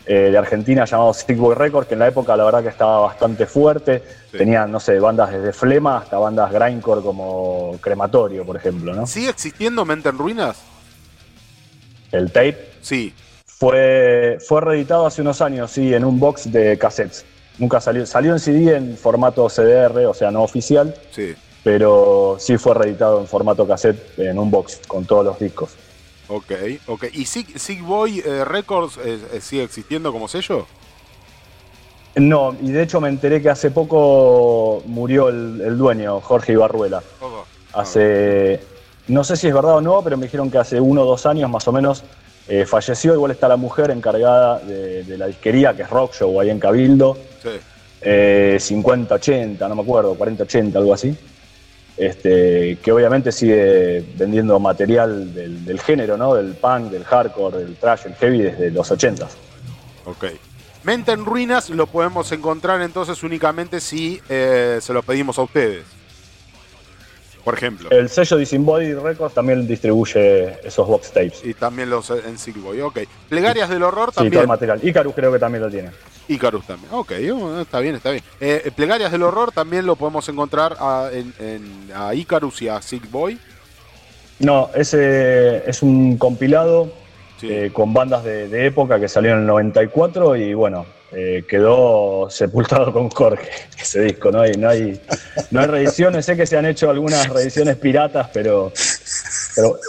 eh, de Argentina llamado Sick Boy Records, que en la época la verdad que estaba bastante fuerte. Tenía, no sé, bandas desde Flema hasta bandas grindcore como Crematorio, por ejemplo, ¿no? ¿Sigue existiendo Mente en Ruinas? El tape Sí. Fue, fue reeditado hace unos años, sí, en un box de cassettes. Nunca salió. Salió en CD en formato CDR, o sea, no oficial, Sí. pero sí fue reeditado en formato cassette en un box con todos los discos. Ok, ok. ¿Y Sick, Sick Boy eh, Records eh, eh, sigue existiendo como sello? No, y de hecho me enteré que hace poco murió el, el dueño, Jorge Ibarruela. Ojo. Hace, no sé si es verdad o no, pero me dijeron que hace uno o dos años más o menos eh, falleció. Igual está la mujer encargada de, de la disquería, que es Rock Show, ahí en Cabildo. Sí. eh, 50-80, no me acuerdo, 40-80, algo así. Este, que obviamente sigue vendiendo material del, del género, ¿no? Del punk, del hardcore, del trash, el heavy desde los 80. Ok. Mente en Ruinas lo podemos encontrar entonces únicamente si eh, se lo pedimos a ustedes. Por ejemplo. El sello Disembodied Records también distribuye esos box tapes. Y también los en Sick Boy, ok. Plegarias del Horror Sí, todo el también. material. Icarus creo que también lo tiene. Icarus también. Ok, oh, está bien, está bien. Eh, Plegarias del Horror también lo podemos encontrar a, en, en- a Icarus y a Sick Boy. No, ese es un compilado Sí. eh, con bandas de, de época que salió en el 94 y bueno, eh, quedó sepultado con Jorge ese disco. No hay, no hay, no hay reediciones, sé que se han hecho algunas reediciones piratas, pero, pero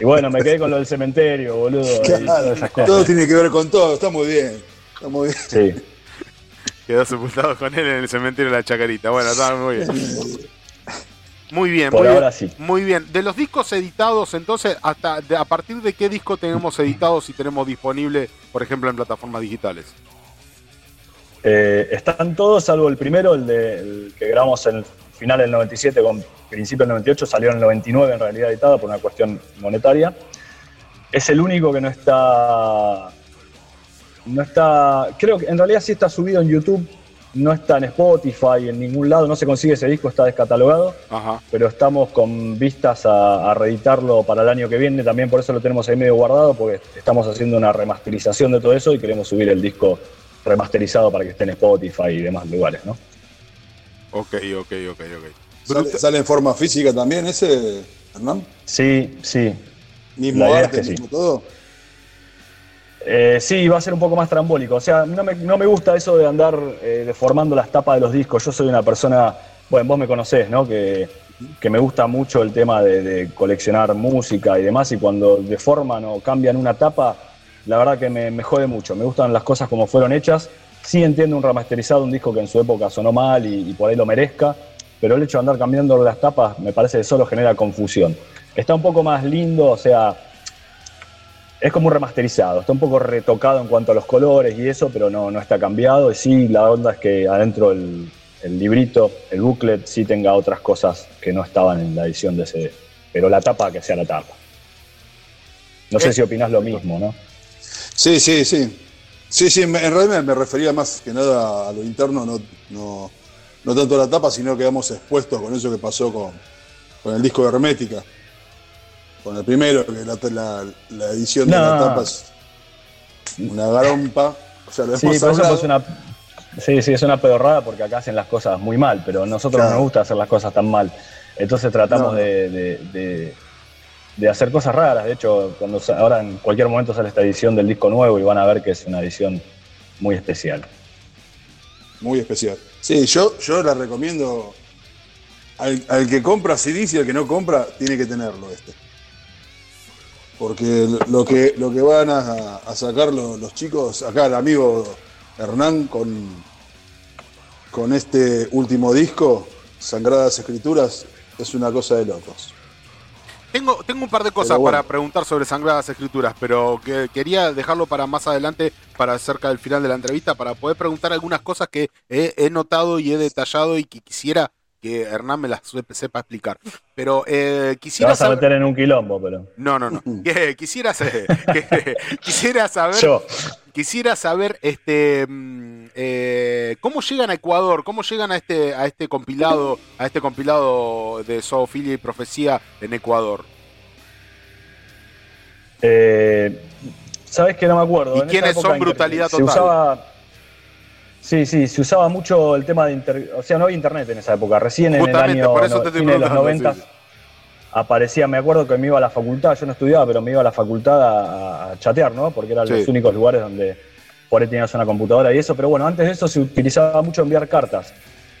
y bueno, me quedé con lo del cementerio, boludo. y todas Claro, esas cosas. todo tiene que ver con todo, está muy bien. Está muy bien. Sí. Quedó sepultado con él en el cementerio de la Chacarita. Bueno, está muy bien. Muy bien, Por muy ahora bien. sí. Muy bien. De los discos editados, entonces, hasta de- a partir de qué disco tenemos editados y tenemos disponible, por ejemplo, en plataformas digitales. Eh, están todos, salvo el primero, el, de, el que grabamos en el final del 97 con principio del 98, salió en el 99 en realidad editada por una cuestión monetaria. Es el único que no está. No está. Creo que en realidad sí está subido en YouTube, no está en Spotify, en ningún lado, no se consigue ese disco, está descatalogado, Ajá. pero estamos con vistas a, a reeditarlo para el año que viene, también por eso lo tenemos ahí medio guardado, porque estamos haciendo una remasterización de todo eso y queremos subir el disco remasterizado para que esté en Spotify y demás lugares, ¿no? Ok, ok, ok, ok. ¿Sale, sale en forma física también ese, Hernán? Sí, sí. Mismo La idea arte, es que sí. mismo todo. Eh, sí, va a ser un poco más trambólico. O sea, no me, no me gusta eso de andar eh, deformando las tapas de los discos. Yo soy una persona, bueno, vos me conocés, ¿no? Que, que me gusta mucho el tema de, de coleccionar música y demás. Y cuando deforman o cambian una tapa, la verdad que me, me jode mucho. Me gustan las cosas como fueron hechas. Sí entiendo un remasterizado, un disco que en su época sonó mal y, y por ahí lo merezca. Pero el hecho de andar cambiando las tapas me parece que solo genera confusión. Está un poco más lindo, o sea, es como un remasterizado, está un poco retocado en cuanto a los colores y eso, pero no, no está cambiado. Y sí, la onda es que adentro el, el librito, el booklet, sí tenga otras cosas que no estaban en la edición de CD. Pero la tapa que sea la tapa. No sé Eh. si opinás lo mismo, ¿no? Sí, sí, sí. Sí, sí, en realidad me refería más que nada a lo interno, no, no, no tanto a la tapa, sino que quedamos expuestos con eso que pasó con, con el disco de Hermética. Con el primero, que la, la- la edición de la tapa es una garompa. O sea, lo Sí, hemos hablado. es una. Sí, sí, es una pedorrada porque acá hacen las cosas muy mal, pero a nosotros no nos gusta hacer las cosas tan mal. Entonces tratamos No. de, de- de- de hacer cosas raras. De hecho, cuando ahora en cualquier momento sale esta edición del disco nuevo y van a ver que es una edición muy especial. Muy especial. Sí, yo, yo la recomiendo al, al que compra CDs y al que no compra, tiene que tenerlo este. Porque lo que, lo que van a, sacar lo- los chicos, acá el amigo Hernán con, con este último disco, Sangradas Escrituras, es una cosa de locos. Tengo, tengo un par de cosas bueno. para preguntar sobre Sangradas Escrituras, pero que quería dejarlo para más adelante, para cerca del final de la entrevista, para poder preguntar algunas cosas que he, he notado y he detallado y que quisiera que Hernán me las sepa explicar. Pero eh, Te quisiera vas a saber... meter en un quilombo, pero. No, no, no. Quisiera, saber, que- quisiera saber... Yo. Quisiera saber este mm, eh, cómo llegan a Ecuador, cómo llegan a este a este compilado, a este compilado de zoofilia y profecía en Ecuador. Eh, ¿Sabes que no me acuerdo? ¿Y En quiénes son Brutalidad se Total? usaba- Sí, sí, se usaba mucho el tema de internet. O sea, no había internet en esa época. Recién en el Justamente, año por eso te estoy de los preguntando, 90 sí, sí. Aparecía, me acuerdo que me iba a la facultad, yo no estudiaba, pero me iba a la facultad a, a chatear, ¿no? Porque eran Sí. los únicos lugares donde por ahí tenías una computadora y eso. Pero bueno, antes de eso se utilizaba mucho enviar cartas.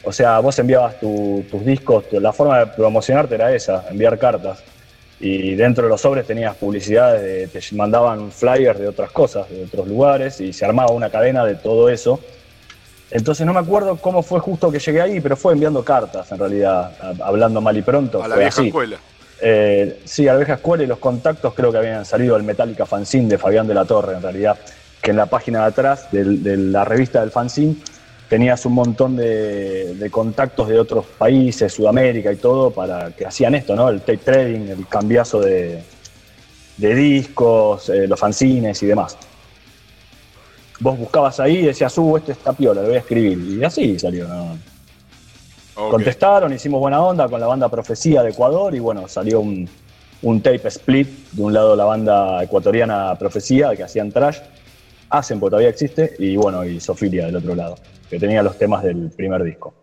O sea, vos enviabas tu- tus discos, tu- la forma de promocionarte era esa, enviar cartas. Y dentro de los sobres tenías publicidades, de- te mandaban flyers de otras cosas, de otros lugares, y se armaba una cadena de todo eso. Entonces no me acuerdo cómo fue justo que llegué ahí, pero fue enviando cartas en realidad, hablando mal y pronto. A la vieja así. escuela. Eh, sí, a la vieja escuela y los contactos creo que habían salido del Metallica Fanzine de Fabián de la Torre, en realidad, que en la página de atrás de, la revista del fanzine tenías un montón de, contactos de otros países, Sudamérica y todo, para que hacían esto, ¿no? El tape trading, el cambiazo de, de discos, eh, los fanzines y demás. Vos buscabas ahí y decías, uh, este está piola, lo voy a escribir. Y así salió, ¿no? Contestaron, hicimos buena onda con la banda Profecía de Ecuador y bueno, salió un, un tape split. De un lado la banda ecuatoriana Profecía, que hacían trash, hacen, porque todavía existe, y bueno, y Sofilia del otro lado, que tenía los temas del primer disco.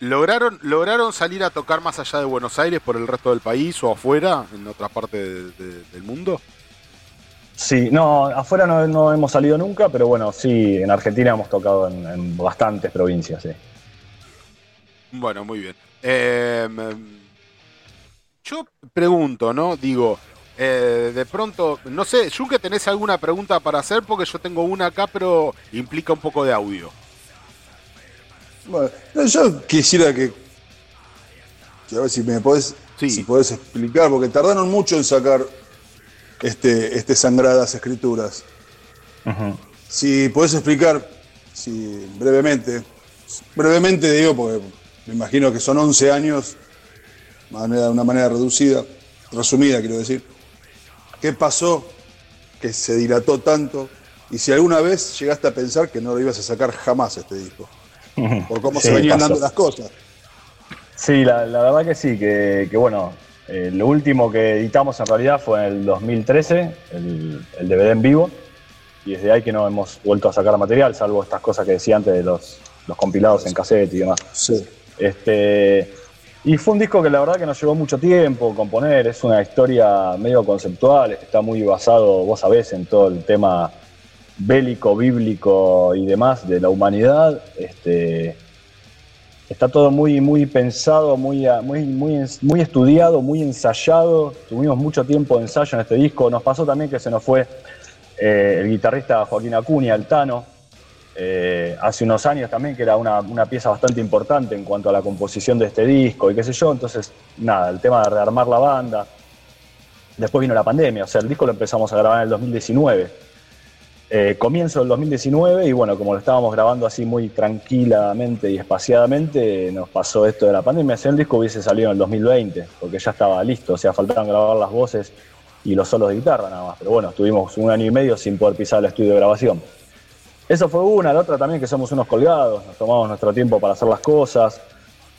¿Lograron, ¿Lograron salir a tocar más allá de Buenos Aires por el resto del país o afuera, en otra parte de- de- del mundo? Sí, no, afuera no, no hemos salido nunca, pero bueno, sí, en Argentina hemos tocado en, en bastantes provincias, sí. Bueno, muy bien. Eh, yo pregunto, ¿no? Digo, eh, de pronto, no sé, Junque, ¿tenés alguna pregunta para hacer? Porque yo tengo una acá, pero implica un poco de audio. Bueno, no, yo quisiera que, que a ver si me podés, si podés explicar, porque tardaron mucho en sacar este, este sangradas escrituras. Si podés explicar, si brevemente, brevemente digo, porque me imagino que son 11 años, de una manera reducida, resumida quiero decir. ¿Qué pasó que se dilató tanto? Y si alguna vez llegaste a pensar que no lo ibas a sacar jamás este disco, por cómo se venían pasó. dando las cosas. Sí, la, la verdad que sí, que, que bueno, eh, lo último que editamos en realidad fue en el 2013, el, el DVD en vivo, y desde ahí que no hemos vuelto a sacar material, salvo estas cosas que decía antes de los, los compilados en cassette y demás. Sí. Este, y fue un disco que la verdad que nos llevó mucho tiempo componer, es una historia medio conceptual, está muy basado, vos sabés, en todo el tema bélico, bíblico y demás de la humanidad. Este, está todo muy, muy pensado, muy, muy, muy estudiado, muy ensayado. Tuvimos mucho tiempo de ensayo en este disco. Nos pasó también que se nos fue eh, el guitarrista Joaquín Acuña, el Tano, eh, hace unos años también, que era una, una pieza bastante importante en cuanto a la composición de este disco y qué sé yo. Entonces, nada, el tema de rearmar la banda. Después vino la pandemia, o sea, el disco lo empezamos a grabar en el 2019. Eh, comienzo del 2019 y bueno, como lo estábamos grabando así muy tranquilamente y espaciadamente, nos pasó esto de la pandemia. Si el disco hubiese salido en el 2020, porque ya estaba listo, o sea, faltaban grabar las voces y los solos de guitarra nada más. Pero bueno, estuvimos un año y medio sin poder pisar el estudio de grabación. Eso fue una, la otra también que somos unos colgados, nos tomamos nuestro tiempo para hacer las cosas.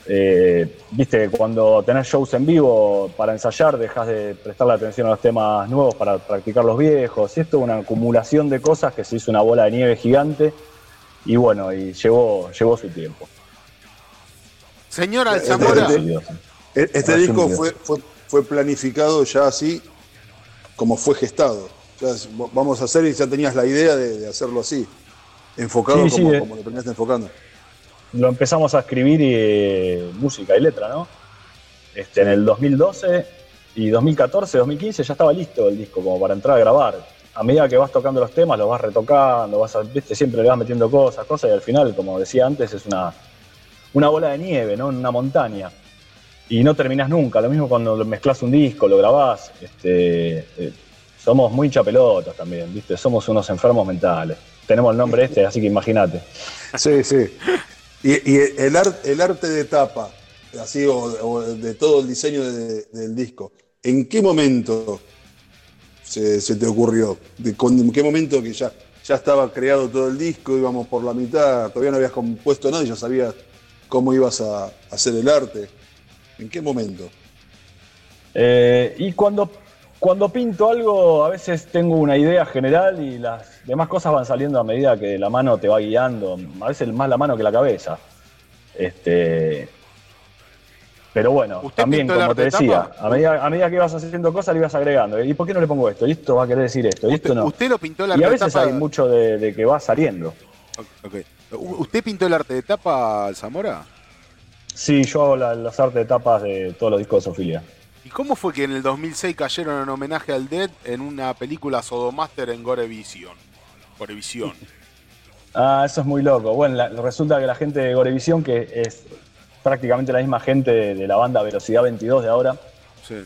Eh, Viste, cuando tenés shows en vivo para ensayar, dejas de prestarle atención a los temas nuevos para practicar los viejos. Y esto es una acumulación de cosas que se hizo una bola de nieve gigante y bueno, y llevó, llevó su tiempo. Señor Este, Alzamora, este disco fue, fue, fue planificado ya así como fue gestado. Ya vamos a hacer y ya tenías la idea de, de hacerlo así, enfocado Sí, sí, como, eh. como lo venías enfocando. Lo empezamos a escribir y eh, música y letra, ¿no? Este, en el 2012 y 2014, 2015 ya estaba listo el disco como para entrar a grabar. A medida que vas tocando los temas, los vas retocando, vas a- viste, siempre le vas metiendo cosas, cosas, y al final, como decía antes, es una, una bola de nieve, ¿no? En una montaña. Y no terminás nunca. Lo mismo cuando mezclas un disco, lo grabás. Este, eh, somos muy chapelotas también, ¿viste? Somos unos enfermos mentales. Tenemos el nombre este, así que imagínate. Sí, sí. Y, y el, ar- el arte de tapa, así, o, o de todo el diseño de- del disco, ¿en qué momento se, se te ocurrió? ¿De con- ¿En qué momento que ya, ya estaba creado todo el disco, íbamos por la mitad, todavía no habías compuesto nada y ya sabías cómo ibas a, a hacer el arte? ¿En qué momento? Eh, y cuando, cuando pinto algo, a veces tengo una idea general y las demás cosas van saliendo a medida que la mano te va guiando. A veces más la mano que la cabeza. Este, pero bueno, ¿Usted también, como te de decía, a medida, a medida que ibas haciendo cosas, le ibas agregando. ¿Y por qué no le pongo esto? Y esto va a querer decir esto, y esto no. ¿Usted lo pintó el Y a veces hay mucho de, de que va saliendo. ¿Usted pintó el arte de tapa, Zamora? Sí, yo hago la- las artes de tapas de todos los discos de Sofilia. ¿Y cómo fue que en el 2006 cayeron en homenaje al Dead en una película Sodomaster en Gorevision? Gorevisión. Ah, eso es muy loco. Bueno, la- resulta que la gente de Gorevisión, que es prácticamente la misma gente de, de la banda Velocidad 22 de ahora, Sí.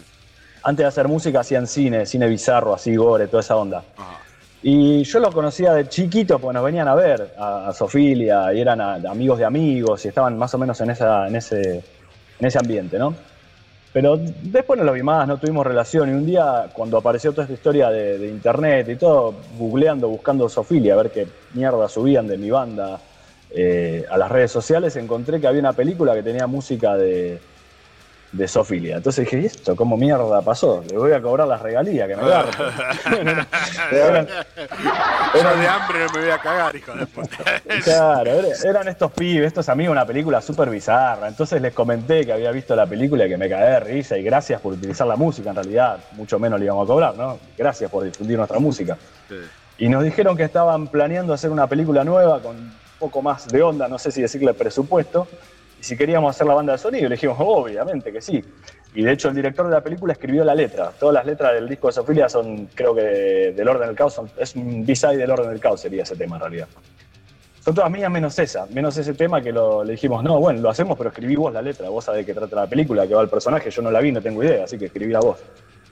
antes de hacer música hacían cine, cine bizarro, así gore, toda esa onda. Ajá. Y yo los conocía de chiquitos, porque nos venían a ver a, a Sofilia y eran a- amigos de amigos y estaban más o menos en, esa, en, ese, en ese ambiente, ¿no? Pero después no los vi más, no tuvimos relación. Y un día, cuando apareció toda esta historia de, de internet y todo, googleando, buscando Sofilia, a ver qué mierda subían de mi banda eh, a las redes sociales, encontré que había una película que tenía música de, de Sofilia. Entonces dije, ¿y esto cómo mierda pasó? Le voy a cobrar las regalías que me garpo. Eran- de hambre no me voy a cagar, hijo de puta. Claro, era- eran estos pibes, estos amigos, una película súper bizarra. Entonces les comenté que había visto la película y que me cagué de risa y gracias por utilizar la música en realidad. Mucho menos le íbamos a cobrar, ¿no? Gracias por difundir nuestra música. Y nos dijeron que estaban planeando hacer una película nueva con un poco más de onda, no sé si decirle presupuesto, si queríamos hacer la banda de sonido. Le dijimos, obviamente que sí. Y de hecho el director de la película escribió la letra. Todas las letras del disco de Sofilia son, creo que, de- del orden del caos. es un B-side del orden del caos sería ese tema en realidad. Son todas mías menos esa, menos ese tema que le dijimos, no, bueno, lo hacemos, pero escribí vos la letra, vos sabés de qué trata la película, que va el personaje, yo no la vi, no tengo idea, así que escribí la voz.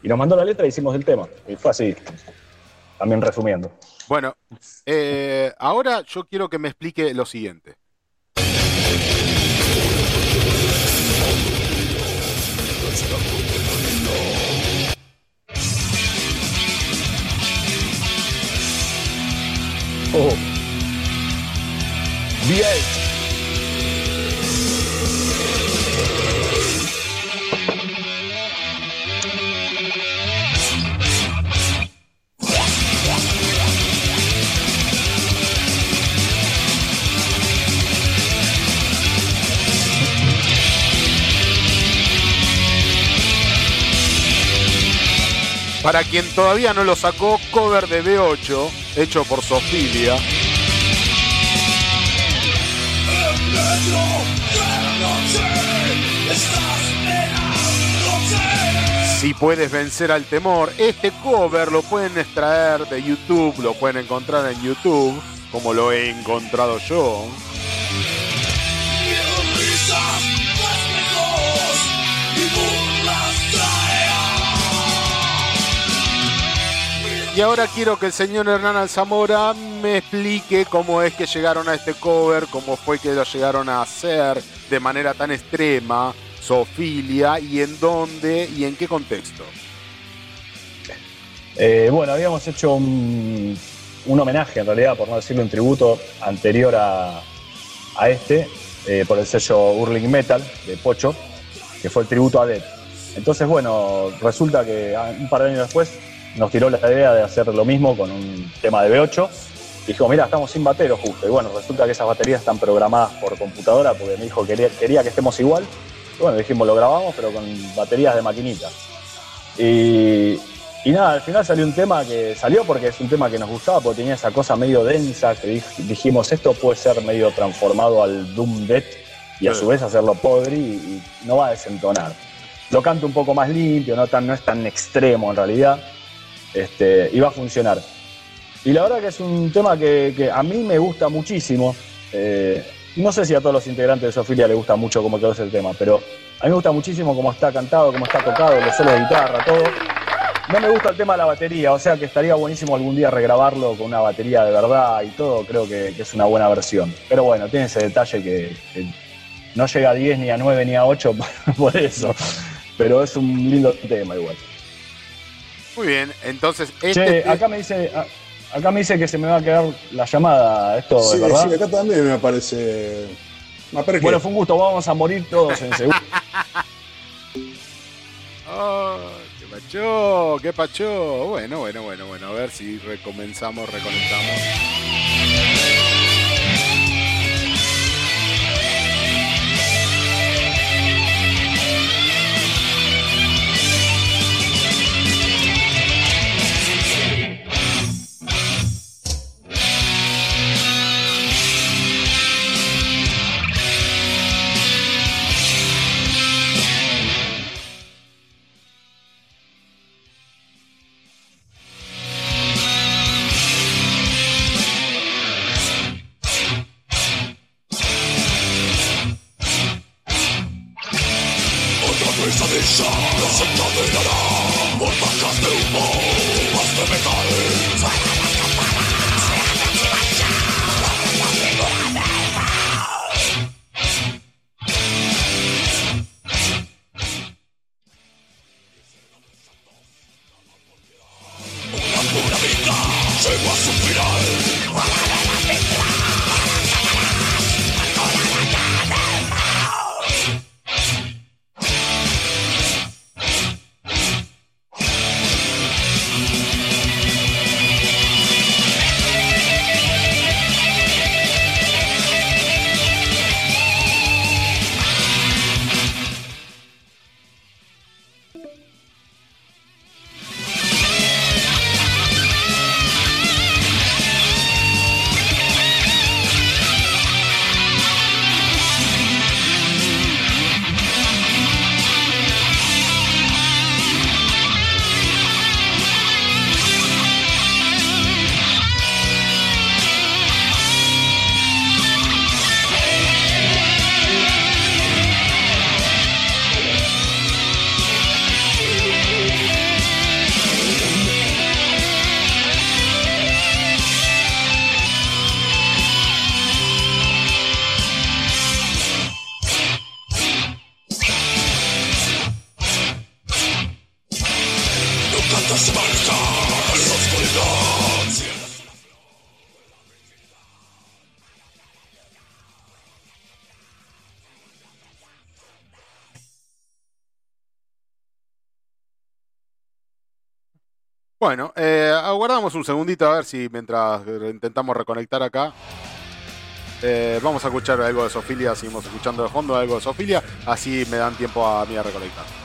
Y nos mandó la letra y hicimos el tema. Y fue así, también resumiendo. Bueno, eh, ahora yo quiero que me explique lo siguiente. Oh. Bien. Para quien todavía no lo sacó, cover de B8, hecho por Sofilia. Si puedes vencer al temor, este cover lo pueden extraer de YouTube, lo pueden encontrar en YouTube, como lo he encontrado yo. Y ahora quiero que el señor Hernán Alzamora me explique cómo es que llegaron a este cover, cómo fue que lo llegaron a hacer de manera tan extrema, Sofilia, y en dónde y en qué contexto. Eh, bueno, habíamos hecho un, homenaje, en realidad, por no decirlo un tributo anterior a, a este, eh, por el sello Hurling Metal de Pocho, que fue el tributo a Dead. Entonces, bueno, resulta que ah, un par de años después nos tiró la idea de hacer lo mismo con un tema de B8. Dijo, mira, estamos sin bateros justo. Y bueno, resulta que esas baterías están programadas por computadora porque me dijo que quería, quería que estemos igual. Y bueno, dijimos, lo grabamos, pero con baterías de maquinita. Y, y nada, al final salió un tema que salió porque es un tema que nos gustaba, porque tenía esa cosa medio densa, que dij- dijimos, esto puede ser medio transformado al Doom Death y a su vez hacerlo podre y, y no va a desentonar. lo canto un poco más limpio, no, tan, no es tan extremo en realidad, este, va a funcionar. Y la verdad que es un tema que, a mí me gusta muchísimo. eh, no sé si a todos los integrantes de Sofilia les gusta mucho cómo quedó ese tema, pero a mí me gusta muchísimo cómo está cantado, cómo está tocado, los solos de guitarra, todo. No me gusta el tema de la batería, o sea que estaría buenísimo algún día regrabarlo con una batería de verdad y todo, creo que, es una buena versión. Pero bueno, tiene ese detalle que, que no llega a 10, ni a 9, ni a 8 por eso. Pero es un lindo tema igual. Muy bien, entonces Che, este. acá me dice, acá me dice que se me va a quedar la llamada, esto Sí, verdad. sí, acá también me aparece. Me aparece Bueno, que- fue un gusto, vamos a morir todos en segundo. Oh, qué pacho, qué pacho. Bueno, bueno, bueno, bueno. A ver si recomenzamos, reconectamos. Bueno, eh, aguardamos un segundito a ver si mientras intentamos reconectar acá. eh, vamos a escuchar algo de Sofilia, seguimos escuchando de fondo algo de Sofilia, así me dan tiempo a mí a reconectar.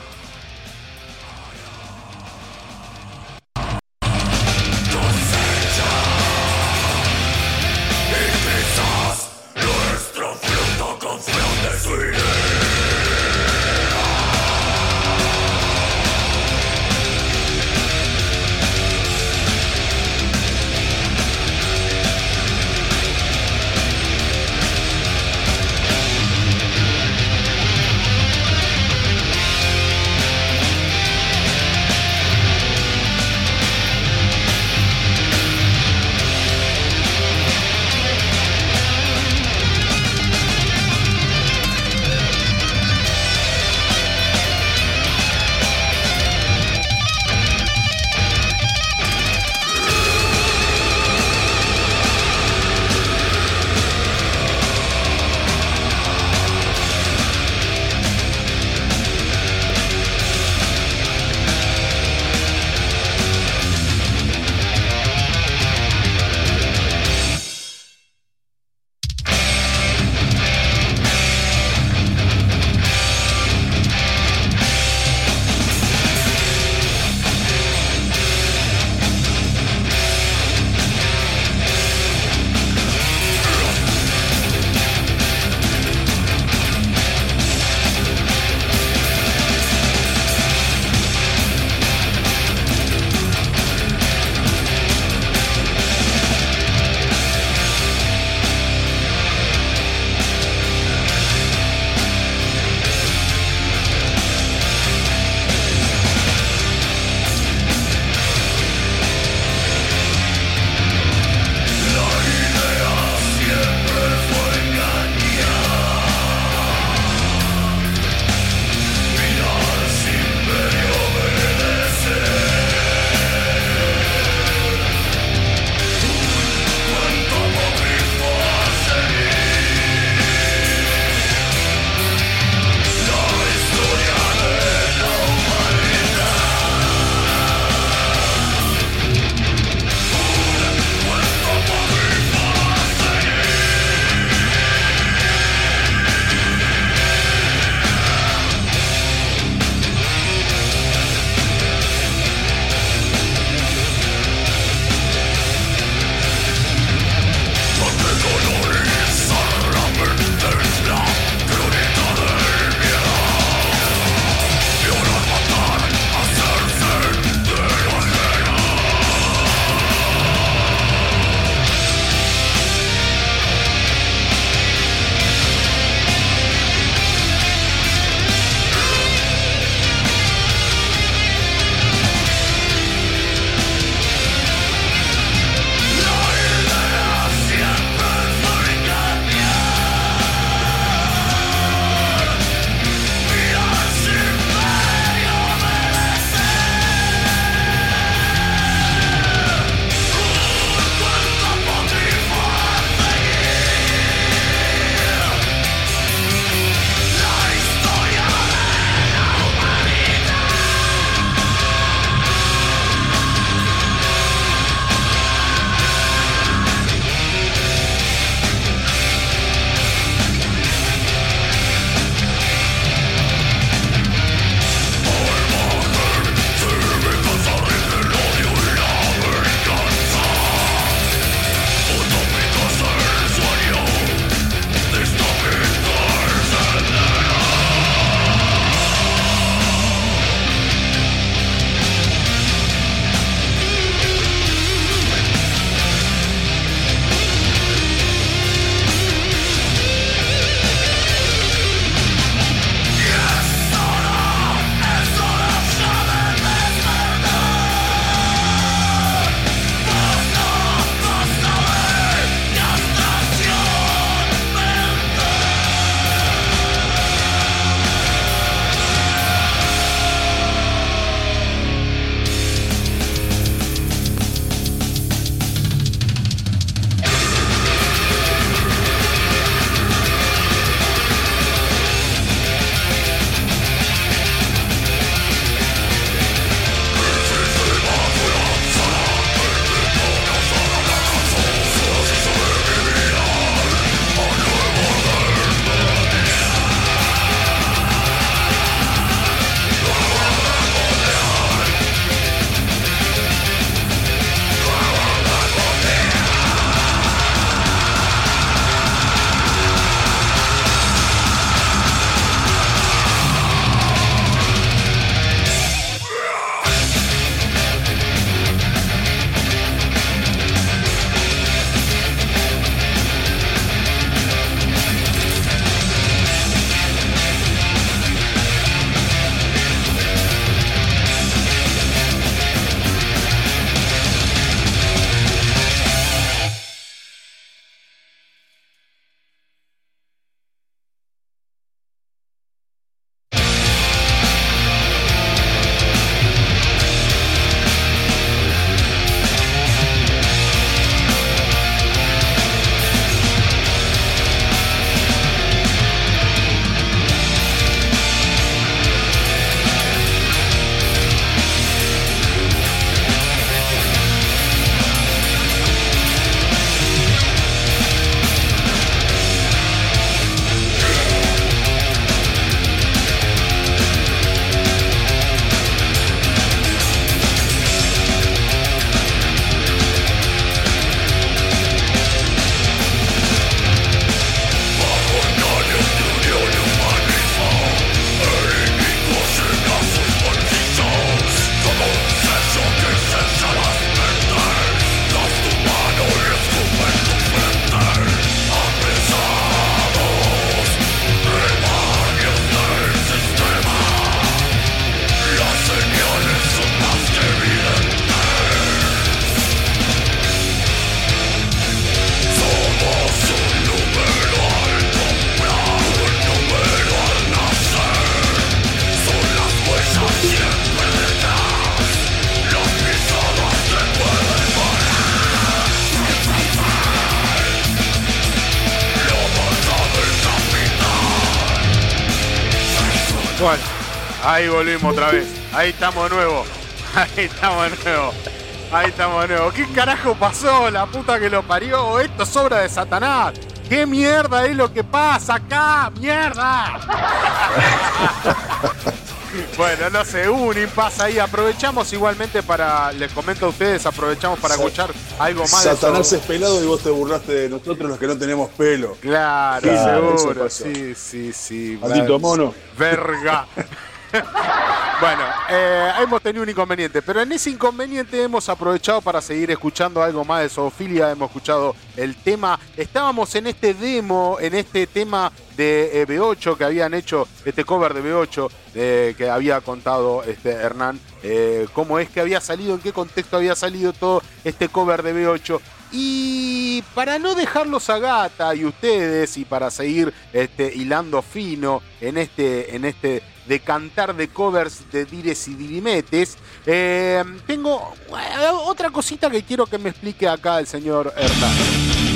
Ahí volvimos otra vez. Ahí estamos de nuevo. Ahí estamos de nuevo. Ahí estamos de nuevo. ¿Qué carajo pasó? La puta que lo parió. Esto es obra de Satanás. ¿Qué mierda es lo que pasa acá? ¡Mierda! bueno, no sé, un impasse ahí. Aprovechamos igualmente para, les comento a ustedes, aprovechamos para Sa- escuchar algo más Satanás es pelado y vos te burlaste de nosotros los que no tenemos pelo. Claro, Claro, seguro. Sí, sí, sí. Maldito mono. Verga. bueno, eh, hemos tenido un inconveniente, pero en ese inconveniente hemos aprovechado para seguir escuchando algo más de zoofilia. Hemos escuchado el tema. Estábamos en este demo, en este tema de eh, B8 que habían hecho, este cover de B8 eh, que había contado este Hernán. cómo es que había salido, en qué contexto había salido todo este cover de B8. Y para no dejarlos a gata y ustedes y para seguir este, hilando fino en este, en este decantar de covers de Dires y Dirimetes, eh, tengo eh, otra cosita que quiero que me explique acá el señor Hernán.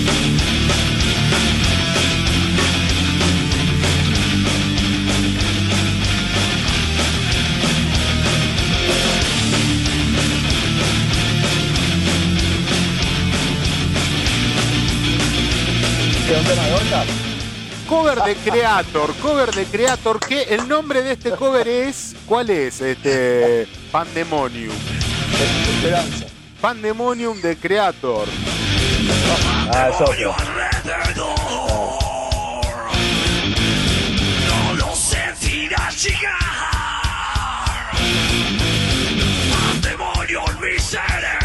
¿Qué un tema de onda? Cover de Creator, cover de Creator, que el nombre de este cover es, ¿cuál es? Este, Pandemonium. Esperanza. Pandemonium de Creator. Ah, es. No lo sentirás llegar. Demonio en mi cerebro.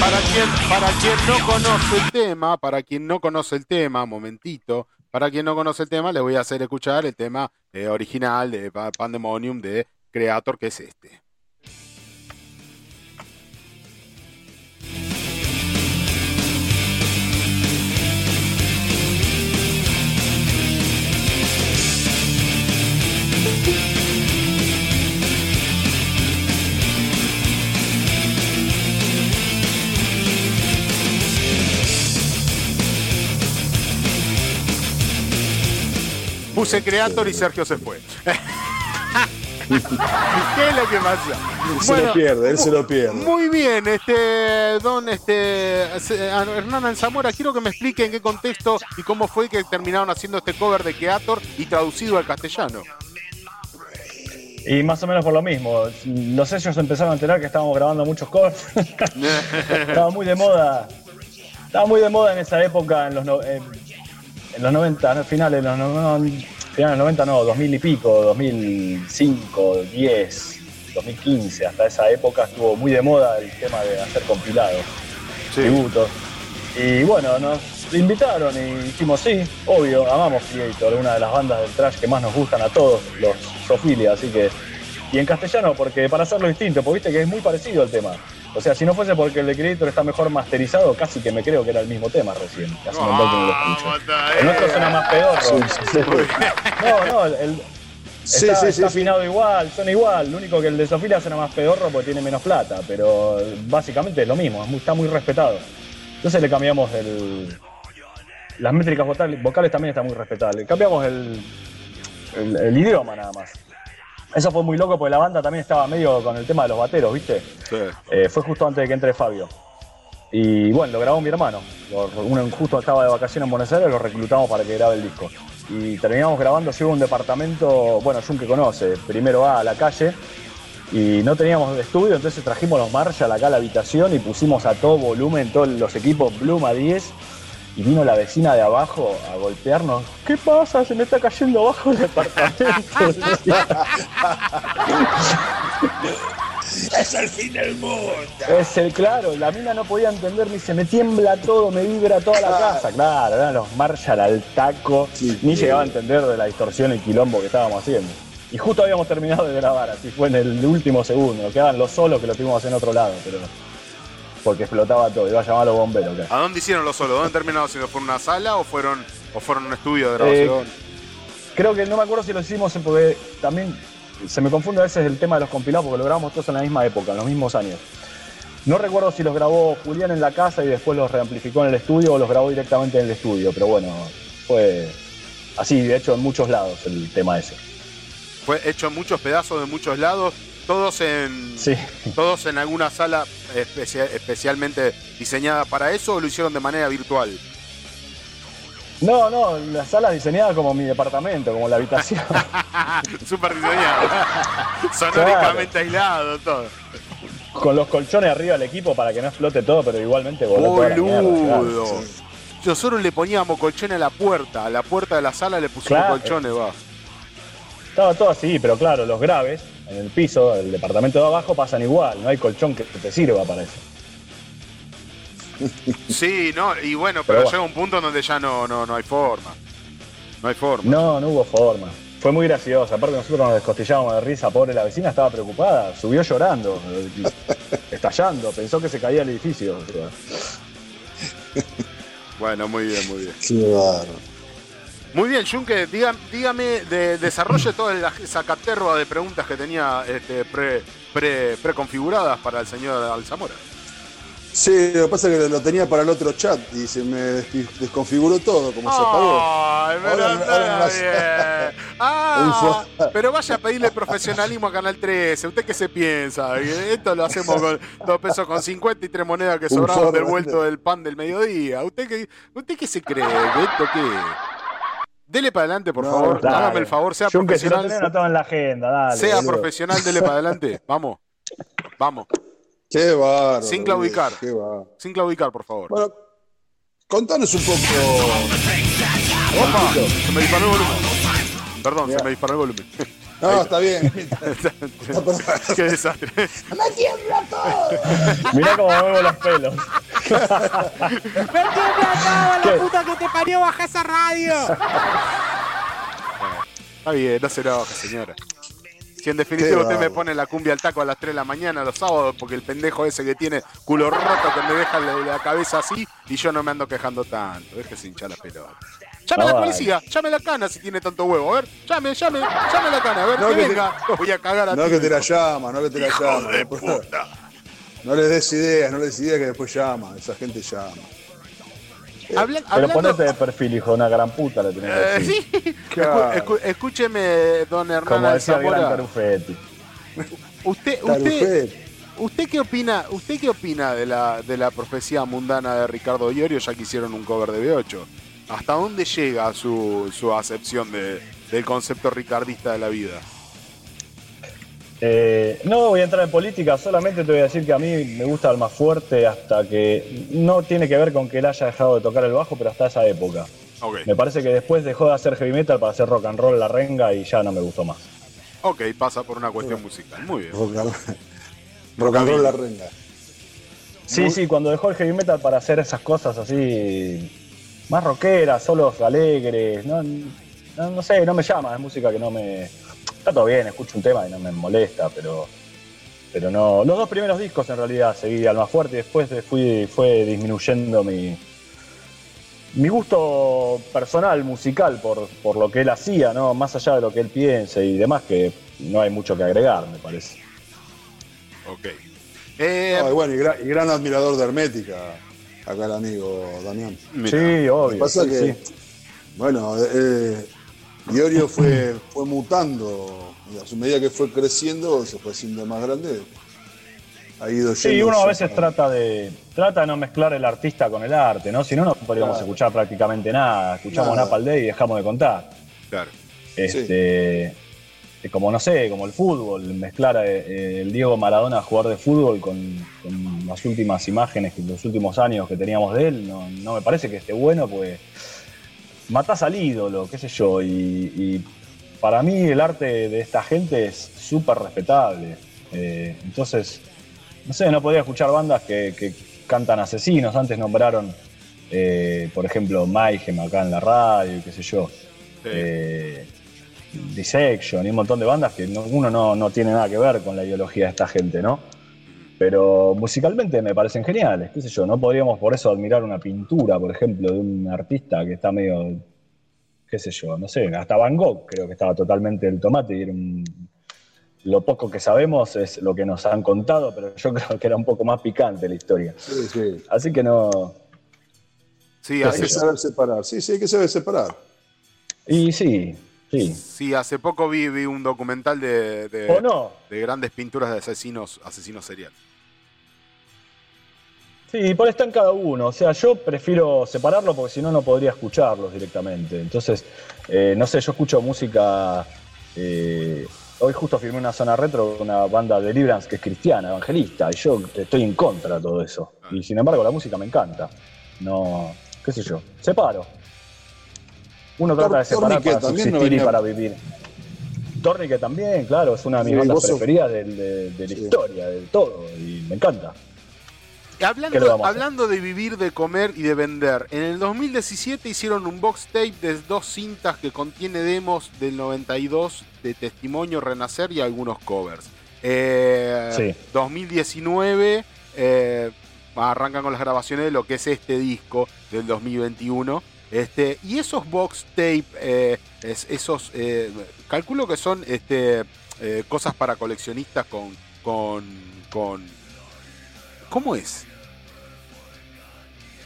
Para quien, no conoce el tema, para quien no conoce el tema, momentito, para quien no conoce el tema, le voy a hacer escuchar el tema eh, original de Pa- Pandemonium de Creator, que es este. Puse Creator y Sergio se fue. ¿Qué es lo que pasa? Él se lo pierde, él se lo pierde. Muy bien, este don este Hernán Alzamora, quiero que me explique en qué contexto y cómo fue que terminaron haciendo este cover de Creator y traducido al castellano. Y más o menos por lo mismo. Los sellos empezaron a enterar que estábamos grabando muchos covers. estaba muy de moda. Estaba muy de moda en esa época, en los, no- en los 90, no, finales, los, no, no, finales 90 no, 2000 y pico, 2005, 10, 2015, hasta esa época estuvo muy de moda el tema de hacer compilados, tributos. Y bueno, nos invitaron y dijimos, sí, obvio, amamos Creator, una de las bandas del trash que más nos gustan a todos, los Sofilia, así que... Y en castellano, porque para hacerlo distinto, porque viste que es muy parecido el tema. O sea, si no fuese porque el de Creator está mejor masterizado, casi que me creo que era el mismo tema recién. Casi no lo escucho. El nuestro suena más pedorro. No, no, el, Sí, está, sí, sí, está sí. afinado igual, suena igual. Lo único que el de Sofía suena más pedorro porque tiene menos plata, pero básicamente es lo mismo, está muy respetado. Entonces le cambiamos el. Las métricas vocales, vocales también están muy respetables. Cambiamos el, el, el idioma nada más. Eso fue muy loco porque la banda también estaba medio con el tema de los bateros, ¿viste? Eh, fue justo antes de que entre Fabio. Y bueno, lo grabó mi hermano. Uno justo estaba de vacaciones en Buenos Aires, lo reclutamos para que grabe el disco. Y terminamos grabando, si hubo un departamento, bueno, Jun que conoce, primero A a la calle. Y no teníamos estudio, entonces trajimos los Marshall acá a la habitación y pusimos a todo volumen todos los equipos Bloom a 10. Y vino la vecina de abajo a golpearnos. ¿Qué pasa? Se me está cayendo abajo el departamento. Es el fin del mundo. Es el claro, la mina no podía entender, ni se me tiembla todo, me vibra toda la casa. Claro, eran los Marshall al taco, ni llegaba a entender de la distorsión y quilombo que estábamos haciendo. Y justo habíamos terminado de grabar, así fue en el último segundo, quedaban los solos que lo tuvimos en otro lado, pero porque explotaba todo, iba a llamar a los bomberos. ¿A dónde hicieron los solos? ¿Dónde terminaron siendo? ¿Fue en una sala o fueron, o fueron un estudio de grabación? Creo que no me acuerdo si lo hicimos porque también se me confunde a veces el tema de los compilados porque lo grabamos todos en la misma época, en los mismos años. No recuerdo si los grabó Julián en la casa y después los reamplificó en el estudio o los grabó directamente en el estudio, pero bueno, fue así, de hecho, en muchos lados el tema ese. Fue hecho en muchos pedazos de muchos lados, todos en, Sí. todos en alguna sala especia- especialmente diseñada para eso o lo hicieron de manera virtual. No, no, la sala diseñada como mi departamento, como la habitación. Súper diseñado. Sonóricamente aislado, todo. con los colchones arriba del equipo para que no explote todo, pero igualmente voló toda la mierda, claro. Boludo. Nosotros le poníamos colchones a la puerta, a la puerta de la sala le pusimos Claro. colchones, va. Estaba todo así, pero claro, los graves en el piso del departamento de abajo pasan igual, no hay colchón que te sirva para eso. Sí, no, y bueno, pero, Pero bueno. llega un punto en donde ya no, no, no hay forma. No hay forma. No, no hubo forma. Fue muy gracioso. Aparte nosotros nos descostillábamos de risa. Pobre la vecina estaba preocupada. Subió llorando, estallando. Pensó que se caía el edificio. Bueno, muy bien, muy bien. Qué bárbaro. Muy bien, Junque, dígame, de, desarrolle toda la, esa caterva de preguntas que tenía este, pre, pre, preconfiguradas para el señor Alzamora. Sí, lo que pasa es que lo tenía para el otro chat y se me des- desconfiguró todo, como se apagó. Pero Ahora- ahora bien. Ah, pero vaya a pedirle profesionalismo a Canal 13. ¿Usted qué se piensa? Esto lo hacemos con dos pesos con 50 y tres monedas que sobraban del vuelto del pan del mediodía. ¿Usted qué, usted qué se cree? ¿Que esto qué? Dele para adelante, por No, favor. dale. Hágame el favor, sea lo tenés profesional. anotado en la agenda, dale. Sea boludo. profesional, dele para adelante. Vamos. Vamos. Qué bárbaro. Sin claudicar. Qué bárbaro. Sin claudicar, por favor. Bueno, contanos un poco. ¡Opa! Se me disparó el volumen. Perdón, se me disparó el volumen. No, está bien. Qué desastre. Mirá cómo muevo los pelos. ¿Qué? puta que te parió! ¡Baja esa radio! Está bien, no se enoje, señora. Si en definitiva usted me pone la cumbia al taco a las 3 de la mañana los sábados porque el pendejo ese que tiene culo roto que me deja la, la cabeza así y yo no me ando quejando tanto. Déjese hinchar la pelota. Llame a la policía, llame a la cana si tiene tanto huevo. A ver, llame, llame, llame a la cana. A ver, No, que, que te- venga. Voy a cagar a No ti. que te la llama, no que te la Hijo llama. de puta. No les des ideas, no les des ideas que después llama. Esa gente llama. Habla- Pero hablando- ponete de perfil, hijo de una gran puta, le tenés que Eh, decir. sí. Claro. Escu- escu- escúcheme, don Hernán Como decía el gran. Usted, usted. ¿Usted qué opina, usted qué opina de la, de la profecía mundana de Ricardo Iorio ya que hicieron un cover de B8? ¿Hasta dónde llega su, su acepción de- del concepto ricardista de la vida? Eh, no voy a entrar en política, solamente te voy a decir que a mí me gusta el más fuerte hasta que no tiene que ver con que él haya dejado de tocar el bajo, pero hasta esa época. Ok, Me parece que después dejó de hacer heavy metal para hacer rock and roll la renga y ya no me gustó más. ok, pasa por una cuestión musical. Muy bien. Rock and rock and roll la renga. Sí, sí, cuando dejó el heavy metal para hacer esas cosas así más rockeras, solos alegres, no, no, no sé, no me llama, es música que no me... Está todo bien, escucho un tema y no me molesta, pero pero no. Los dos primeros discos en realidad seguí al más fuerte y después fui, fue disminuyendo mi, mi gusto personal, musical, por, por lo que él hacía, ¿no? Más allá de lo que él piense y demás, que no hay mucho que agregar, me parece. Ok. Eh, No, y bueno, y gran, y gran admirador de Hermética, acá el amigo Damián. mira, Sí, Lo obvio. que pasa sí, que, sí. bueno, eh, Iorio fue, fue mutando y a su medida que fue creciendo, se fue haciendo más grande. Ha ido Sí, yendo uno a veces trata de trata de no mezclar el artista con el arte, ¿no? Si no, no podríamos Claro. escuchar prácticamente nada. Escuchamos Nada. Napalm Day y dejamos de contar. claro. Este, Como no sé, como el fútbol, mezclar eh, eh, el Diego Maradona jugar de fútbol con, con las últimas imágenes, los últimos años que teníamos de él, no, no me parece que esté bueno, pues matás al ídolo, qué sé yo, y, y para mí el arte de esta gente es súper respetable. Eh, entonces, no sé, no podía escuchar bandas que, que cantan asesinos. Antes nombraron, eh, por ejemplo, Mayhem acá en la radio, qué sé yo. Sí. Eh, Dissection y un montón de bandas que no- uno no, no tiene nada que ver con la ideología de esta gente, ¿no? pero musicalmente me parecen geniales, qué sé yo, no podríamos por eso admirar una pintura, por ejemplo, de un artista que está medio, qué sé yo, no sé, hasta Van Gogh creo que estaba totalmente el tomate y era un- lo poco que sabemos es lo que nos han contado, pero yo creo que era un poco más picante la historia. Sí, sí. Así que no... Sí, Hay que saber separar. Sí, sí, hay que saber separar. Y sí, sí. sí, hace poco vi, vi un documental de, de- ¿O no? de grandes pinturas de asesinos, asesinos seriales. Sí, por está en cada uno. O sea, yo prefiero separarlo porque si no, no podría escucharlos directamente. Entonces, eh, no sé, yo escucho música. eh, hoy justo firmé una zona retro de una banda de Deliverance que es cristiana, evangelista, y yo estoy en contra de todo eso. Y sin embargo, la música me encanta. No, qué sé yo, separo. Uno Tor- trata de separar para también no subsistir y para vivir. Torniquet también, claro, es una de mis Sí, bandas preferidas del- de, de la Sí. historia, de todo, y me encanta. Y ¿Qué le Hablando, hablando de vivir, de comer y de vender, en el 2017 hicieron un box tape de dos cintas que contiene demos del 92 de Testimonio Renacer y algunos covers. Eh, Sí. 2019 eh, arrancan con las grabaciones de lo que es este disco del 2021. Este, y esos box tape, eh, es- esos, eh, calculo que son este, eh, cosas para coleccionistas con, con, con... ¿Cómo es?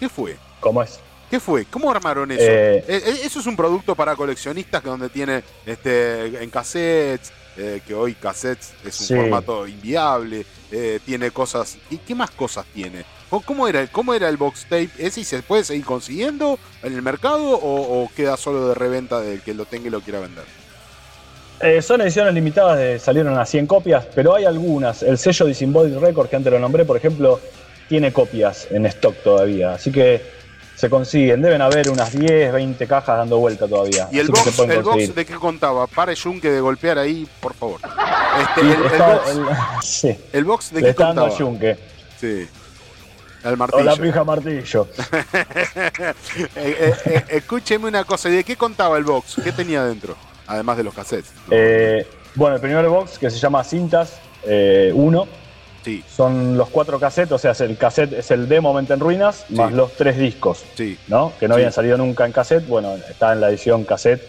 ¿Qué fue? ¿Cómo es? ¿Qué fue? ¿Cómo armaron eso? Eh, Eh, eso es un producto para coleccionistas que donde tiene este en cassettes, eh, que hoy cassettes es un Sí. formato inviable, eh, tiene cosas. ¿Y qué más cosas tiene? ¿Cómo- ¿Cómo era, el- ¿Cómo era el box tape? ¿Ese y se puede seguir consiguiendo en el mercado o, o queda solo de reventa del que lo tenga y lo quiera vender? Eh, son ediciones limitadas, de- salieron a 100 copias, pero hay algunas. El sello Disembodied Record, que antes lo nombré, por ejemplo, tiene copias en stock todavía. Así que se consiguen. Deben haber unas 10, 20 cajas dando vuelta todavía. ¿Y el box, de qué contaba? Pare Junque de golpear ahí, por favor. Este, el, el está box, el- sí, el box de le qué está dando contaba? yunque. Sí. El O martillo. la pija martillo. Eh, eh, eh, escúcheme una cosa, ¿y de qué contaba el box? ¿Qué tenía dentro? Además de los cassettes. Eh, bueno, el primer box, que se llama Cintas 1, Sí, son los cuatro cassettes, o sea, es el cassette es el demo Mente en Ruinas, más los tres discos. sí. ¿no? Que no habían salido nunca en cassette. Bueno, está en la edición cassette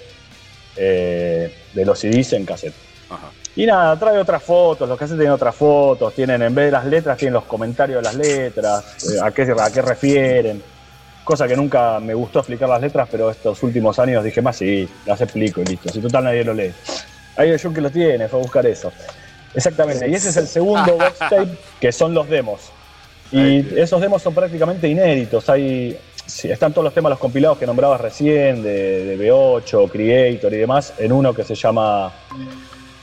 eh, de los CDs en cassette. Ajá. Y nada, trae otras fotos, los cassettes tienen otras fotos, tienen en vez de las letras, tienen los comentarios de las letras, eh, a, qué, a qué refieren. Cosa que nunca me gustó explicar las letras, pero estos últimos años dije más, sí, las explico y listo. Si total nadie lo lee. Ahí el Jun que lo tiene, fue a buscar eso. Exactamente, y ese es el segundo box tape, que son los demos. Y esos demos son prácticamente inéditos. Hay, sí, están todos los temas, los compilados que nombrabas recién, de, de B8, Creator y demás, en uno que se llama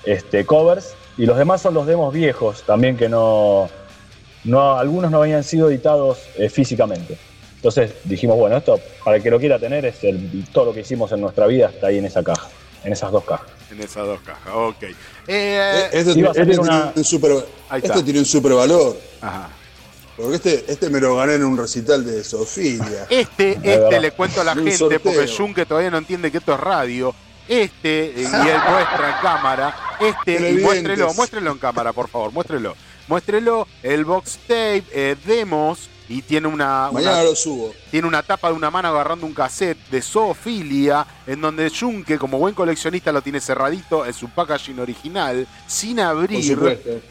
este, Covers. Y los demás son los demos viejos, también que no, no algunos no habían sido editados eh, físicamente. Entonces dijimos, bueno, esto para el que lo quiera tener, es el, todo lo que hicimos en nuestra vida está ahí en esa caja, en esas dos cajas. En esas dos cajas, ok. Eh, Esto, este tiene una- un super, esto tiene un super valor. ajá. Porque este, este me lo gané en un recital de Sofía. Este, este le cuento a la gente, sorteo. porque Jun que todavía no entiende que esto es radio. Este, eh, y él muestra en cámara, este, y muéstrelo, muéstrelo en cámara, por favor, muéstrelo. Muéstrelo, el box tape, eh, demos, y tiene una, una- Mañana lo subo. tiene una tapa de una mano agarrando un cassette de zoofilia, en donde Junke, como buen coleccionista, lo tiene cerradito en su packaging original, sin abrir.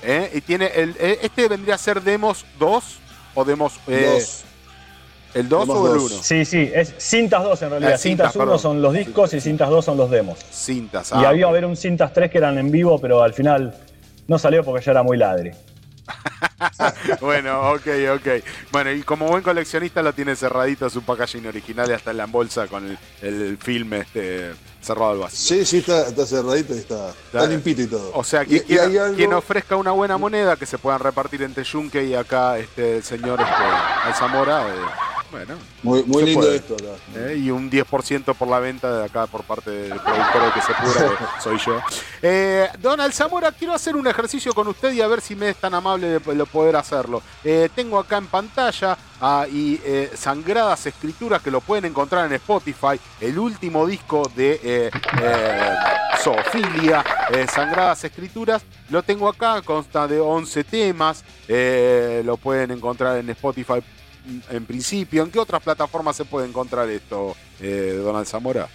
¿eh? Y tiene el, eh, este vendría a ser Demos 2 o Demos eh, Dos. el 2 Demos o el dos. 1. Sí, sí, es cintas 2 en realidad. Ah, cintas, cintas 1 perdón. son los discos y cintas 2 son los demos. Cintas. y ah, había ok. haber un cintas 3 que eran en vivo, pero al final no salió porque ya era muy ladri. bueno, ok, ok. Bueno, y como buen coleccionista lo tiene cerradito su packaging original y hasta en la bolsa con el, el film este cerrado al vacío. Sí, sí, está, está cerradito y está, está limpito y todo. O sea, que quien, hay algo- quien ofrezca una buena moneda que se puedan repartir entre Junque y acá este el señor este, Alzamora, eh, bueno, Muy, muy lindo puede. esto acá. eh, y un 10% por la venta de acá por parte del productor del que se pura, que soy yo. Eh, don Alzamora, quiero hacer un ejercicio con usted y a ver si me es tan amable de, de poder hacerlo. Eh, tengo acá en pantalla ah, y eh, Sangradas Escrituras que lo pueden encontrar en Spotify, el último disco de eh, eh, eh, Sangradas Escrituras. Lo tengo acá, consta de 11 temas. eh, lo pueden encontrar en Spotify en principio. ¿En qué otras plataformas se puede encontrar esto, eh, Donald Zamora?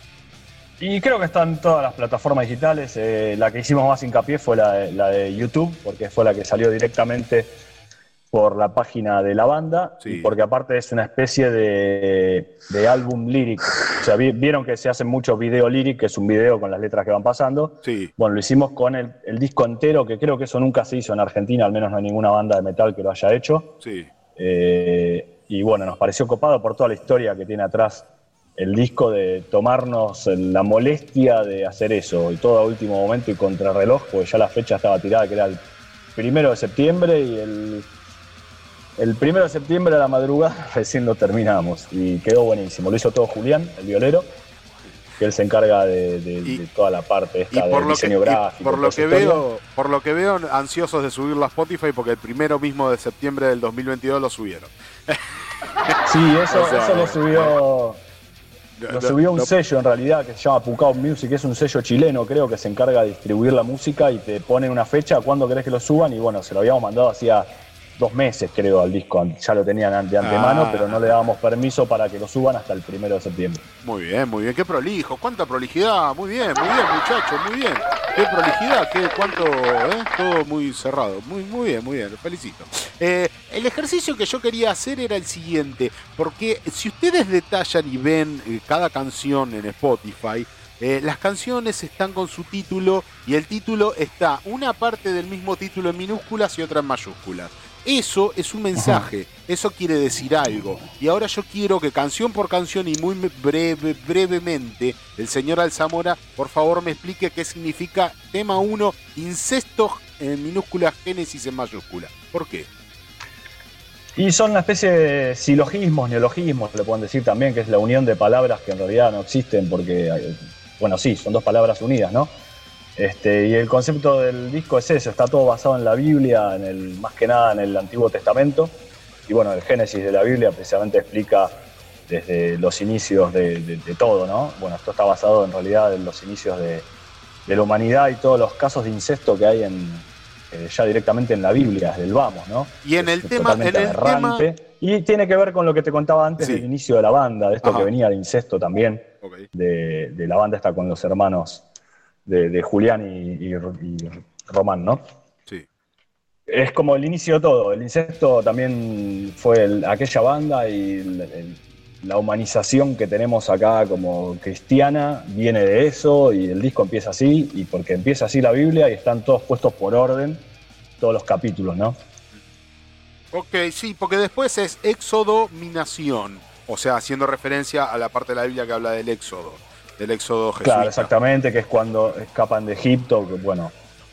Y creo que están todas las plataformas digitales. eh, la que hicimos más hincapié fue la de, la de YouTube, porque fue la que salió directamente por la página de la banda, y porque aparte es una especie de, de álbum lírico. O sea, vi- vieron que se hace mucho video líric, que es un video con las letras que van pasando. Sí. Bueno, lo hicimos con el, el disco entero, que creo que eso nunca se hizo en Argentina, al menos no hay ninguna banda de metal que lo haya hecho. Sí. Eh, y bueno, nos pareció copado por toda la historia que tiene atrás el disco de tomarnos la molestia de hacer eso, y todo a último momento y contrarreloj, porque ya la fecha estaba tirada, que era el primero de septiembre y el, el primero de septiembre a la madrugada recién lo terminamos y quedó buenísimo. Lo hizo todo Julián, el violero, que él se encarga de, de- de toda la parte Y esta por del lo, que, diseño y gráfico. por lo que historia. veo, por lo que veo, ansiosos de subirlo a Spotify porque el primero mismo de septiembre del 2022 lo subieron. Sí, eso, O sea, eso lo subió. no, Lo subió un no- sello en realidad que se llama Pucao Music, es un sello chileno, creo que se encarga de distribuir la música y te ponen una fecha, cuándo querés que lo suban, y bueno, se lo habíamos mandado hacía dos meses, creo, al disco, ya lo tenían an- de antemano, Ah. pero no le dábamos permiso para que lo suban hasta el primero de septiembre. Muy bien, muy bien. Qué prolijo. Cuánta prolijidad. Muy bien, muy bien, muchachos. Muy bien. Qué prolijidad. Qué cuánto. eh? Todo muy cerrado. Muy, muy bien, muy bien. Lo felicito. Eh, el ejercicio que yo quería hacer era el siguiente. Porque si ustedes detallan y ven eh, cada canción en Spotify. eh, las canciones están con su título y el título está una parte del mismo título en minúsculas y otra en mayúsculas. Eso es un mensaje, eso quiere decir algo. Y ahora yo quiero que canción por canción y muy breve, brevemente, el señor Alzamora, por favor, me explique qué significa tema 1, incesto en minúsculas, génesis en mayúscula. ¿Por qué? Y son una especie de silogismos, neologismos, le pueden decir también, que es la unión de palabras que en realidad no existen porque, eh, bueno, sí, son dos palabras unidas, ¿no? Este, y el concepto del disco es eso, está todo basado en la Biblia, en el, más que nada en el Antiguo Testamento. Y bueno, el Génesis de la Biblia precisamente explica desde los inicios de, de- de todo, ¿no? Bueno, esto está basado en realidad en los inicios de, de la humanidad y todos los casos de incesto que hay en, eh, ya directamente en la Biblia, desde el vamos, ¿no? Y en el Es tema, en el tema. Y tiene que ver con lo que te contaba antes del inicio de la banda, de esto Ajá. que venía de incesto también, de, de la banda esta con los hermanos de, de Julián y, y- y Román, ¿no? Sí. Es como el inicio de todo. El incesto también fue el- aquella banda y el- el- la humanización que tenemos acá como cristiana viene de eso y el disco empieza así y porque empieza así la Biblia y están todos puestos por orden, todos los capítulos, ¿no? Ok, sí, porque después es éxodo, minación. O sea, haciendo referencia a la parte de la Biblia que habla del éxodo, del éxodo jesuita. Claro, exactamente, que es cuando escapan de Egipto, que bueno,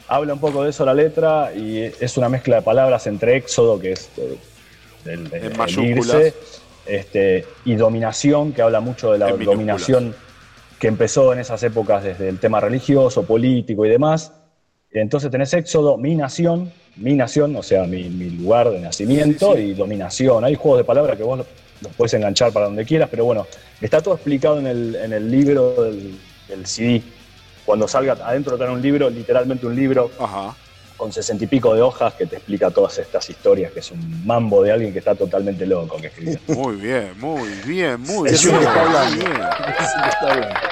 habla un poco de eso la letra y es una mezcla de palabras entre éxodo, que es eh, el, el- En el mayúsculas. irse, este, y dominación, que habla mucho de la dominación que empezó en esas épocas desde el tema religioso, político y demás. Entonces tenés éxodo, mi nación, mi nación, o sea, mi, mi lugar de nacimiento y dominación. Hay juegos de palabras que vos los puedes enganchar para donde quieras, pero bueno, está todo explicado en el, en el libro del, del CD. Cuando salga adentro trae un libro, literalmente un libro con sesenta y pico de hojas que te explica todas estas historias, que es un mambo de alguien que está totalmente loco que escribe. Muy bien, muy bien, muy Es bien. está hablando. bien.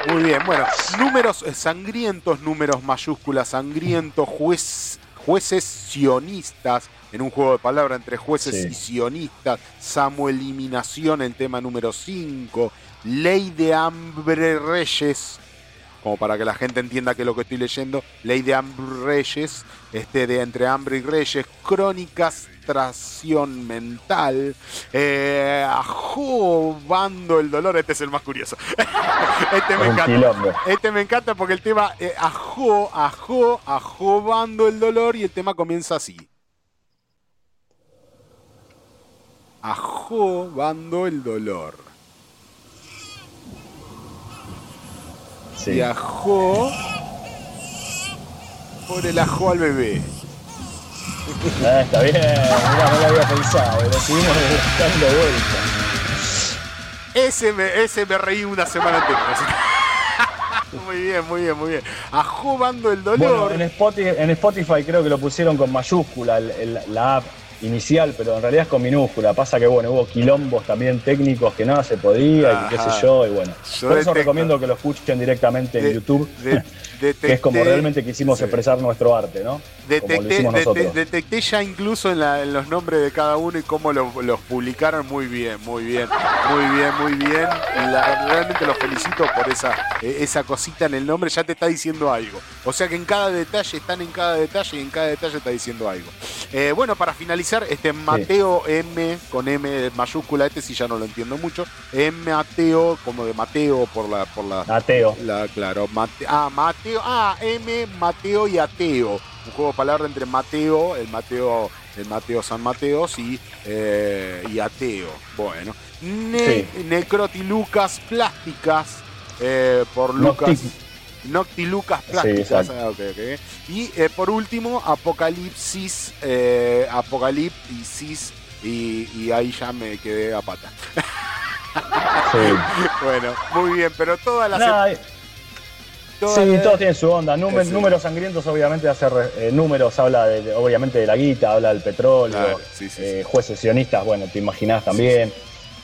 Muy bien, bueno, números eh, sangrientos, números mayúsculas, sangrientos, juez, jueces sionistas, en un juego de palabras entre jueces Sí. y sionistas, Samueliminación, el tema número 5, Ley de Hambre Reyes, como para que la gente entienda que es lo que estoy leyendo, Ley de Hambre Reyes, este de Entre Hambre y Reyes, Crónicas Tración Mental, eh, Ajobando el Dolor, este es el más curioso. este me encanta. Este me encanta porque el tema eh, ajo, ajo, ajobando el dolor y el tema comienza así. Ajobando el dolor. Sí. Y ajó por el ajo al bebé. Ah, está bien, mirá, no lo había pensado, lo seguimos dando vuelta. Ese me, ese me reí una semana entera. Muy bien, muy bien, muy bien. Ajobando el Bueno, dolor. en Spotify, en Spotify creo que lo pusieron con mayúscula el- el- la app inicial, pero en realidad es con minúscula. Pasa que bueno, hubo quilombos también técnicos que no se podía y qué sé yo, y bueno. Yo Por eso detecto. recomiendo que lo escuchen directamente en YouTube, de- que es como realmente quisimos sí. expresar nuestro arte, ¿no? como lo Detecté, ya incluso en, la- en los nombres de cada uno y cómo lo- los publicaron muy bien, muy bien, muy bien, muy bien. La- realmente los felicito por esa, eh, esa cosita en el nombre, ya te está diciendo algo. O sea que en cada detalle, están en cada detalle y en cada detalle está diciendo algo. Eh, bueno, para finalizar, este Mateo M, con M mayúscula, este sí ya no lo entiendo mucho. M Mateo, como de Mateo por la... Por la Ateo. la, claro, Mate- ah, Mateo, ah, M, Mateo y Ateo. Un juego de palabras entre Mateo, el Mateo, el Mateo San Mateos y, eh, y Ateo. Bueno. Ne- Necrotilucas plásticas eh, por Lucas. Noctilucas Sí, plásticas. ah, ok, ok. Y eh, por último, Apocalipsis. eh, Apocalipsis. Y, y ahí ya me quedé a pata. bueno, muy bien, pero todas las. Nada, todas sí, las- todos tienen su onda. Númer- Sí. Números sangrientos, obviamente, hace re- eh, números, habla de, obviamente de la guita, habla del petróleo. Claro, sí, sí, eh, Jueces sionistas, bueno, te imaginás también.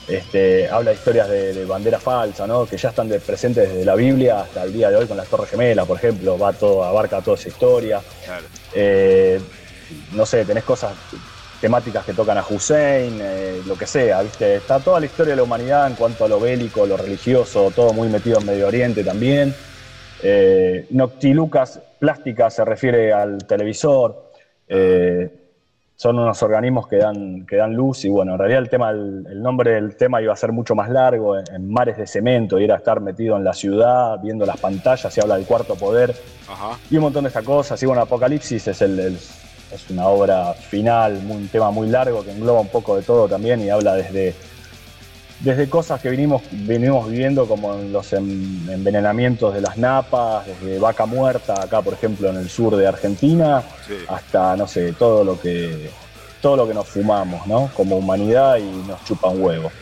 Este, habla de historias de, de bandera falsa, ¿no? Que ya están de- presentes desde la Biblia hasta el día de hoy con las Torres Gemelas, por ejemplo. Va todo, abarca toda esa historia. Claro. Eh, no sé, tenés cosas temáticas que tocan a Hussein, eh, lo que sea, ¿viste? Está toda la historia de la humanidad en cuanto a lo bélico, lo religioso, todo muy metido en Medio Oriente también. Eh, Noctilucas plástica se refiere al televisor. Eh, son unos organismos que dan, que dan luz y bueno, en realidad el tema, el, el nombre del tema iba a ser mucho más largo, en, en mares de cemento, y era estar metido en la ciudad, viendo las pantallas, y habla del cuarto poder, Ajá. y un montón de estas cosas. Y bueno, Apocalipsis es, el, el- es una obra final, muy- un tema muy largo que engloba un poco de todo también y habla desde, desde cosas que vinimos, venimos viviendo como en los en- envenenamientos de las napas, desde vaca muerta, acá por ejemplo en el sur de Argentina, Sí. hasta no sé, todo lo que todo lo que nos fumamos, ¿no? Como humanidad y nos chupan huevo.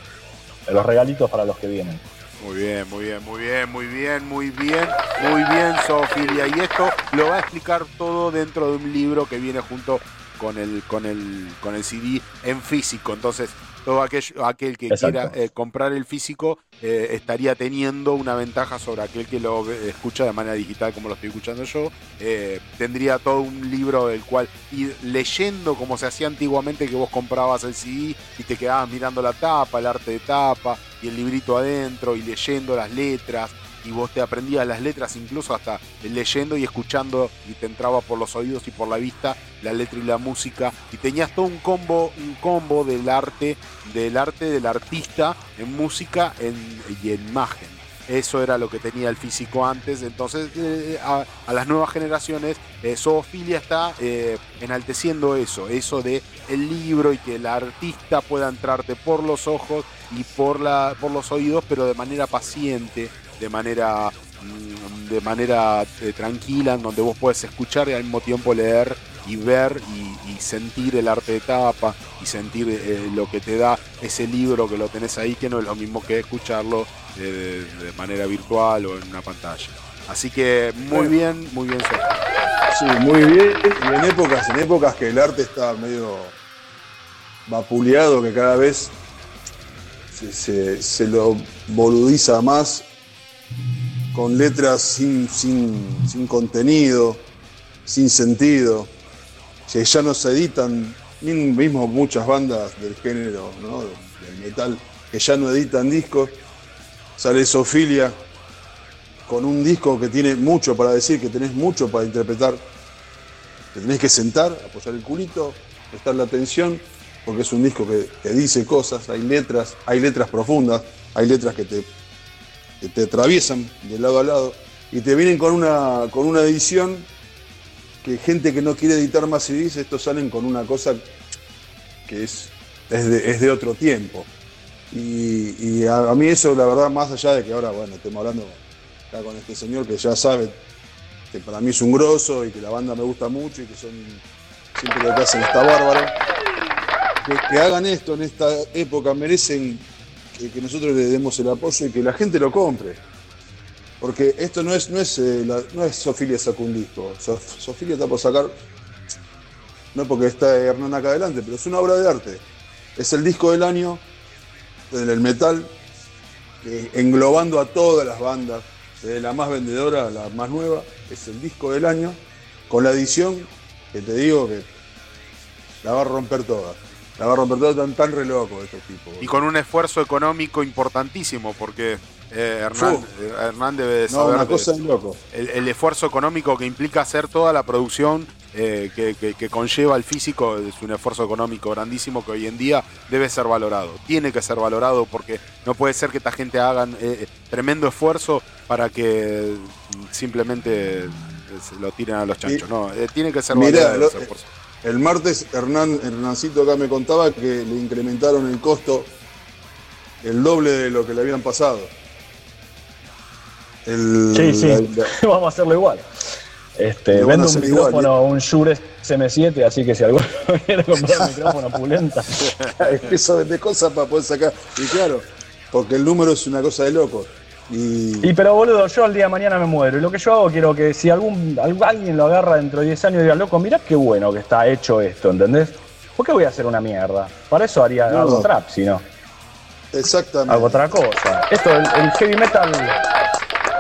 Los regalitos para los que vienen. Muy bien, muy bien, muy bien, muy bien, muy bien, muy bien, Sofilia. Y esto lo va a explicar todo dentro de un libro que viene junto con el, con el, con el CD en físico. Entonces, todo aquel, aquel que Exacto. quiera eh, comprar el físico eh, estaría teniendo una ventaja sobre aquel que lo escucha de manera digital como lo estoy escuchando yo. Eh, tendría todo un libro del cual ir leyendo como se hacía antiguamente que vos comprabas el CD y te quedabas mirando la tapa, el arte de tapa y el librito adentro y leyendo las letras y vos te aprendías las letras incluso hasta leyendo y escuchando y te entraba por los oídos y por la vista la letra y la música y tenías todo un combo un combo del arte del arte del artista en música en- y en imagen. Eso era lo que tenía el físico antes. Entonces eh, a, las nuevas generaciones eh, Zoofilia está eh, enalteciendo eso eso de el libro y que el artista pueda entrarte por los ojos y por la por los oídos pero de manera paciente de manera mm, de manera eh, tranquila en donde vos puedes escuchar y al mismo tiempo leer y ver y, y sentir el arte de tapa y sentir eh, lo que te da ese libro que lo tenés ahí que no es lo mismo que escucharlo eh, de, de manera virtual o en una pantalla así que muy bien muy bien. Sí, muy bien. Y en épocas, en épocas que el arte está medio vapuleado, que cada vez se, se- se lo boludiza más con letras sin, sin, sin contenido, sin sentido, que ya no se editan, mismo muchas bandas del género, ¿no? del metal, que ya no editan discos. Sale Sofilia con un disco que tiene mucho para decir, que tenés mucho para interpretar. Te tenés que sentar, apoyar el culito, prestar la atención, porque es un disco que, que dice cosas, hay letras, hay letras profundas, hay letras que te, te atraviesan de lado a lado y te vienen con una, con una edición que gente que no quiere editar más CDs, estos salen con una cosa que es, es, de, es de otro tiempo. Y, a mí eso, la verdad, más allá de que ahora, bueno, estemos hablando acá con este señor que ya sabe que para mí es un grosso y que la banda me gusta mucho y que son siempre lo que hacen está bárbaro. Que, que hagan esto en esta época merecen que, que nosotros le demos el apoyo y que la gente lo compre. Porque esto no es, no es, eh, no es Sofilia saca un disco. Sof- Sofilia está por sacar, no porque está Hernán acá adelante, pero es una obra de arte. Es el disco del año del metal, eh, englobando a todas las bandas, desde la más vendedora a la más nueva. Es el disco del año, con la edición que te digo que la va a romper toda. La va a romper toda, tan, tan re estos tipos. Y con un esfuerzo económico importantísimo, porque eh, Hernán, eh, Hernán debe de No, saber una cosa de loco. el, el esfuerzo económico que implica hacer toda la producción eh, que, que- que conlleva el físico es un esfuerzo económico grandísimo que hoy en día debe ser valorado. Tiene que ser valorado porque no puede ser que esta gente hagan eh, tremendo esfuerzo para que mm, simplemente se lo tiren a los chanchos. Y- No, tiene que ser Mirá, valorado lo- ese esfuerzo. el martes Hernán, Hernancito acá me contaba que le incrementaron el costo el doble de lo que le habían pasado. El- Sí, sí, la- la- vamos a hacerlo igual. Este, vendo un hacer igual, micrófono, un Shure SM7, así que si alguno quiere comprar un micrófono pulenta, empiezo a vender cosas para poder sacar. Y claro, porque el número es una cosa de loco. Y, Y pero boludo, yo al día de mañana me muero. Y lo que yo hago, quiero que si algún, al- alguien lo agarra dentro de 10 años y diga, loco, mirá qué bueno que está hecho esto, ¿entendés? ¿Por qué voy a hacer una mierda? Para eso haría No. algo trap, si no. exactamente. Hago otra cosa. Esto, el, el heavy metal.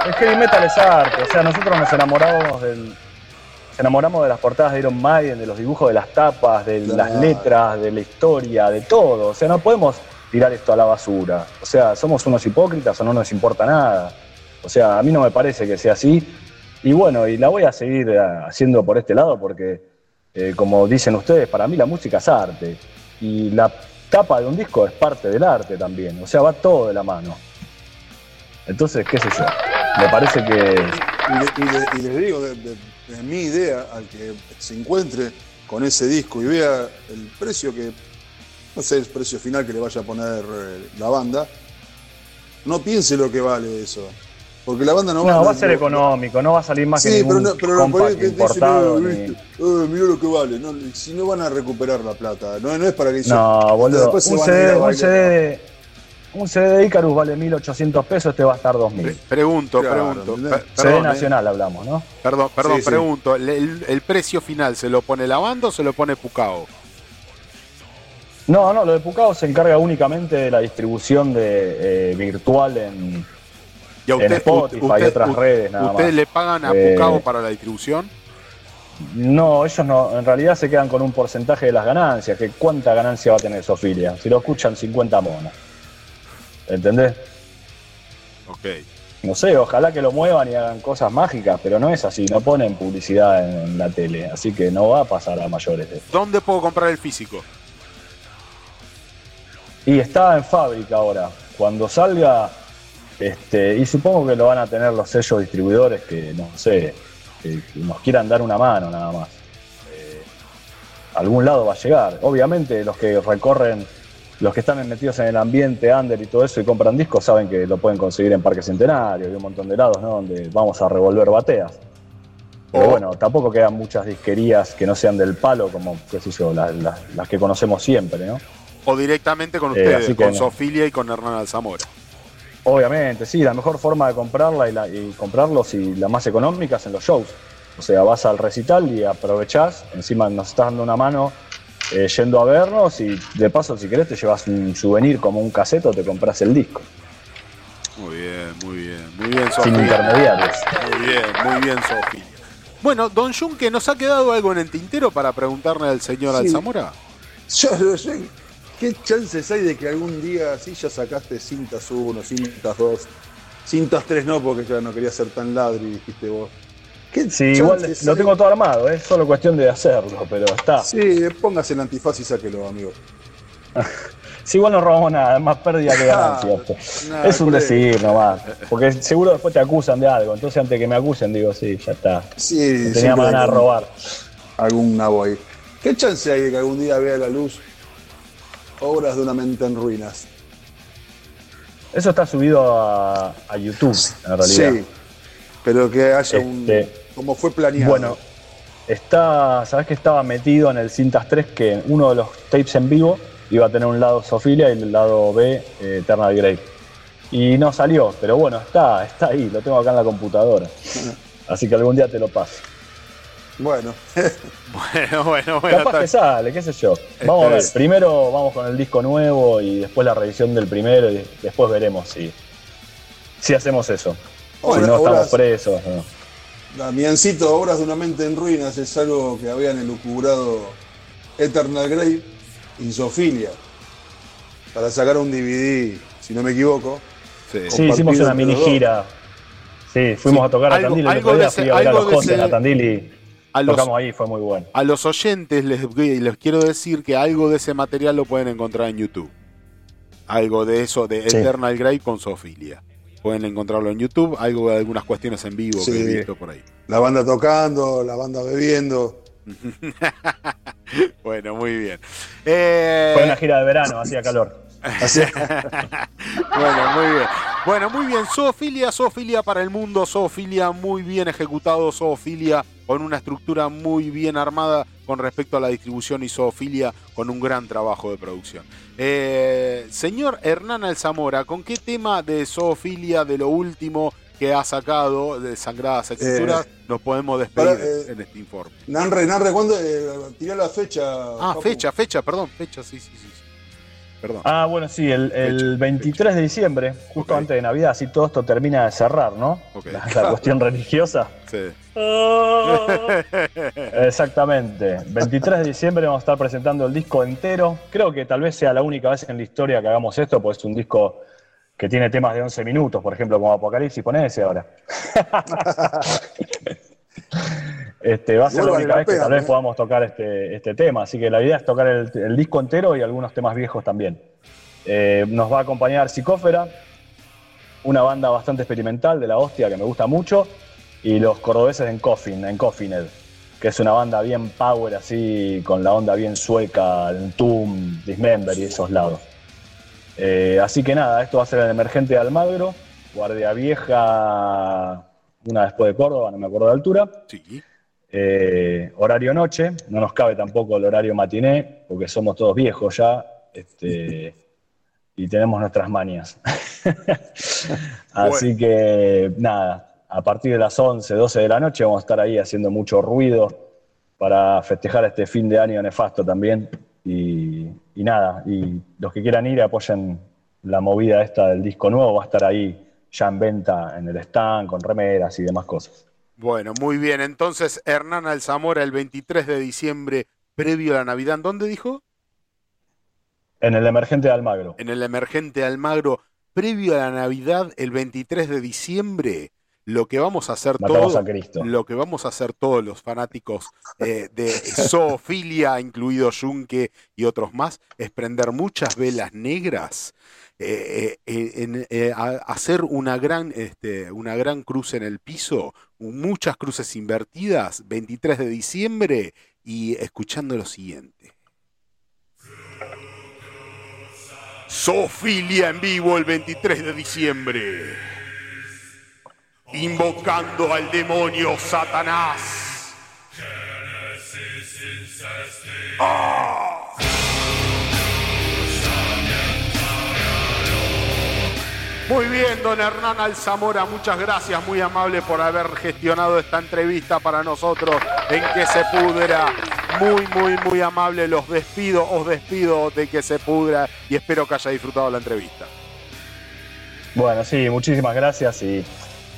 El heavy metal es arte. O sea, nosotros nos enamoramos del. Nos enamoramos de las portadas de Iron Maiden, de los dibujos de las tapas, de las letras, de la historia, de todo. O sea, no podemos tirar esto a la basura. O sea, somos unos hipócritas o no nos importa nada. O sea, a mí no me parece que sea así. Y bueno, y la voy a seguir eh, haciendo por este lado porque, eh, como dicen ustedes, para mí la música es arte. Y la tapa de un disco es parte del arte también. O sea, va todo de la mano. Entonces, qué sé yo. Me parece que. Y, le- y le- y les digo, de, de- de mi idea, al que se encuentre con ese disco y vea el precio que, no sé, el precio final que le vaya a poner eh, la banda, no piense lo que vale eso. Porque la banda no, No, va a no- ser económico, no va a salir más que Sí, pero ningún no, pero no, por compact que dicen, importado. "Eh, ni- viste, eh, mirá lo que vale. No, si no van a recuperar la plata, no, no es para que dicen, No, boludo. Un CD, un. CD un CD de Icarus vale 1800 pesos, este va a estar 2000. Pre- pregunto, Claro, pregunto. CD perdón, eh, nacional hablamos, ¿no? Perdón, perdón, Sí, pregunto. ¿El, el- el precio final se lo pone la banda o se lo pone Pucao? No, no, lo de Pucao se encarga únicamente de la distribución de eh, virtual en. Y a En Spotify y otras redes, nada ¿Ustedes más. le pagan a Eh, Pucao para la distribución? No, ellos no, en realidad se quedan con un porcentaje de las ganancias, que cuánta ganancia va a tener Sofilia, si lo escuchan 50 monos. ¿Entendés? Ok. No sé, ojalá que lo muevan y hagan cosas mágicas, pero no es así, no ponen publicidad en, en la tele, así que no va a pasar a mayores. de. ¿Dónde puedo comprar el físico? Y está en fábrica ahora. Cuando salga, este, y supongo que lo van a tener los sellos distribuidores que, no sé, que, que nos quieran dar una mano nada más. Eh, a algún lado va a llegar. Obviamente los que recorren, los que están metidos en el ambiente under y todo eso y compran discos saben que lo pueden conseguir en Parque Centenario y un montón de lados, ¿no? Donde vamos a revolver bateas. Pero Oh. bueno, tampoco quedan muchas disquerías que no sean del palo, como, qué sé yo, las, las- las que conocemos siempre, ¿no? O directamente con Eh, ustedes, con no. Sofilia y con Hernán Alzamora. Obviamente, sí, la mejor forma de comprarla y, la- y comprarlos y la más económica es en los shows. O sea, vas al recital y aprovechás, encima nos estás dando una mano eh, yendo a vernos y de paso si querés te llevas un souvenir como un caseto, te compras el disco, Muy bien, muy bien, muy bien, sin Sofilia. intermediarios. Muy bien, muy bien, Sofilia. Bueno, don Junque, ¿nos ha quedado algo en el tintero para preguntarle al señor Sí. Alzamora? Yo, yo- ¿Qué chances hay de que algún día sí ya sacaste cintas 1, cintas 2, cintas 3 no, porque ya no quería ser tan ladri, dijiste vos? ¿Qué Sí, igual lo tengo todo armado, es solo cuestión de hacerlo, pero está. Sí, póngase el antifaz y sáquelo, amigo. Si igual no robamos nada, es más pérdida que ganancia. Esto. nada, es un ahí. decir nomás. Porque seguro después te acusan de algo. Entonces antes que me acusen digo, sí, ya está. Sí, No tenía más ganas de robar. Algún nabo ahí. ¿Qué chance hay de que algún día vea la luz obras de una mente en ruinas? Eso está subido a, a YouTube, en realidad. Sí, pero que haya un. Este, Como fue planeado. Bueno, está, ¿sabes que estaba metido en el Cintas 3 que uno de los tapes en vivo iba a tener un lado Sofilia y el lado B eh, Eternal Grave? y no salió, pero bueno, está, está ahí, lo tengo acá en la computadora. Así que algún día te lo paso. Bueno, Bueno, bueno, bueno. Capaz que sale, qué sé yo. Vamos a ver, primero vamos con el disco nuevo y después la revisión del primero y después veremos si, si hacemos eso. Bueno, si no estamos presos. ¿no? Damiancito, Obras de una mente en ruinas, es algo que habían elucubrado Eternal Grave y Sofilia para sacar un DVD, si no me equivoco. Sí. Sí, hicimos una mini gira. Sí, fuimos Sí, a tocar a algo- Tandil el algo otro día, de ese- fui a ver a los de José ese- a Tandil y a los- tocamos ahí, fue muy bueno. A los oyentes les, les quiero decir que algo de ese material lo pueden encontrar en YouTube. Algo de eso, de Sí. Eternal Grey con Sofilia. Pueden encontrarlo en YouTube, algo de algunas cuestiones en vivo que he visto por ahí. La banda tocando, la banda bebiendo. Bueno, muy bien. Eh, Fue una gira de verano, hacía calor. Bueno, muy bien. Bueno, muy bien. Zoofilia, zoofilia para el mundo, zoofilia muy bien ejecutado, zoofilia con una estructura muy bien armada con respecto a la distribución y zoofilia con un gran trabajo de producción. Eh, señor Hernán Alzamora, ¿con qué tema de zoofilia de lo último que ha sacado de Sangradas Escrituras nos podemos despedir para, eh, en este informe? Nanre, Nanre, ¿cuándo eh, tiró la fecha? Ah, Papu? fecha, fecha, perdón, fecha, sí, sí, sí. Perdón. Ah, bueno, sí, el, el Fecha, 23 de diciembre, justo antes de Navidad, así todo esto termina de cerrar, ¿no? La, la cuestión religiosa. Sí. Exactamente. 23 de diciembre vamos a estar presentando el disco entero. Creo que tal vez sea la única vez en la historia que hagamos esto, pues es un disco que tiene temas de 11 minutos, por ejemplo, como Apocalipsis. Poné ese ahora. Este, va a ser la única vez que tal vez ¿eh? podamos tocar este, este tema. Así que la idea es tocar el, el disco entero y algunos temas viejos también. Eh, nos va a acompañar Psicófera, una banda bastante experimental de la hostia que me gusta mucho, y los cordobeses en Coffin, en Coffined, que es una banda bien power así, con la onda bien sueca, el Doom, Dismember y esos lados. Eh, así que nada, esto va a ser el emergente de Almagro, Guardia Vieja, una después de Córdoba, no me acuerdo de altura. Sí. Eh, horario noche, no nos cabe tampoco el horario matiné, porque somos todos viejos ya este, y tenemos nuestras mañas. Así que nada, a partir de las 11, 12 de la noche vamos a estar ahí haciendo mucho ruido para festejar este fin de año nefasto también. Y, y nada, y los que quieran ir apoyen la movida esta del disco nuevo, va a estar ahí ya en venta en el stand, con remeras y demás cosas. Bueno, muy bien. Entonces, Hernán Alzamora, el 23 de diciembre, previo a la Navidad, ¿dónde dijo? En el emergente de Almagro. En el emergente Almagro, previo a la Navidad, el 23 de diciembre, lo que vamos a hacer todos, lo que vamos a hacer todos los fanáticos eh, de zoofilia, incluido Junque y otros más, es prender muchas velas negras, eh, eh, eh, hacer una gran, este, una gran cruz en el piso, muchas cruces invertidas, 23 de diciembre, y escuchando lo siguiente. Zoofilia en vivo el 23 de diciembre. Invocando al demonio Satanás. ¡Ah! Muy bien, don Hernán Alzamora, muchas gracias, muy amable por haber gestionado esta entrevista para nosotros en que se pudra. Muy, muy, muy amable, los despido, os despido de que se pudra y espero que haya disfrutado la entrevista. Bueno, sí, muchísimas gracias y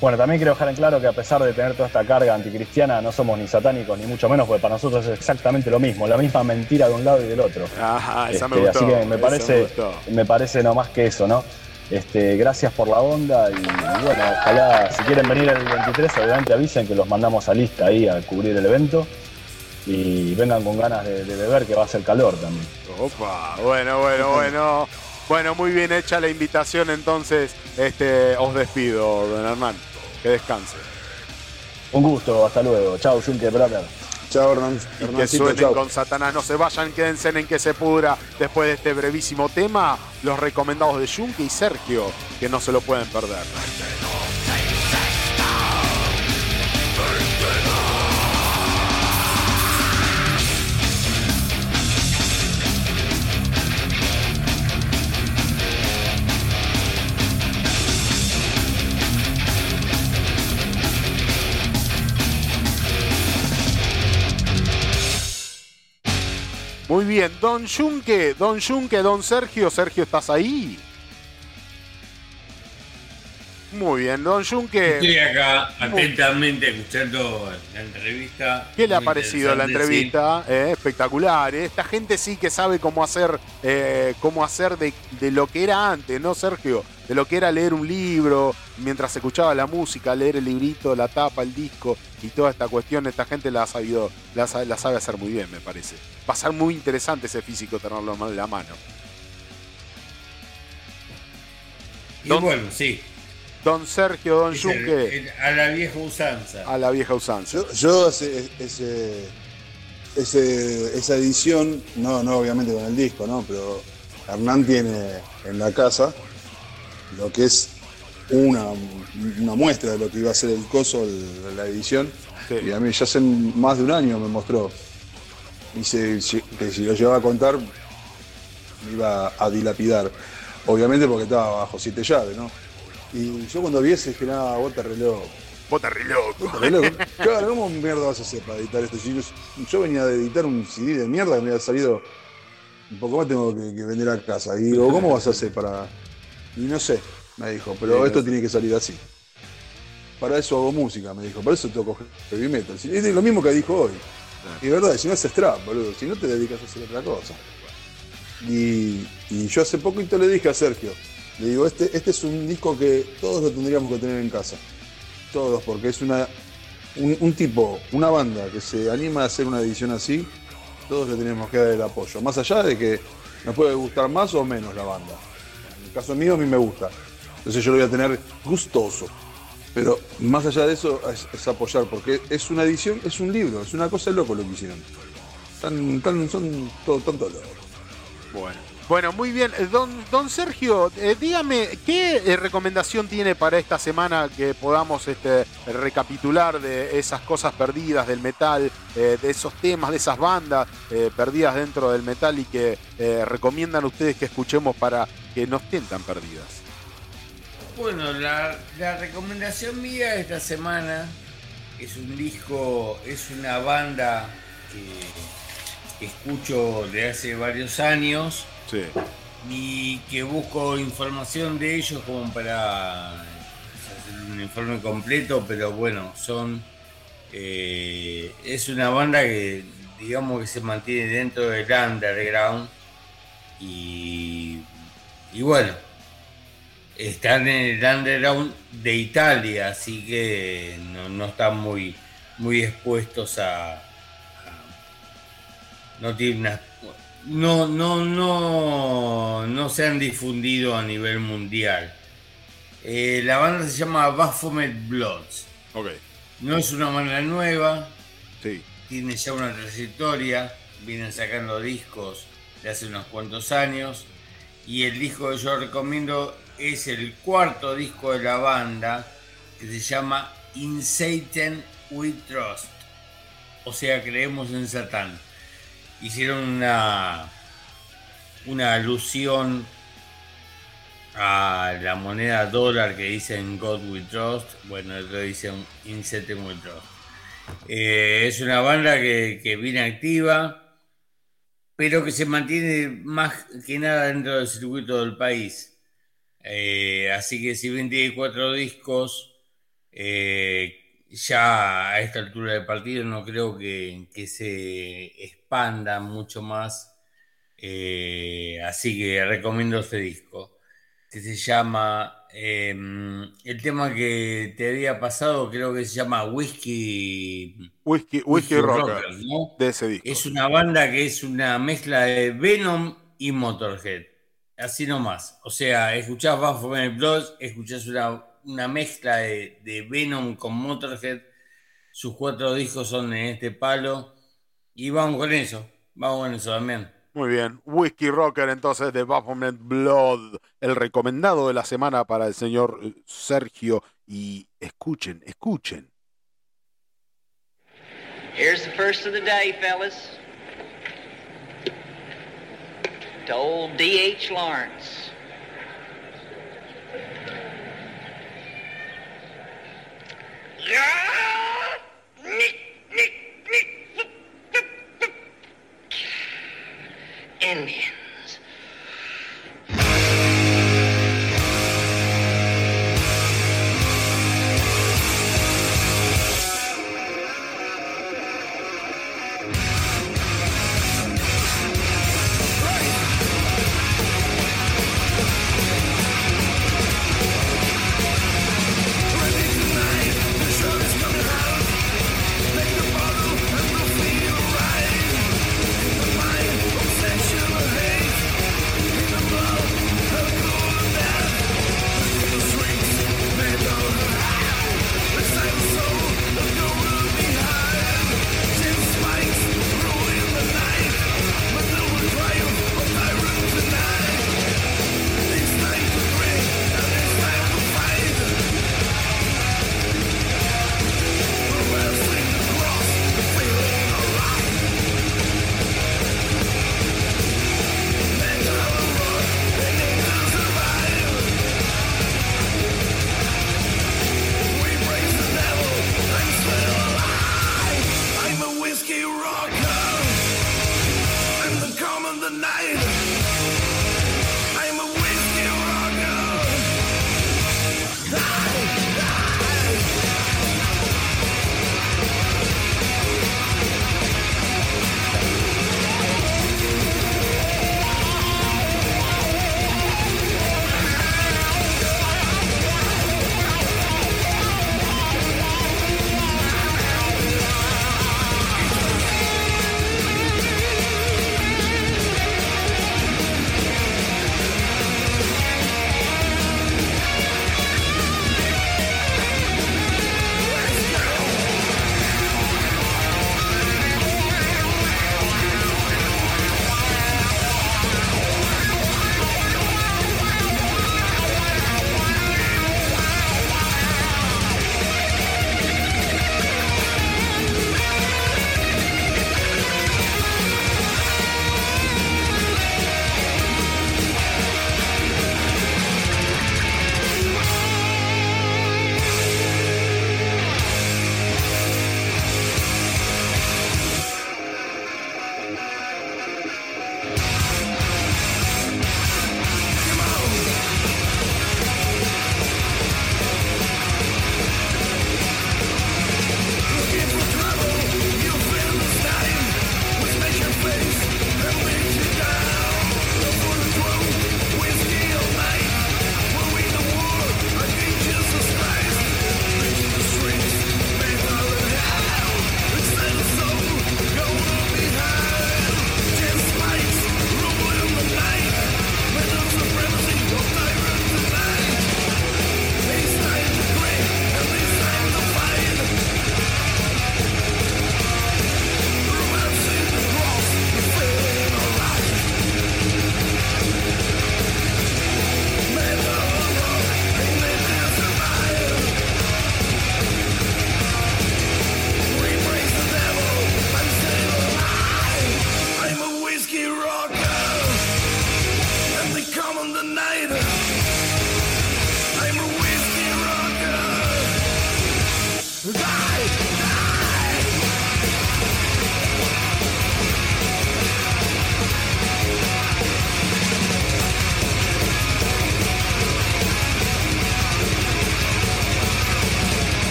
bueno, también quiero dejar en claro que a pesar de tener toda esta carga anticristiana, no somos ni satánicos ni mucho menos, porque para nosotros es exactamente lo mismo, la misma mentira de un lado y del otro. Ajá, esa me Este, gustó. así que me parece, gustó. me parece no más que eso, ¿no? Este, gracias por la onda y, y bueno, ojalá si quieren venir el 23, adelante avisen que los mandamos a lista ahí a cubrir el evento y vengan con ganas de, de beber que va a ser calor también. Opa, bueno, bueno, bueno. Bueno, muy bien hecha la invitación, entonces este, os despido, don Hernán. Que descanse. Un gusto, hasta luego. Chao, Junke Brother. Chao, Hernán. Y que suenen chao. con Satanás. No se vayan, quédense en que se pudra. Después de este brevísimo tema, los recomendados de Junke y Sergio, que no se lo pueden perder. Bien, Don Junque, Don Junque, Don Sergio, Sergio, ¿estás ahí? Muy bien, Don Junque. Estoy acá atentamente escuchando la entrevista. ¿Qué le ha Muy parecido la sí. entrevista? Eh, espectacular. eh. Esta gente sí que sabe cómo hacer, eh, cómo hacer de, de lo que era antes, ¿no, Sergio? De lo que era leer un libro, mientras escuchaba la música, leer el librito, la tapa, el disco y toda esta cuestión. Esta gente la ha sabido, la, sa- la sabe hacer muy bien, me parece. Va a ser muy interesante ese físico tenerlo en la mano. Y Don- bueno, sí. Don Sergio, Don Junque, el- a la vieja usanza. a la vieja usanza. Yo, yo ese, ese- ese- esa edición, no, no obviamente con el disco, ¿no? Pero Hernán tiene en la casa lo que es una, una muestra de lo que iba a ser el coso, el- la edición. Sí. Y a mí ya hace más de un año me mostró. Dice que si lo llevaba a contar me iba a dilapidar. Obviamente porque estaba bajo siete llaves, ¿no? Y yo cuando vi ese dije, nada, vos te reloj. Vos te re loco. Re loco. Claro, ¿cómo mierda vas a hacer para editar esto? Si yo, yo venía de editar un CD de mierda que me había salido un poco más tengo que, que vender a casa. Y digo, ¿cómo vas a hacer para.? Y no sé, me dijo, pero esto tiene que salir así. Para eso hago música, me dijo, para eso toco heavy metal. Es lo mismo que dijo hoy. Y es verdad, si no haces trap, boludo, si no te dedicas a hacer otra cosa. Y, y yo hace poquito le dije a Sergio, le digo, este, este es un disco que todos lo tendríamos que tener en casa. Todos, porque es una, un, un tipo, una banda que se anima a hacer una edición así, todos le tenemos que dar el apoyo. Más allá de que nos puede gustar más o menos la banda. En el caso mío, a mí me gusta. Entonces yo lo voy a tener gustoso. Pero más allá de eso, es, apoyar, porque es una edición, es un libro, es una cosa loco lo que hicieron. Tan, tan, son todo, loco. Bueno. Bueno, muy bien. Eh, Don, don Sergio, eh, dígame, ¿qué eh, recomendación tiene para esta semana que podamos este, recapitular de esas cosas perdidas del metal, de esos temas, de esas bandas perdidas dentro del metal y que recomiendan ustedes que escuchemos para que no estén tan perdidas? Bueno, la, la recomendación mía esta semana es un disco, es una banda que escucho de hace varios años Sí. y que busco información de ellos como para hacer un informe completo, pero bueno, son eh, es una banda que digamos que se mantiene dentro del underground y, y bueno, están en el underground de Italia, así que no, no están muy, muy expuestos a, a- no tienen una- no, no, no, no se han difundido a nivel mundial. Eh, la banda se llama Baphomet Bloods. Ok. No es una banda nueva, Sí. tiene ya una trayectoria, vienen sacando discos de hace unos cuantos años y el disco que yo recomiendo es el cuarto disco de la banda que se llama In Satan We Trust, o sea, creemos en Satán. Hicieron una, una alusión a la moneda dólar que dicen God We Trust, bueno, otro dicen In Satan We Trust. Eh, es una banda que viene activa, pero que se mantiene más que nada dentro del circuito del país. Eh, así que si tiene cuatro discos, eh, ya a esta altura del partido no creo que, que se expanda mucho más. Eh, así que recomiendo este disco, que se llama, eh, el tema que te había pasado creo que se llama Whisky. Whisky, Whisky Rocker, ¿no? de ese disco. Es una banda que es una mezcla de Venom y Motorhead. Así nomás. O sea, escuchás Baphomet Bloods, escuchás una, una mezcla de, de Venom con Motorhead. Sus cuatro discos son en este palo. Y vamos con eso. Vamos con eso también. Muy bien. Whisky Rocker entonces de Baphomet Blood, el recomendado de la semana para el señor eh, Sergio. Y escuchen, escuchen. Here's the first of the day, fellas. To old D.H. Lawrence.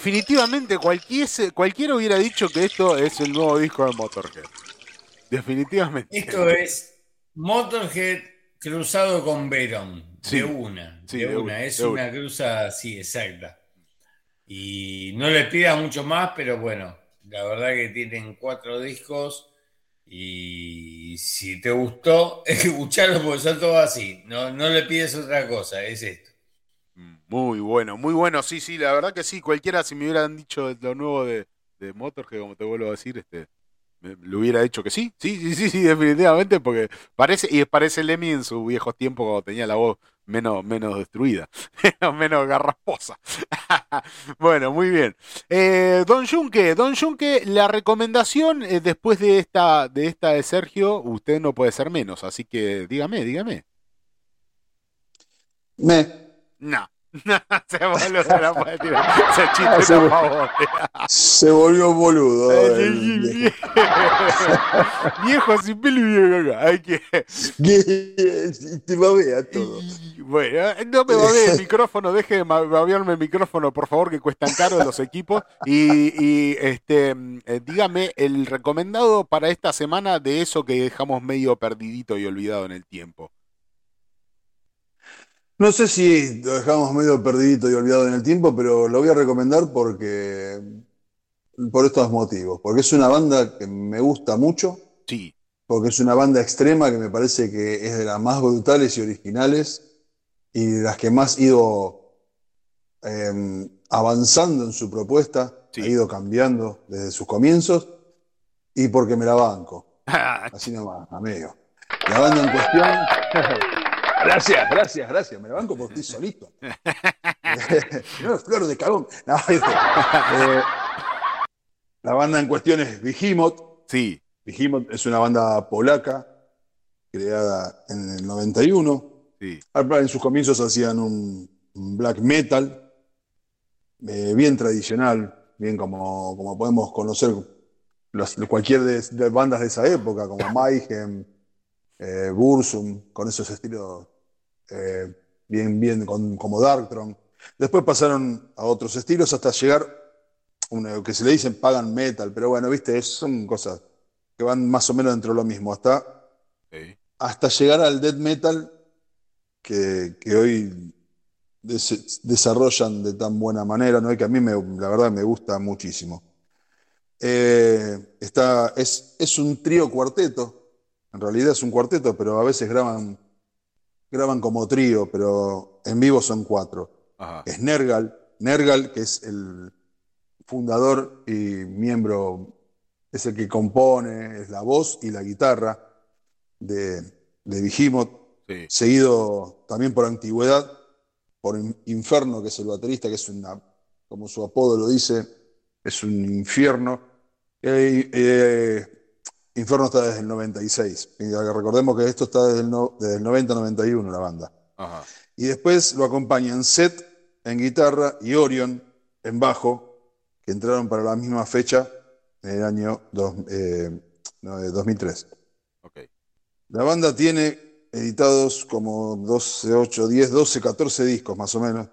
Definitivamente cualquier, cualquiera hubiera dicho que esto es el nuevo disco de Motorhead. Definitivamente. Esto es Motorhead cruzado con. Sí. De una. Sí, de, de una. Es de una una. cruza, sí, exacta. Y no le pida mucho más, pero bueno, la verdad que tienen cuatro discos. Y si te gustó, escucharlo porque son todos así. No, no le pides otra cosa, es esto. Muy bueno, muy bueno. Sí, sí, la verdad que sí. Cualquiera, si me hubieran dicho lo nuevo de, de Motorhead, como te vuelvo a decir, este, me, le hubiera dicho que sí. Sí, sí, sí, sí, definitivamente, porque parece, y parece Lemmy en sus viejos tiempos cuando tenía la voz menos, menos destruida, menos, menos garrasposa. bueno, muy bien. Eh, don Junque, Don Junque, la recomendación eh, después de esta, de esta de Sergio, usted no puede ser menos, así que dígame, dígame. Me. No. se puede tirar. Se chiste Se volvió boludo. viejo. Viejo sin pelo y viejo acá. Hay que. Te babea todo. Bueno, no me babee el micrófono, deje de babearme el micrófono, por favor, que cuestan caro los equipos. Y, y, este, mm, eh, dígame el recomendado para esta semana de eso que dejamos medio perdidito y olvidado en el tiempo. No sé si lo dejamos medio perdidito y olvidado en el tiempo, pero lo voy a recomendar porque por estos motivos. Porque es una banda que me gusta mucho, Sí, porque es una banda extrema que me parece que es de las más brutales y originales y de las que más ha ido eh, avanzando en su propuesta, Sí. ha ido cambiando desde sus comienzos y porque me la banco. Así nomás, amigo. La banda en cuestión. Gracias, gracias, gracias. Me la banco porque estoy solito. no, flor de cagón. No, eh, la banda en cuestión es Behemoth. sí, es una banda polaca creada en el 91. sí. En sus comienzos hacían un, un black metal eh, bien tradicional, bien como, como podemos conocer los- cualquier de, de bandas de esa época, como Mayhem, eh, Bursum, con esos estilos eh, bien, bien con- como Darkthrone. Después pasaron a otros estilos hasta llegar una, que se le dicen pagan metal, pero bueno, viste, es- son cosas que van más o menos dentro de lo mismo, hasta, sí. hasta llegar al death metal que, que hoy des- desarrollan de tan buena manera, ¿no? Y que a mí me, la verdad me gusta muchísimo. Eh, está, es, es un trío cuarteto, en realidad es un cuarteto, pero a veces graban, graban como trío, pero en vivo son cuatro. Ajá. Es Nergal, Nergal, que es el fundador y miembro, es el que compone, es la voz y la guitarra de, de Sí. seguido también por antigüedad, por In- Inferno, que es el baterista, que es una, como su apodo lo dice, es un infierno. Eh, eh, Inferno está desde el 96. Y recordemos que esto está desde el, no- desde el 90-91, la banda. Ajá. Y después lo acompañan Seth en guitarra y Orion en bajo, que entraron para la misma fecha en el año dos- eh, no, eh, 2003. Ok. La banda tiene editados como 12, 8, 10, 12, 14 discos más o menos.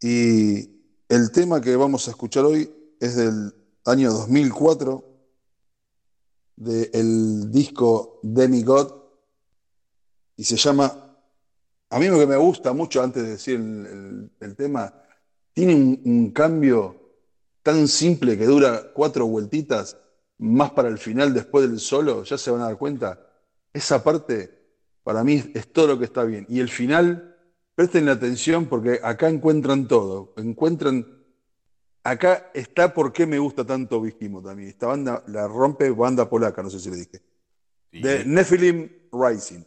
Y el tema que vamos a escuchar hoy es del año 2004, del disco Demigod, y se llama, a mí lo que me gusta mucho antes de decir el, tema, tiene un, un cambio tan simple que dura cuatro vueltitas, más para el final después del solo, ya se van a dar cuenta. Esa parte para mí es todo lo que está bien. Y el final, presten atención porque acá encuentran todo. Encuentran, acá está por qué me gusta tanto a mí. Esta banda la rompe banda polaca, no sé si le dije. Sí. De Nephilim Rising.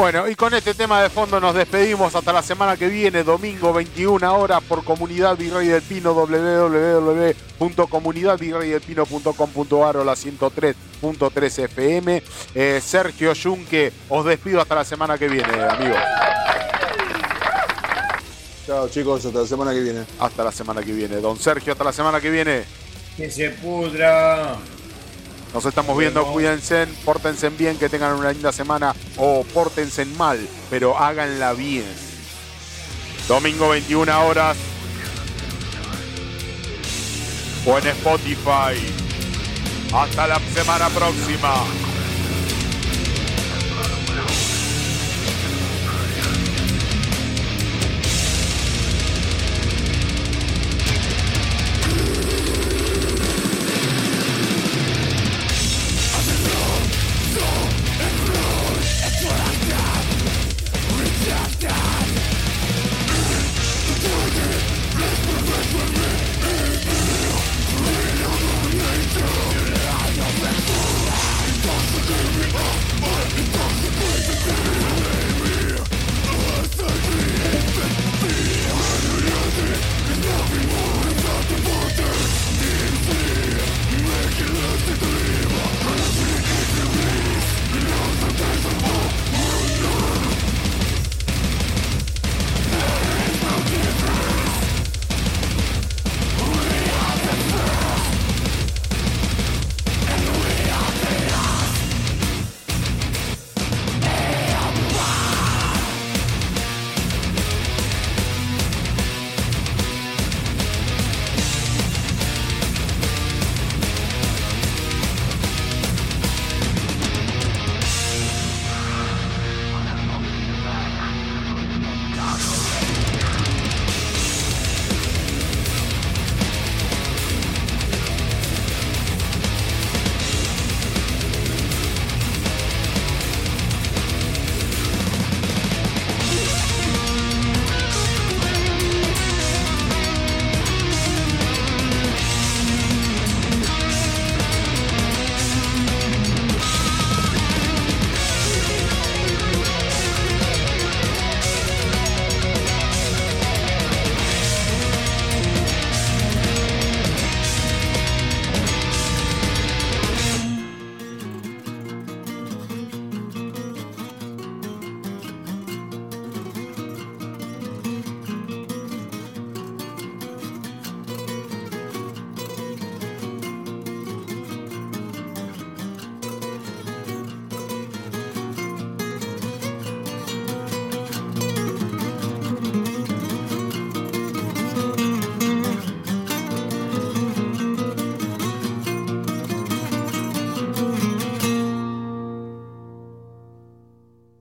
Bueno, y con este tema de fondo nos despedimos hasta la semana que viene, domingo 21 horas por Comunidad Virrey del Pino, www.comunidadvirreydelpino.com.ar o la 103.3 FM. Eh, Sergio Yunque, os despido hasta la semana que viene, amigos. Chao chicos, hasta la semana que viene. Hasta la semana que viene. Don Sergio, hasta la semana que viene. Que se pudra. Nos estamos viendo, cuídense, pórtense bien, que tengan una linda semana o pórtense mal, pero háganla bien. Domingo 21 horas o en Spotify. Hasta la semana próxima.